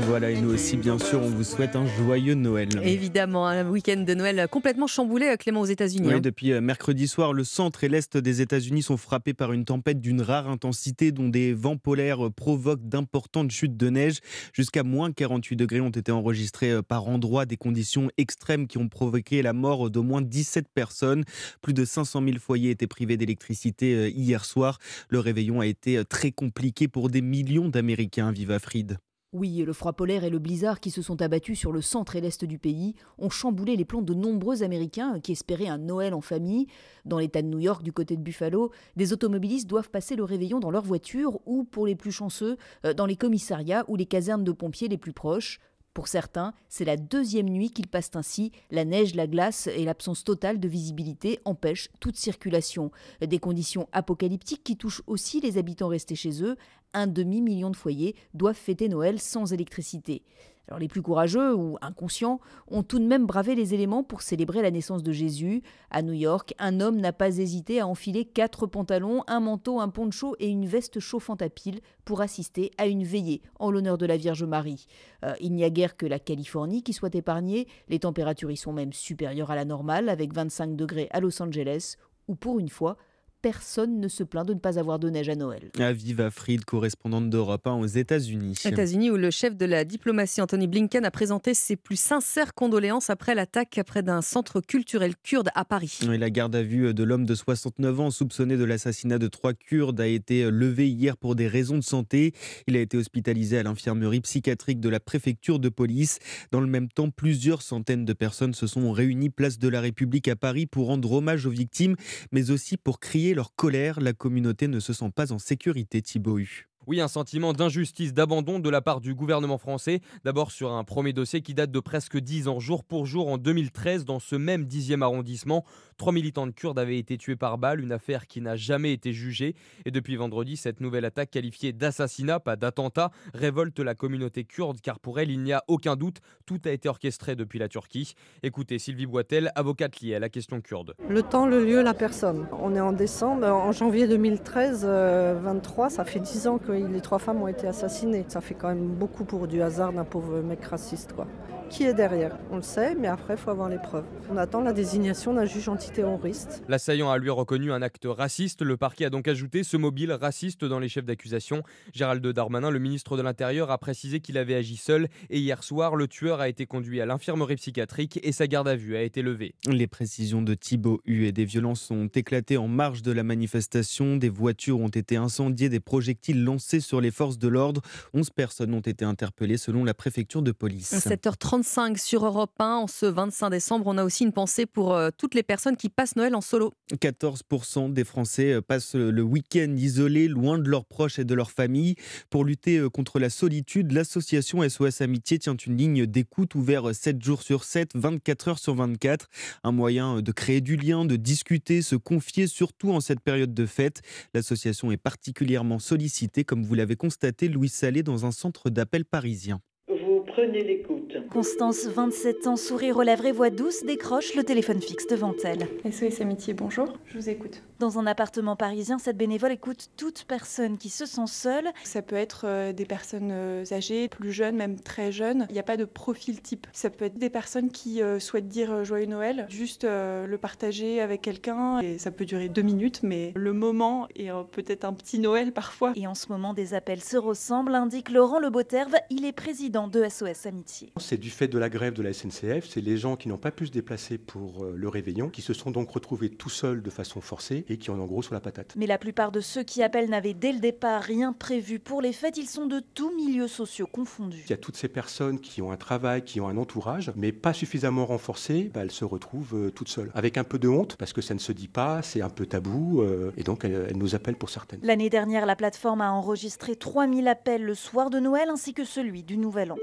S30: Voilà, et nous aussi, bien sûr, on vous souhaite un joyeux Noël.
S2: Évidemment, un week-end de Noël complètement chamboulé, euh, Clément, aux États-Unis.
S30: Oui,
S2: hein.
S30: depuis euh, mercredi soir, le centre et l'est des États-Unis sont frappés par une tempête d'une rare intensité dont des vents polaires euh, provoquent d'importantes chutes de neige. Jusqu'à moins 48 degrés ont été enregistrés par endroits, des conditions extrêmes qui ont provoqué la mort d'au moins 17 personnes. Plus de 500 000 foyers étaient privés d'électricité hier soir. Le réveillon a été très compliqué pour des millions d'Américains, Viva Fried.
S12: Oui, et le froid polaire et le blizzard qui se sont abattus sur le centre et l'est du pays ont chamboulé les plans de nombreux Américains qui espéraient un Noël en famille. Dans l'État de New York, du côté de Buffalo, des automobilistes doivent passer le réveillon dans leur voiture ou, pour les plus chanceux, euh, dans les commissariats ou les casernes de pompiers les plus proches. Pour certains, c'est la deuxième nuit qu'ils passent ainsi. La neige, la glace et l'absence totale de visibilité empêchent toute circulation. Des conditions apocalyptiques qui touchent aussi les habitants restés chez eux. Un demi-million de foyers doivent fêter Noël sans électricité. Alors les plus courageux ou inconscients ont tout de même bravé les éléments pour célébrer la naissance de Jésus. À New York, un homme n'a pas hésité à enfiler quatre pantalons, un manteau, un poncho et une veste chauffante à pile pour assister à une veillée en l'honneur de la Vierge Marie. Euh, il n'y a guère que la Californie qui soit épargnée, les températures y sont même supérieures à la normale avec 25 degrés à Los Angeles où pour une fois, personne ne se plaint de ne pas avoir de neige à Noël.
S30: Aviva Fried, correspondante d'Europe 1 aux États-Unis.
S2: États-Unis où le chef de la diplomatie Anthony Blinken a présenté ses plus sincères condoléances après l'attaque près d'un centre culturel kurde à Paris.
S30: Et la garde à vue de l'homme de 69 ans soupçonné de l'assassinat de trois Kurdes a été levée hier pour des raisons de santé. Il a été hospitalisé à l'infirmerie psychiatrique de la préfecture de police. Dans le même temps, plusieurs centaines de personnes se sont réunies place de la République à Paris pour rendre hommage aux victimes, mais aussi pour crier leur colère. La communauté ne se sent pas en sécurité, Thibaut.
S13: Oui, un sentiment d'injustice, d'abandon de la part du gouvernement français. D'abord sur un premier dossier qui date de presque 10 ans, jour pour jour, en 2013, dans ce même 10e arrondissement. Trois militants de Kurdes avaient été tués par balle, une affaire qui n'a jamais été jugée. Et depuis vendredi, cette nouvelle attaque qualifiée d'assassinat, pas d'attentat, révolte la communauté kurde, car pour elle, il n'y a aucun doute, tout a été orchestré depuis la Turquie. Écoutez Sylvie Boitel, avocate liée à la question kurde.
S14: Le temps, le lieu, la personne. On est en décembre, en janvier 2013, euh, 23, ça fait 10 ans que les trois femmes ont été assassinées. Ça fait quand même beaucoup pour du hasard d'un pauvre mec raciste, quoi. Qui est derrière On le sait, mais après, il faut avoir les preuves. On attend la désignation d'un juge antiterroriste.
S13: L'assaillant a lui reconnu un acte raciste. Le parquet a donc ajouté ce mobile raciste dans les chefs d'accusation. Gérald Darmanin, le ministre de l'Intérieur, a précisé qu'il avait agi seul. Et hier soir, le tueur a été conduit à l'infirmerie psychiatrique et sa garde à vue a été levée.
S30: Les précisions de Thibaut Hu et des violences ont éclaté en marge de la manifestation. Des voitures ont été incendiées, des projectiles lancés sur les forces de l'ordre. 11 personnes ont été interpellées selon la préfecture de police.
S2: 7h35 sur Europe 1, en ce 25 décembre, on a aussi une pensée pour euh, toutes les personnes qui passent Noël en solo.
S30: 14% des Français euh, passent le week-end isolés, loin de leurs proches et de leur famille. Pour lutter euh, contre la solitude, l'association SOS Amitié tient une ligne d'écoute ouverte 7 jours sur 7, 24 heures sur 24. Un moyen de créer du lien, de discuter, se confier, surtout en cette période de fête. L'association est particulièrement sollicitée, comme vous l'avez constaté, Louis Salé, dans un centre d'appel parisien.
S36: Vous prenez.
S16: Constance, 27 ans, sourire aux lèvres et voix douce, décroche le téléphone fixe devant elle.
S70: SOS Amitié, bonjour, je vous écoute.
S16: Dans un appartement parisien, cette bénévole écoute toute personne qui se sent seule.
S70: Ça peut être euh, des personnes euh, âgées, plus jeunes, même très jeunes. Il n'y a pas de profil type. Ça peut être des personnes qui euh, souhaitent dire Joyeux Noël, juste le partager avec quelqu'un. Et ça peut durer deux minutes, mais le moment est peut-être un petit Noël parfois.
S16: Et en ce moment, des appels se ressemblent, indique Laurent Leboterve. Il est président de SOS Amitié.
S71: C'est du fait de la grève de la SNCF, c'est les gens qui n'ont pas pu se déplacer pour le réveillon, qui se sont donc retrouvés tout seuls de façon forcée et qui en ont gros sur la patate.
S16: Mais la plupart de ceux qui appellent n'avaient dès le départ rien prévu pour les fêtes, ils sont de tous milieux sociaux confondus.
S71: Il y a toutes ces personnes qui ont un travail, qui ont un entourage, mais pas suffisamment renforcé, bah, elles se retrouvent euh, toutes seules. Avec un peu de honte, parce que ça ne se dit pas, c'est un peu tabou, euh, et donc elles, elles nous appellent pour certaines.
S16: L'année dernière, la plateforme a enregistré 3000 appels le soir de Noël ainsi que celui du Nouvel An.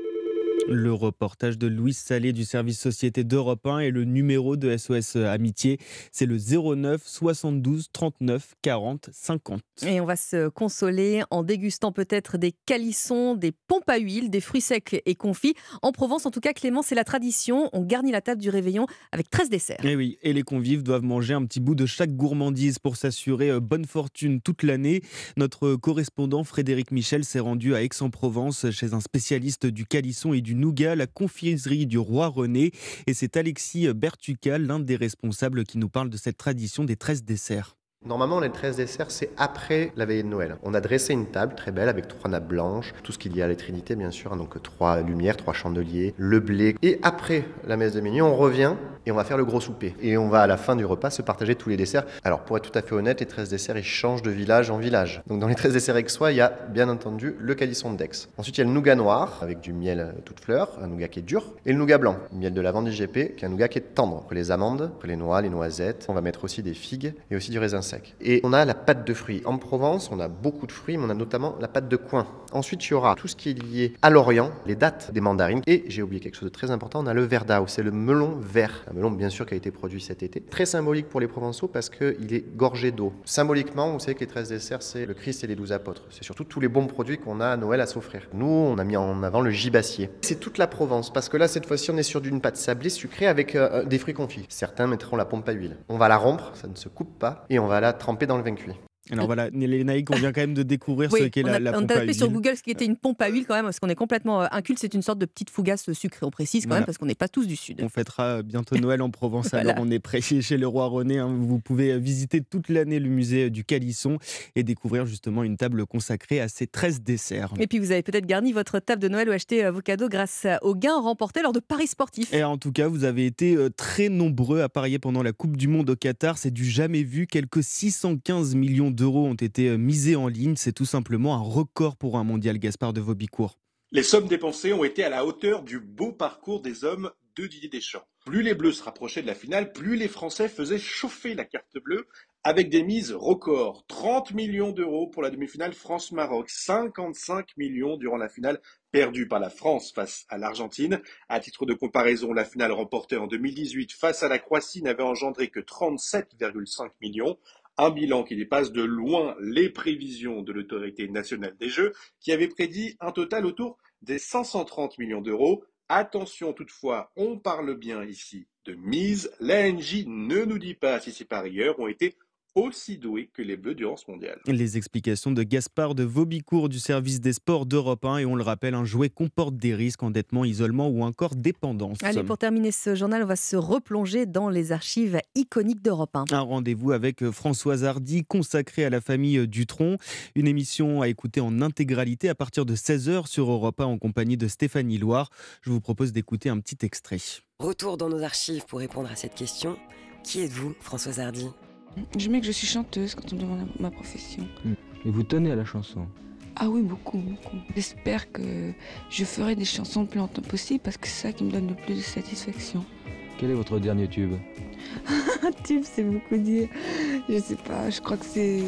S30: Le reportage de Louis Salé du service Société d'Europe 1 et le numéro de SOS Amitié, c'est le 09 72 39 40 50.
S2: Et on va se consoler en dégustant peut-être des calissons, des pompes à huile, des fruits secs et confits. En Provence, en tout cas, Clément, c'est la tradition. On garnit la table du réveillon avec 13 desserts.
S30: Et oui, et les convives doivent manger un petit bout de chaque gourmandise pour s'assurer euh, bonne fortune toute l'année. Notre correspondant Frédéric Michel s'est rendu à Aix-en-Provence chez un spécialiste du calisson et du nougat, la confiserie du roi René. Et c'est Alexis Bertuca, l'un des responsables, qui nous parle de cette tradition des 13 desserts.
S19: Normalement, les 13 desserts, c'est après la veillée de Noël. On a dressé une table très belle avec trois nappes blanches, tout ce qu'il y a à la Trinité, bien sûr, hein, donc trois lumières, trois chandeliers, le blé. Et après la messe de minuit, on revient et on va faire le gros souper. Et on va à la fin du repas se partager tous les desserts. Alors, pour être tout à fait honnête, les 13 desserts, ils changent de village en village. Donc, dans les 13 desserts soi, il y a bien entendu le calisson Dex. Ensuite, il y a le nougat noir avec du miel toute fleur, un nougat qui est dur, et le nougat blanc, miel de lavande IGP, qui est un nougat qui est tendre. Après les amandes, après les noix, les noisettes, on va mettre aussi des figues et aussi du raisin et on a la pâte de fruits. En Provence, on a beaucoup de fruits, mais on a notamment la pâte de coin. Ensuite, il y aura tout ce qui est lié à l'Orient, les dates des mandarines. Et j'ai oublié quelque chose de très important, on a le verdao, c'est le melon vert. Un melon, bien sûr, qui a été produit cet été. Très symbolique pour les Provençaux parce qu'il est gorgé d'eau. Symboliquement, vous savez que les 13 desserts, c'est le Christ et les 12 apôtres. C'est surtout tous les bons produits qu'on a à Noël à s'offrir. Nous, on a mis en avant le gibassier. C'est toute la Provence parce que là, cette fois-ci, on est sur d'une pâte sablée sucrée avec euh, des fruits confits. Certains mettront la pompe à huile. On va la rompre, ça ne se coupe pas, et on va la tremper dans le vin cuit.
S30: Alors voilà, les naïcs, on vient quand même de découvrir ce qu'est la, la, pompe
S2: on
S30: a, tapé
S2: sur Google ce qui était une pompe à huile quand même, parce qu'on est complètement euh, inculte. C'est une sorte de petite fougasse sucrée. On précise quand
S30: Voilà.
S2: même parce qu'on n'est pas tous du Sud.
S30: On fêtera euh, bientôt Noël en Provence.
S2: Voilà.
S30: Alors, on est prêt chez le roi René. hein. Vous pouvez visiter toute l'année le musée du Calisson et découvrir justement une table consacrée à ces 13 desserts.
S2: Et puis vous avez peut-être garni votre table de Noël ou acheté euh, vos cadeaux grâce aux gains remportés lors de paris sportifs.
S30: Et en tout cas, vous avez été euh, très nombreux à parier pendant la Coupe du Monde au Qatar. C'est du jamais vu. Quelques 615 millions d'euros ont été euh, misés en ligne. C'est tout simplement un record pour un mondial. Gaspard de Vaubicourt.
S71: Les sommes dépensées ont été à la hauteur du beau parcours des hommes de Didier Deschamps. Plus les Bleus se rapprochaient de la finale, plus les Français faisaient chauffer la carte bleue avec des mises records. 30 millions d'euros pour la demi-finale France-Maroc, 55 millions durant la finale perdue par la France face à l'Argentine. À titre de comparaison, la finale remportée en 2018 face à la Croatie n'avait engendré que 37,5 millions. Un bilan qui dépasse de loin les prévisions de l'autorité nationale des Jeux, qui avait prédit un total autour des 530 millions d'euros. Attention toutefois, on parle bien ici de mise. L'ANJ ne nous dit pas si ces parieurs ont été aussi doués que les Bleus durant ce mondial.
S30: Les explications de Gaspard de Vaubicourt du service des sports d'Europe 1. Et on le rappelle, un jouet comporte des risques, endettement, isolement ou encore dépendance.
S2: Allez, pour terminer ce journal, on va se replonger dans les archives iconiques d'Europe 1.
S30: Un rendez-vous avec euh, Françoise Hardy consacré à la famille euh, Dutronc. Une émission à écouter en intégralité à partir de 16h sur Europe 1 en compagnie de Stéphanie Loire. Je vous propose d'écouter un petit extrait.
S72: Retour dans nos archives pour répondre à cette question. Qui êtes-vous, Françoise Hardy?
S73: Je mets que je suis chanteuse quand on me demande ma profession.
S74: Et vous tenez à la chanson
S73: Ah oui, beaucoup, beaucoup. J'espère que je ferai des chansons le plus longtemps possible parce que c'est ça qui me donne le plus de satisfaction.
S74: Quel est votre dernier tube
S73: Un tube, c'est beaucoup dire. Je sais pas, je crois que c'est.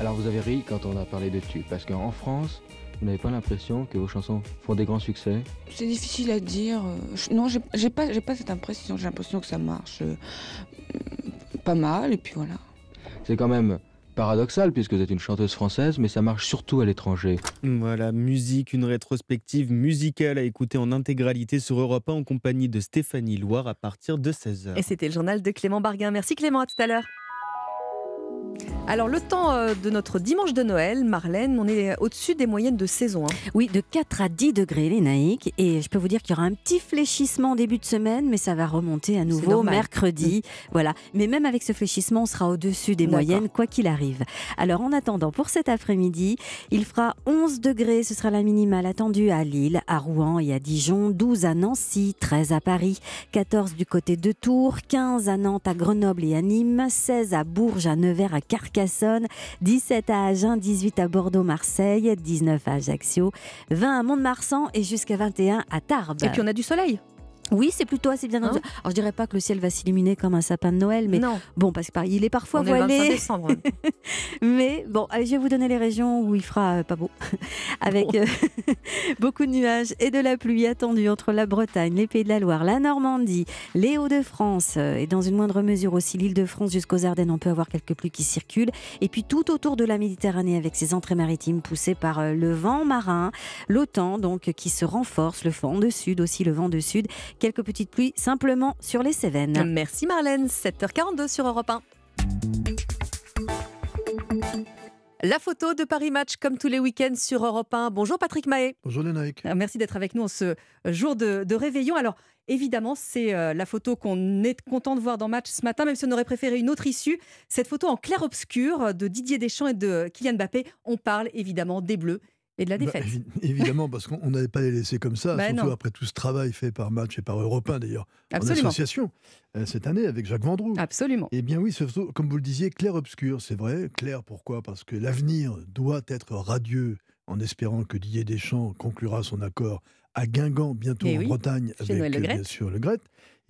S74: Alors vous avez ri quand on a parlé de tube, parce qu'en France, vous n'avez pas l'impression que vos chansons font des grands succès?
S73: C'est difficile à dire. Je- Non, j'ai pas, j'ai pas cette impression. J'ai l'impression que ça marche euh, pas mal, et puis voilà.
S74: C'est quand même paradoxal puisque vous êtes une chanteuse française, mais ça marche surtout à l'étranger.
S30: Voilà, musique, une rétrospective musicale à écouter en intégralité sur Europe 1 en compagnie de Stéphanie Loire à partir de 16h.
S2: Et c'était le journal de Clément Barguin. Merci Clément, à tout à l'heure. Alors, le temps euh, de notre dimanche de Noël, Marlène, on est au-dessus des moyennes de saison. hein.
S5: Oui, de 4 à 10 degrés, les naïcs. Et je peux vous dire qu'il y aura un petit fléchissement en début de semaine, mais ça va remonter à nouveau mercredi. Voilà. Mais même avec ce fléchissement, on sera au-dessus des moyennes, quoi qu'il arrive. Alors, en attendant, pour cet après-midi, il fera 11 degrés. Ce sera la minimale attendue à Lille, à Rouen et à Dijon, 12 à Nancy, 13 à Paris, 14 du côté de Tours, 15 à Nantes, à Grenoble et à Nîmes, 16 à Bourges, à Nevers, à Carcassonne, 17 à Agen, 18 à Bordeaux, Marseille, 19 à Ajaccio, 20 à Mont-de-Marsan et jusqu'à 21 à Tarbes.
S2: Et puis on a du soleil.
S5: Oui, c'est plutôt assez bien.
S2: Hein
S5: Alors, je dirais pas que le ciel va s'illuminer comme un sapin de Noël, mais
S2: Non.
S5: bon, parce qu'il est parfois
S2: On est le 25
S5: voilé.
S2: décembre.
S5: mais bon, allez, je vais vous donner les régions où il fera euh, pas beau, avec euh, beaucoup de nuages et de la pluie attendue entre la Bretagne, les Pays de la Loire, la Normandie, les Hauts-de-France euh, et dans une moindre mesure aussi l'Île-de-France jusqu'aux Ardennes. On peut avoir quelques pluies qui circulent. Et puis tout autour de la Méditerranée avec ses entrées maritimes poussées par le vent marin, l'OTAN donc qui se renforce, le vent de sud aussi, le vent de sud. Quelques petites pluies simplement sur les Cévennes.
S2: Merci Marlène, 7h42 sur Europe 1. La photo de Paris Match comme tous les week-ends sur Europe 1. Bonjour Patrick Mahé.
S75: Bonjour Lénaïque.
S2: Euh, Merci d'être avec nous en ce jour de, de réveillon. Alors, évidemment, c'est euh, la photo qu'on est content de voir dans Match ce matin, même si on aurait préféré une autre issue. Cette photo en clair-obscur de Didier Deschamps et de Kylian Mbappé. On parle évidemment des Bleus et de la
S75: Bah,
S2: défaite.
S75: évi- évidemment, parce qu'on n'allait pas les laisser comme ça,
S2: Bah
S75: surtout
S2: non.
S75: après tout ce travail fait par Match et par Europe 1 d'ailleurs, en association, euh, cette année avec Jacques Vendroux.
S2: Absolument.
S75: Eh bien oui, surtout, comme vous le disiez, clair-obscur, c'est vrai. Clair, pourquoi? Parce que l'avenir doit être radieux en espérant que Didier Deschamps conclura son accord à Guingamp, bientôt
S2: Eh
S75: en
S2: oui,
S75: Bretagne, avec
S2: Le
S75: euh,
S2: Graët.
S75: bien sûr le Gret.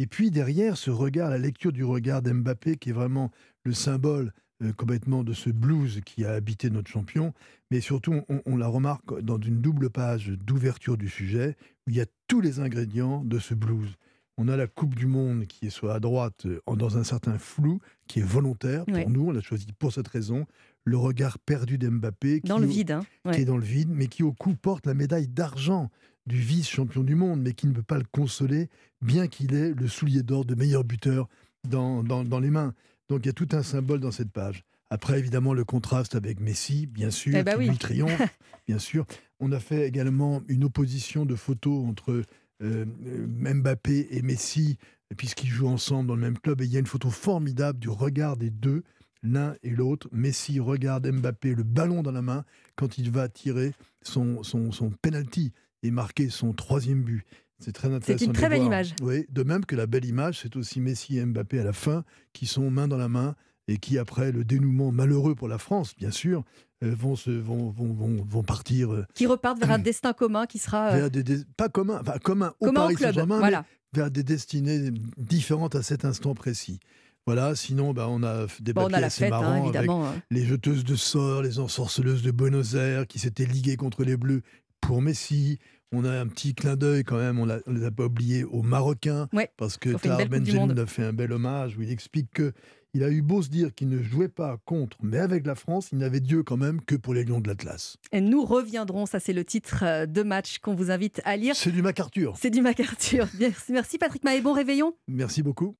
S75: Et puis derrière, ce regard, la lecture du regard d'Mbappé, qui est vraiment le symbole euh, complètement de ce blues qui a habité notre champion. Mais surtout, on, on la remarque dans une double page d'ouverture du sujet, où il y a tous les ingrédients de ce blues. On a la Coupe du Monde qui est soit à droite, euh, en- dans un certain flou, qui est volontaire pour
S2: Ouais.
S75: nous. On l'a choisi pour cette raison. Le regard perdu d'Mbappé.
S2: Dans
S75: qui,
S2: le vide, hein.
S75: Qui est dans le vide, mais qui au cou porte la médaille d'argent du vice-champion du monde, mais qui ne peut pas le consoler, bien qu'il ait le soulier d'or de meilleur buteur dans, dans, dans les mains. Donc il y a tout un symbole dans cette page. Après, évidemment, le contraste avec Messi, bien sûr,
S2: Eh
S75: qui
S2: oui.
S75: lui triomphe, bien sûr. On a fait également une opposition de photos entre euh, Mbappé et Messi, puisqu'ils jouent ensemble dans le même club. Et il y a une photo formidable du regard des deux, l'un et l'autre. Messi regarde Mbappé, le ballon dans la main, quand il va tirer son, son, son penalty et marquer son troisième but. C'est très intéressant.
S2: une très belle
S75: voir.
S2: image.
S75: Oui, de même que la belle image, c'est aussi Messi et Mbappé à la fin, qui sont main dans la main et qui, après le dénouement malheureux pour la France, bien sûr, euh, vont, se, vont, vont, vont, vont partir euh,
S2: Qui repartent vers un destin commun qui sera. euh,
S75: vers des, des- pas commun, enfin commun au Paris Saint-Germain,
S2: voilà.
S75: vers des destinées différentes à cet instant précis. Voilà, sinon bah, on a des
S2: Bon, on a
S75: papiers assez
S2: fête, hein,
S75: marrants avec
S2: hein.
S75: les jeteuses de sorts, les ensorceleuses de Buenos Aires qui s'étaient liguées contre les Bleus pour Messi. On a un petit clin d'œil quand même, on ne les a pas oubliés aux Marocains,
S2: Ouais,
S75: parce que Tahar
S2: Monde.
S75: a fait un bel hommage où il explique que il a eu beau se dire qu'il ne jouait pas contre, mais avec la France, il n'avait Dieu quand même que pour les Lions de l'Atlas.
S2: Et nous reviendrons, ça c'est le titre euh, de match qu'on vous invite à lire.
S75: C'est du MacArthur.
S2: C'est du MacArthur. Merci, merci Patrick Mahé, bon réveillon.
S75: Merci beaucoup.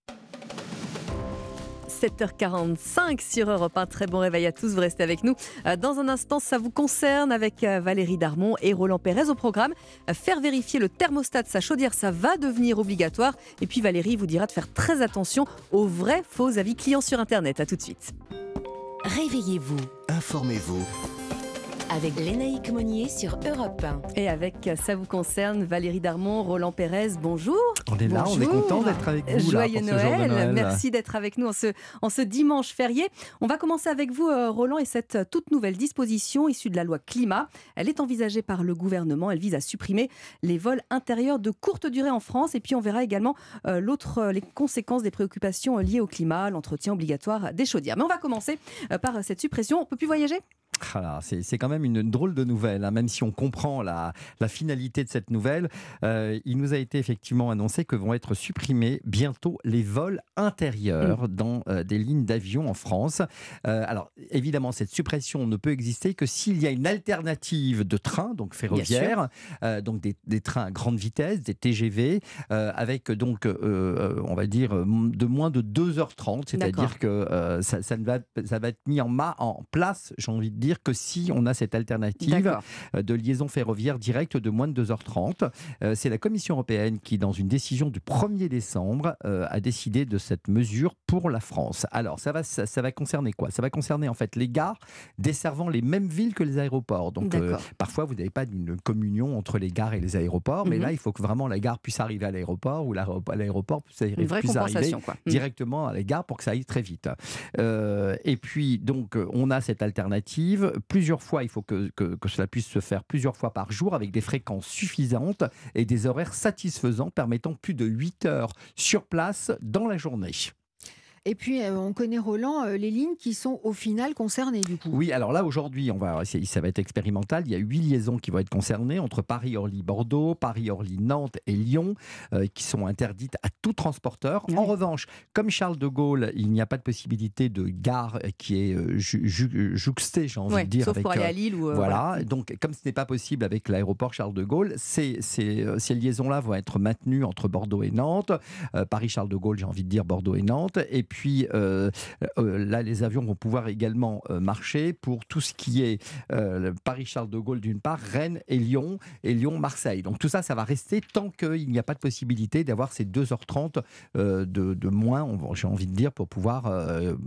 S2: 7h45 sur Europe 1. Très bon réveil à tous, vous restez avec nous. Euh, Dans un instant, ça vous concerne avec euh, Valérie Darmon et Roland Pérez au programme. Euh, Faire vérifier le thermostat de sa chaudière, ça va devenir obligatoire. Et puis Valérie vous dira de faire très attention aux vrais faux avis clients sur Internet. À tout de suite.
S72: Réveillez-vous
S76: Informez-vous.
S72: Avec Lénaïque Monnier sur Europe 1.
S2: Et avec euh, Ça vous concerne, Valérie Darmon, Roland Pérez, bonjour.
S77: On est là, on est content d'être avec vous là,
S2: Joyeux
S77: pour ce jour de
S2: Noël. Merci d'être avec nous en ce, en ce dimanche férié. On va commencer avec vous, euh, Roland, et cette euh, toute nouvelle disposition issue de la loi climat. Elle est envisagée par le gouvernement. Elle vise à supprimer les vols intérieurs de courte durée en France. Et puis on verra également euh, l'autre, les conséquences des préoccupations liées au climat, l'entretien obligatoire des chaudières. Mais on va commencer par cette suppression. On peut plus voyager?
S77: Ah c'est quand même une drôle de nouvelle, hein, même si on comprend la, la finalité de cette nouvelle. euh, il nous a été effectivement annoncé que vont être supprimés bientôt les vols intérieurs dans euh, des lignes d'avion en France. Euh, alors évidemment, cette suppression ne peut exister que s'il y a une alternative de train, donc ferroviaire, donc des, des trains à grande vitesse, des TGV, avec donc, on va dire, de moins de 2h30, c'est-à-dire que ça, va, ça va être mis en, ma, en place, j'ai envie de dire, que si on a cette alternative euh, de liaison ferroviaire directe de moins de 2h30. Euh, C'est la Commission européenne qui, dans une décision du 1er décembre, euh, a décidé de cette mesure pour la France. Alors, ça va, ça, ça va concerner quoi? Ça va concerner en fait les gares desservant les mêmes villes que les aéroports. Donc, euh, parfois, vous n'avez pas une communion entre les gares et les aéroports, mais
S2: Mhm.
S77: là, il faut que vraiment la gare puisse arriver à l'aéroport ou l'aéroport puisse arriver, puisse arriver
S2: quoi. Mhm.
S77: directement à la gare pour que ça aille très vite. Euh, et puis, donc, on a cette alternative. Plusieurs fois. Il faut que, que, que cela puisse se faire plusieurs fois par jour avec des fréquences suffisantes et des horaires satisfaisants permettant plus de 8 heures sur place dans la journée.
S78: Et puis, euh, on connaît Roland, euh, les lignes qui sont au final concernées du coup.
S77: Oui, alors là aujourd'hui, on va, ça va être expérimental. Il y a huit liaisons qui vont être concernées entre Paris, Orly, Bordeaux, Paris, Orly, Nantes et Lyon, euh, qui sont interdites à tout transporteur. En revanche, comme Charles de Gaulle, il n'y a pas de possibilité de gare qui est ju- ju- jouxtée, j'ai envie
S2: Ouais,
S77: de dire.
S2: sauf pour aller à Lille ou, euh,
S77: voilà.
S2: voilà.
S77: Donc, comme ce n'est pas possible avec l'aéroport Charles de Gaulle, ces, ces, euh, ces liaisons-là vont être maintenues entre Bordeaux et Nantes. Euh, Paris-Charles de Gaulle, j'ai envie de dire Bordeaux et Nantes. Et puis euh, euh, là, les avions vont pouvoir également euh, marcher pour tout ce qui est le Paris-Charles de Gaulle d'une part, Rennes et Lyon, et Lyon-Marseille. Donc tout ça, ça va rester tant qu'il n'y a pas de possibilité d'avoir ces 2h30 euh, de, de moins, j'ai envie de dire, pour pouvoir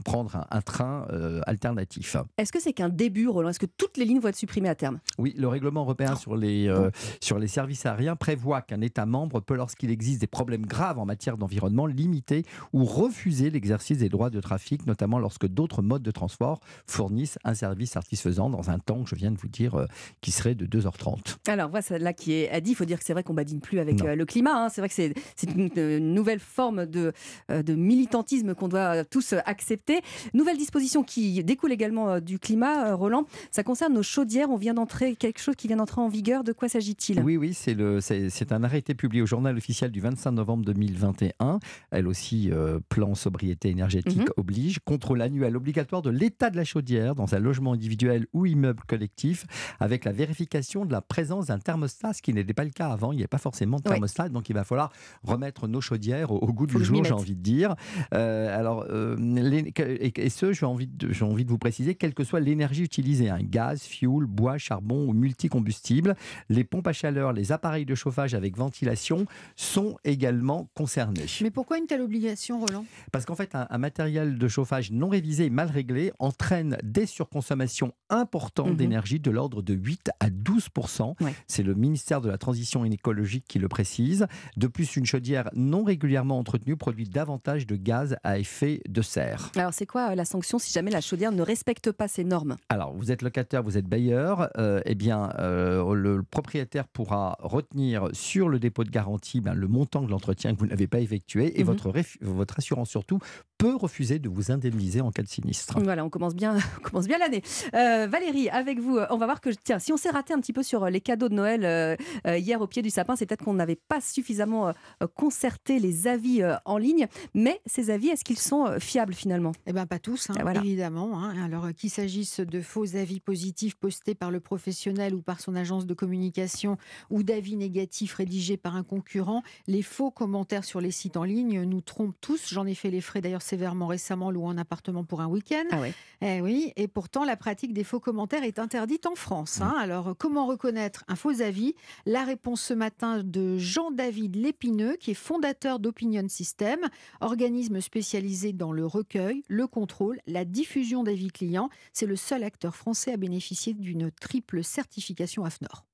S77: prendre un, un train alternatif.
S2: Est-ce que c'est qu'un début, Roland? Est-ce que toutes les lignes vont être supprimées à terme?
S77: Oui, le règlement européen sur les, euh, sur les services aériens prévoit qu'un État membre peut, lorsqu'il existe des problèmes graves en matière d'environnement, limiter ou refuser l'exercice des droits de trafic, notamment lorsque d'autres modes de transport fournissent un service satisfaisant dans un temps que je viens de vous dire euh, qui serait de 2h30.
S2: Alors, voilà, celle-là qui est a dit, il faut dire que c'est vrai qu'on badine plus avec
S77: Non.
S2: euh, le climat. hein. C'est vrai que c'est une, une nouvelle forme de, euh, de militantisme qu'on doit tous euh, accepter. Nouvelle disposition qui découle également euh, du climat, euh, Roland. Ça concerne nos chaudières. On vient d'entrer, quelque chose qui vient d'entrer en vigueur. De quoi s'agit-il?
S77: Oui, oui, c'est le- c'est un arrêté publié au journal officiel du 25 novembre 2021. Elle aussi, euh, plan sobriété énergétique
S2: Mhm.
S77: oblige. Contrôle annuel obligatoire de l'état de la chaudière dans un logement individuel ou immeuble collectif, avec la vérification de la présence d'un thermostat, ce qui n'était pas le cas avant. Il n'y avait pas forcément de
S2: Ouais.
S77: thermostat, donc il va falloir remettre nos chaudières au, au goût
S2: Faut
S77: du jour, j'ai envie de dire. Euh, alors, euh, les- et, et ce, j'ai envie, de, j'ai envie de vous préciser, quelle que soit l'énergie utilisée, un gaz, fioul, bois, charbon ou multicombustible, les pompes à chaleur, les appareils de chauffage avec ventilation sont également concernés.
S78: Mais pourquoi une telle obligation, Roland?
S77: Parce qu'en fait, un, un matériel de chauffage non révisé et mal réglé entraîne des surconsommations importantes
S2: Mhm.
S77: d'énergie de l'ordre de 8 à 12% C'est le ministère de la Transition écologique qui le précise. De plus, une chaudière non régulièrement entretenue produit davantage de gaz à effet de serre.
S2: Alors, c'est quoi euh, la sanction si jamais la chaudière ne respecte pas ces normes?
S77: Alors, vous êtes locataire, vous êtes bailleur, euh, eh bien, euh, le propriétaire pourra retenir sur le dépôt de garantie ben, le montant de l'entretien que vous n'avez pas effectué et
S2: Mhm.
S77: votre, votre assurance surtout peut refuser de vous indemniser en cas de sinistre.
S2: Voilà, on commence bien, on commence bien l'année. Euh, Valérie, avec vous, on va voir que tiens, si on s'est raté un petit peu sur euh, les cadeaux de Noël euh, hier au pied du sapin, c'est peut-être qu'on n'avait pas suffisamment euh, concerté les avis euh, en ligne. Mais ces avis, est-ce qu'ils sont euh, fiables finalement?
S78: Eh bien, pas tous, hein,
S2: voilà.
S78: évidemment. hein. Alors, qu'il s'agisse de faux avis positifs postés par le professionnel ou par son agence de communication ou d'avis négatifs rédigés par un concurrent, les faux commentaires sur les sites en ligne nous trompent tous. J'en ai fait les frais d'ailleurs sévèrement récemment, louant un appartement pour un week-end.
S2: Ah ouais.
S78: Eh oui, et pourtant la pratique des faux commentaires est interdite en France. hein. Alors euh, comment reconnaître un faux avis? La réponse ce matin de Jean-David Lépineux, qui est fondateur d'Opinion System, organisme spécialisé dans le recueil, le contrôle, la diffusion d'avis clients. C'est le seul acteur français à bénéficier d'une triple certification AFNOR.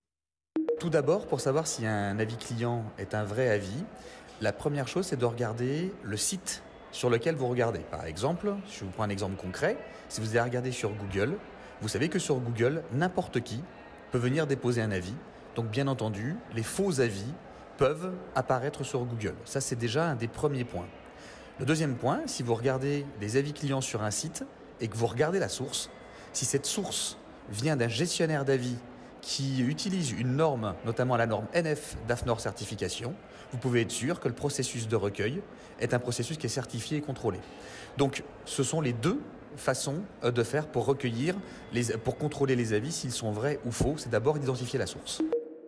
S65: Tout d'abord, pour savoir si un avis client est un vrai avis, la première chose, c'est de regarder le site sur lequel vous regardez. Par exemple, je vous prends un exemple concret, si vous allez regarder sur Google, vous savez que sur Google, n'importe qui peut venir déposer un avis. Donc bien entendu, les faux avis peuvent apparaître sur Google. Ça, c'est déjà un des premiers points. Le deuxième point, si vous regardez les avis clients sur un site et que vous regardez la source, si cette source vient d'un gestionnaire d'avis qui utilise une norme, notamment la norme NF d'AFNOR certification, vous pouvez être sûr que le processus de recueil est un processus qui est certifié et contrôlé. Donc, ce sont les deux façons euh, de faire pour recueillir, pour contrôler les avis s'ils sont vrais ou faux. C'est d'abord d'identifier la source.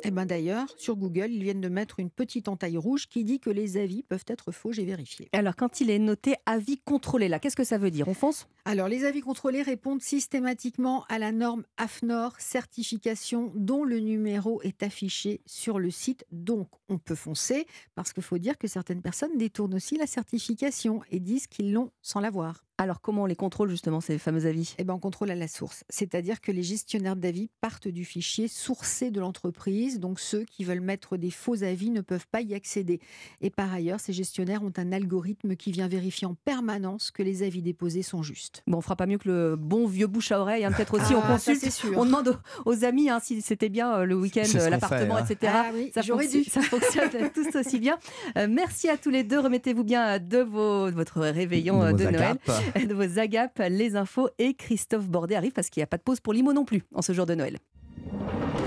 S78: Eh ben d'ailleurs, sur Google, ils viennent de mettre une petite entaille rouge qui dit que les avis peuvent être faux, j'ai vérifié.
S2: Alors, quand il est noté avis contrôlé, là, qu'est-ce que ça veut dire? On fonce?
S78: Alors, les avis contrôlés répondent systématiquement à la norme AFNOR certification dont le numéro est affiché sur le site. Donc, on peut foncer parce qu'il faut dire que certaines personnes détournent aussi la certification et disent qu'ils l'ont sans l'avoir.
S2: Alors comment on les contrôle justement ces fameux avis?
S79: Eh ben on contrôle à la source, c'est-à-dire que les gestionnaires d'avis partent du fichier sourcé de l'entreprise, donc ceux qui veulent mettre des faux avis ne peuvent pas y accéder. Et par ailleurs, ces gestionnaires ont un algorithme qui vient vérifier en permanence que les avis déposés sont justes.
S2: Bon, on fera pas mieux que le bon vieux bouche à oreille. hein. Peut-être aussi on
S79: Ah, ça,
S2: consulte,
S79: sûr.
S2: on demande aux, amis hein, si c'était bien euh, le week-end, euh, l'appartement,
S79: hein.
S2: etc.
S79: Ah oui,
S2: ça, fonctionne,
S79: dû.
S2: ça fonctionne tous aussi bien. Euh, merci à tous les deux. Remettez-vous bien de, vos, de votre réveillon
S77: De
S2: Noël,
S77: agapes.
S2: de vos agapes, les infos et Christophe Bordet arrive parce qu'il n'y a pas de pause pour l'IMO non plus en ce jour de Noël.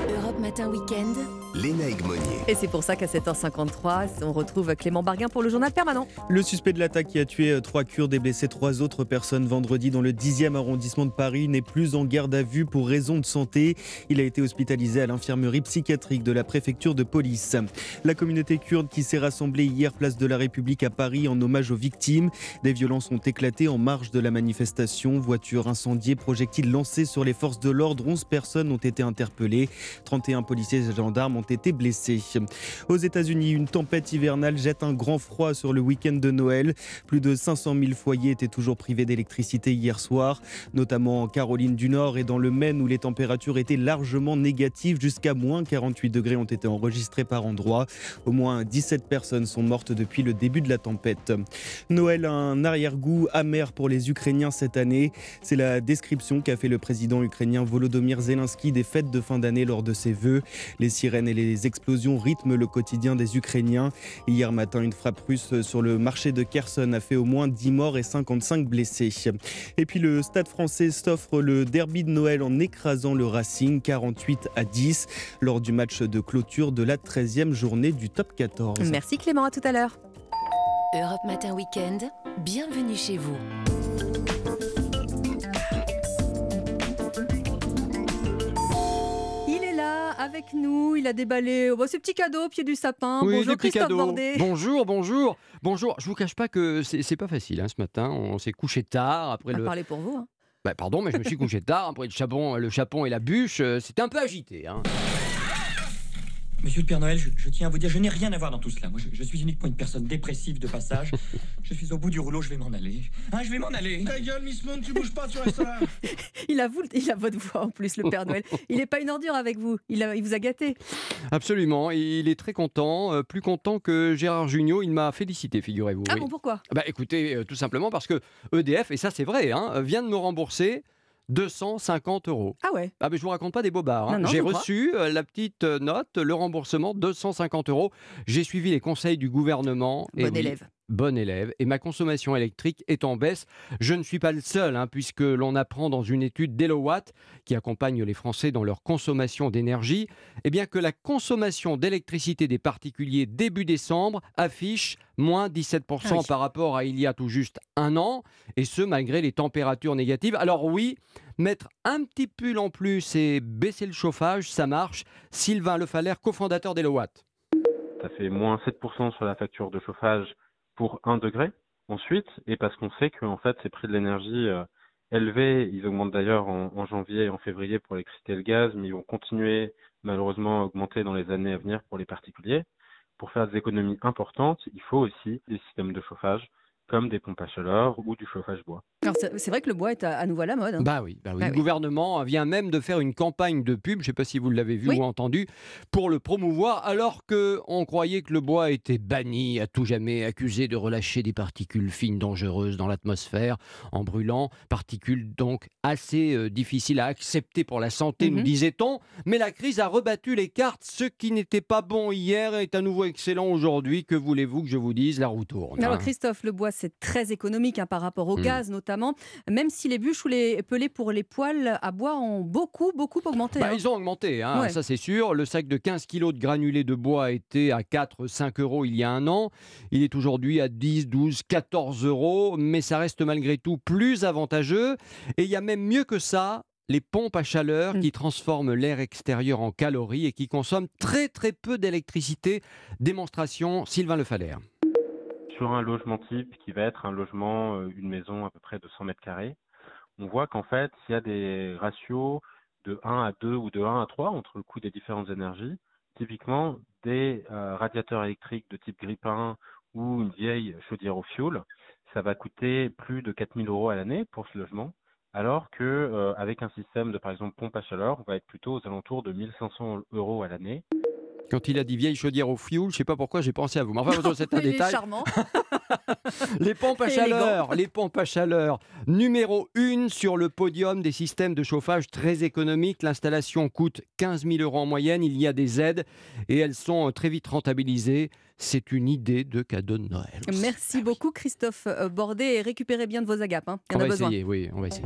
S80: Europe Matin Week-end.
S76: Léna Egmonier.
S2: Et c'est pour ça qu'à 7h53, on retrouve Clément Barguin pour le journal permanent.
S30: Le suspect de l'attaque qui a tué euh, trois Kurdes et blessé trois autres personnes vendredi dans le 10e arrondissement de Paris n'est plus en garde à vue pour raison de santé. Il a été hospitalisé à l'infirmerie psychiatrique de la préfecture de police. La communauté kurde qui s'est rassemblée hier place de la République à Paris en hommage aux victimes. Des violences ont éclaté en marge de la manifestation. Voitures incendiées, projectiles lancés sur les forces de l'ordre. 11 personnes ont été interpellées. 31 policiers et gendarmes ont été blessés. Aux États-Unis, une tempête hivernale jette un grand froid sur le week-end de Noël. Plus de 500 000 foyers étaient toujours privés d'électricité hier soir, notamment en Caroline du Nord et dans le Maine où les températures étaient largement négatives. Jusqu'à moins 48 degrés ont été enregistrés par endroits. Au moins 17 personnes sont mortes depuis le début de la tempête. Noël a un arrière-goût amer pour les Ukrainiens cette année. C'est la description qu'a fait le président ukrainien Volodymyr Zelensky des fêtes de fin d'année lors de ses vœux. Les sirènes et les explosions rythment le quotidien des Ukrainiens. Hier matin, une frappe russe sur le marché de Kherson a fait au moins 10 morts et 55 blessés. Et puis le Stade français s'offre le derby de Noël en écrasant le Racing 48 à 10 lors du match de clôture de la 13e journée du top 14.
S2: Merci Clément, à tout à l'heure.
S80: Europe Matin Week-end. Bienvenue chez vous.
S2: Avec nous, il a déballé oh, bah, ses petits cadeaux au pied du sapin.
S81: Oui,
S2: Bonjour Christophe. Bordet.
S81: Bonjour, bonjour, bonjour. Je vous cache pas que c'est pas facile hein, ce matin. On s'est couché tard après
S2: va
S81: le.
S2: parler pour vous. hein.
S81: Bah, pardon, mais je me suis couché tard après le chapon, le chapon et la bûche. euh, C'était un peu agité. Hein.
S82: Monsieur le Père Noël, je, je tiens à vous dire, je n'ai rien à voir dans tout cela. Moi, je, je suis uniquement une personne dépressive de passage. je suis au bout du rouleau, je vais m'en aller. Hein, je vais m'en aller.
S83: Ta gueule, Miss Monde, tu bouges pas, tu restes là.
S2: Il a, vous, il a votre voix en plus, le Père Noël. Il n'est pas une ordure avec vous. Il, a- il vous a gâté.
S81: Absolument. Il est très content, euh, plus content que Gérard Jugnot. Il m'a félicité, figurez-vous.
S2: Ah
S81: oui.
S2: bon, pourquoi?
S81: Bah écoutez, euh, tout simplement parce que EDF, et ça c'est vrai, hein, vient de me rembourser 250 euros.
S2: Ah ouais
S81: Ah mais je vous raconte pas des bobards. hein. J'ai
S2: crois.
S81: reçu euh, la petite euh, note, le remboursement 250 euros. J'ai suivi les conseils du gouvernement.
S2: Bon élève.
S81: Bon élève. Et ma consommation électrique est en baisse. Je ne suis pas le seul, hein, puisque l'on apprend dans une étude d'Elowatt, qui accompagne les Français dans leur consommation d'énergie, eh bien que la consommation d'électricité des particuliers début décembre affiche moins 17%
S2: Ah oui.
S81: par rapport à il y a tout juste un an, et ce malgré les températures négatives. Alors oui, mettre un petit pull en plus et baisser le chauffage, ça marche. Sylvain Lefalaire, cofondateur d'Elowatt.
S84: ça fait moins 7% sur la facture de chauffage pour 1 degré. Ensuite, et parce qu'on sait que en fait, ces prix de l'énergie euh, élevés, ils augmentent d'ailleurs en, en janvier et en février pour l'électricité et le gaz, mais ils vont continuer malheureusement à augmenter dans les années à venir pour les particuliers. Pour faire des économies importantes, il faut aussi des systèmes de chauffage comme des pompes à chaleur ou du chauffage bois.
S2: C'est vrai que le bois est à, à nouveau à la mode. hein.
S81: Bah oui, bah oui.
S2: Bah
S81: le
S2: oui.
S81: gouvernement vient même de faire une campagne de pub, je ne sais pas si vous l'avez vu
S2: Oui.
S81: ou entendu, pour le promouvoir, alors que on croyait que le bois était banni à tout jamais, accusé de relâcher des particules fines dangereuses dans l'atmosphère en brûlant, particules donc assez euh, difficiles à accepter pour la santé, nous
S2: Mhm.
S81: disait-on. Mais la crise a rebattu les cartes. Ce qui n'était pas bon hier est à nouveau excellent aujourd'hui. Que voulez-vous que je vous dise? La roue tourne.
S2: Alors
S81: hein.
S2: Christophe, le bois c'est très économique hein, par rapport au
S81: Mm.
S2: gaz notamment, même si les bûches ou les pelés pour les poêles à bois ont beaucoup beaucoup augmenté.
S81: Bah,
S2: hein.
S81: Ils ont augmenté, hein,
S2: Ouais.
S81: ça c'est sûr. Le sac de 15 kg de granulés de bois était à 4-5 euros il y a un an. Il est aujourd'hui à 10, 12, 14 euros, mais ça reste malgré tout plus avantageux. Et il y a même mieux que ça. Les pompes à chaleur qui transforment l'air extérieur en calories et qui consomment très très peu d'électricité. Démonstration Sylvain Lefalaire.
S84: Sur un logement type qui va être un logement, euh, une maison à peu près de 100 mètres carrés, on voit qu'en fait, s'il y a des ratios de 1 à 2 ou de 1 à 3 entre le coût des différentes énergies, typiquement des euh, radiateurs électriques de type grippin ou une vieille chaudière au fioul, ça va coûter plus de 4000 euros à l'année pour ce logement, alors que euh, avec un système de par exemple pompe à chaleur, on va être plutôt aux alentours de 1500 euros à l'année.
S81: Quand il a dit vieille chaudière au fioul, je sais pas pourquoi j'ai pensé à vous. Mais enfin, c'est un
S2: Il est
S81: détail.
S2: charmant.
S81: Les pompes à chaleur, les pompes à chaleur. Numéro 1 sur le podium des systèmes de chauffage très économiques. L'installation coûte 15 000 euros en moyenne. Il y a des aides et elles sont euh, très vite rentabilisées. C'est une idée de cadeau de Noël.
S2: Merci beaucoup Christophe euh, Bordet et récupérez bien de vos agapes. hein. Il y
S81: On
S2: en a
S81: va
S2: besoin.
S81: essayer, oui, on va essayer.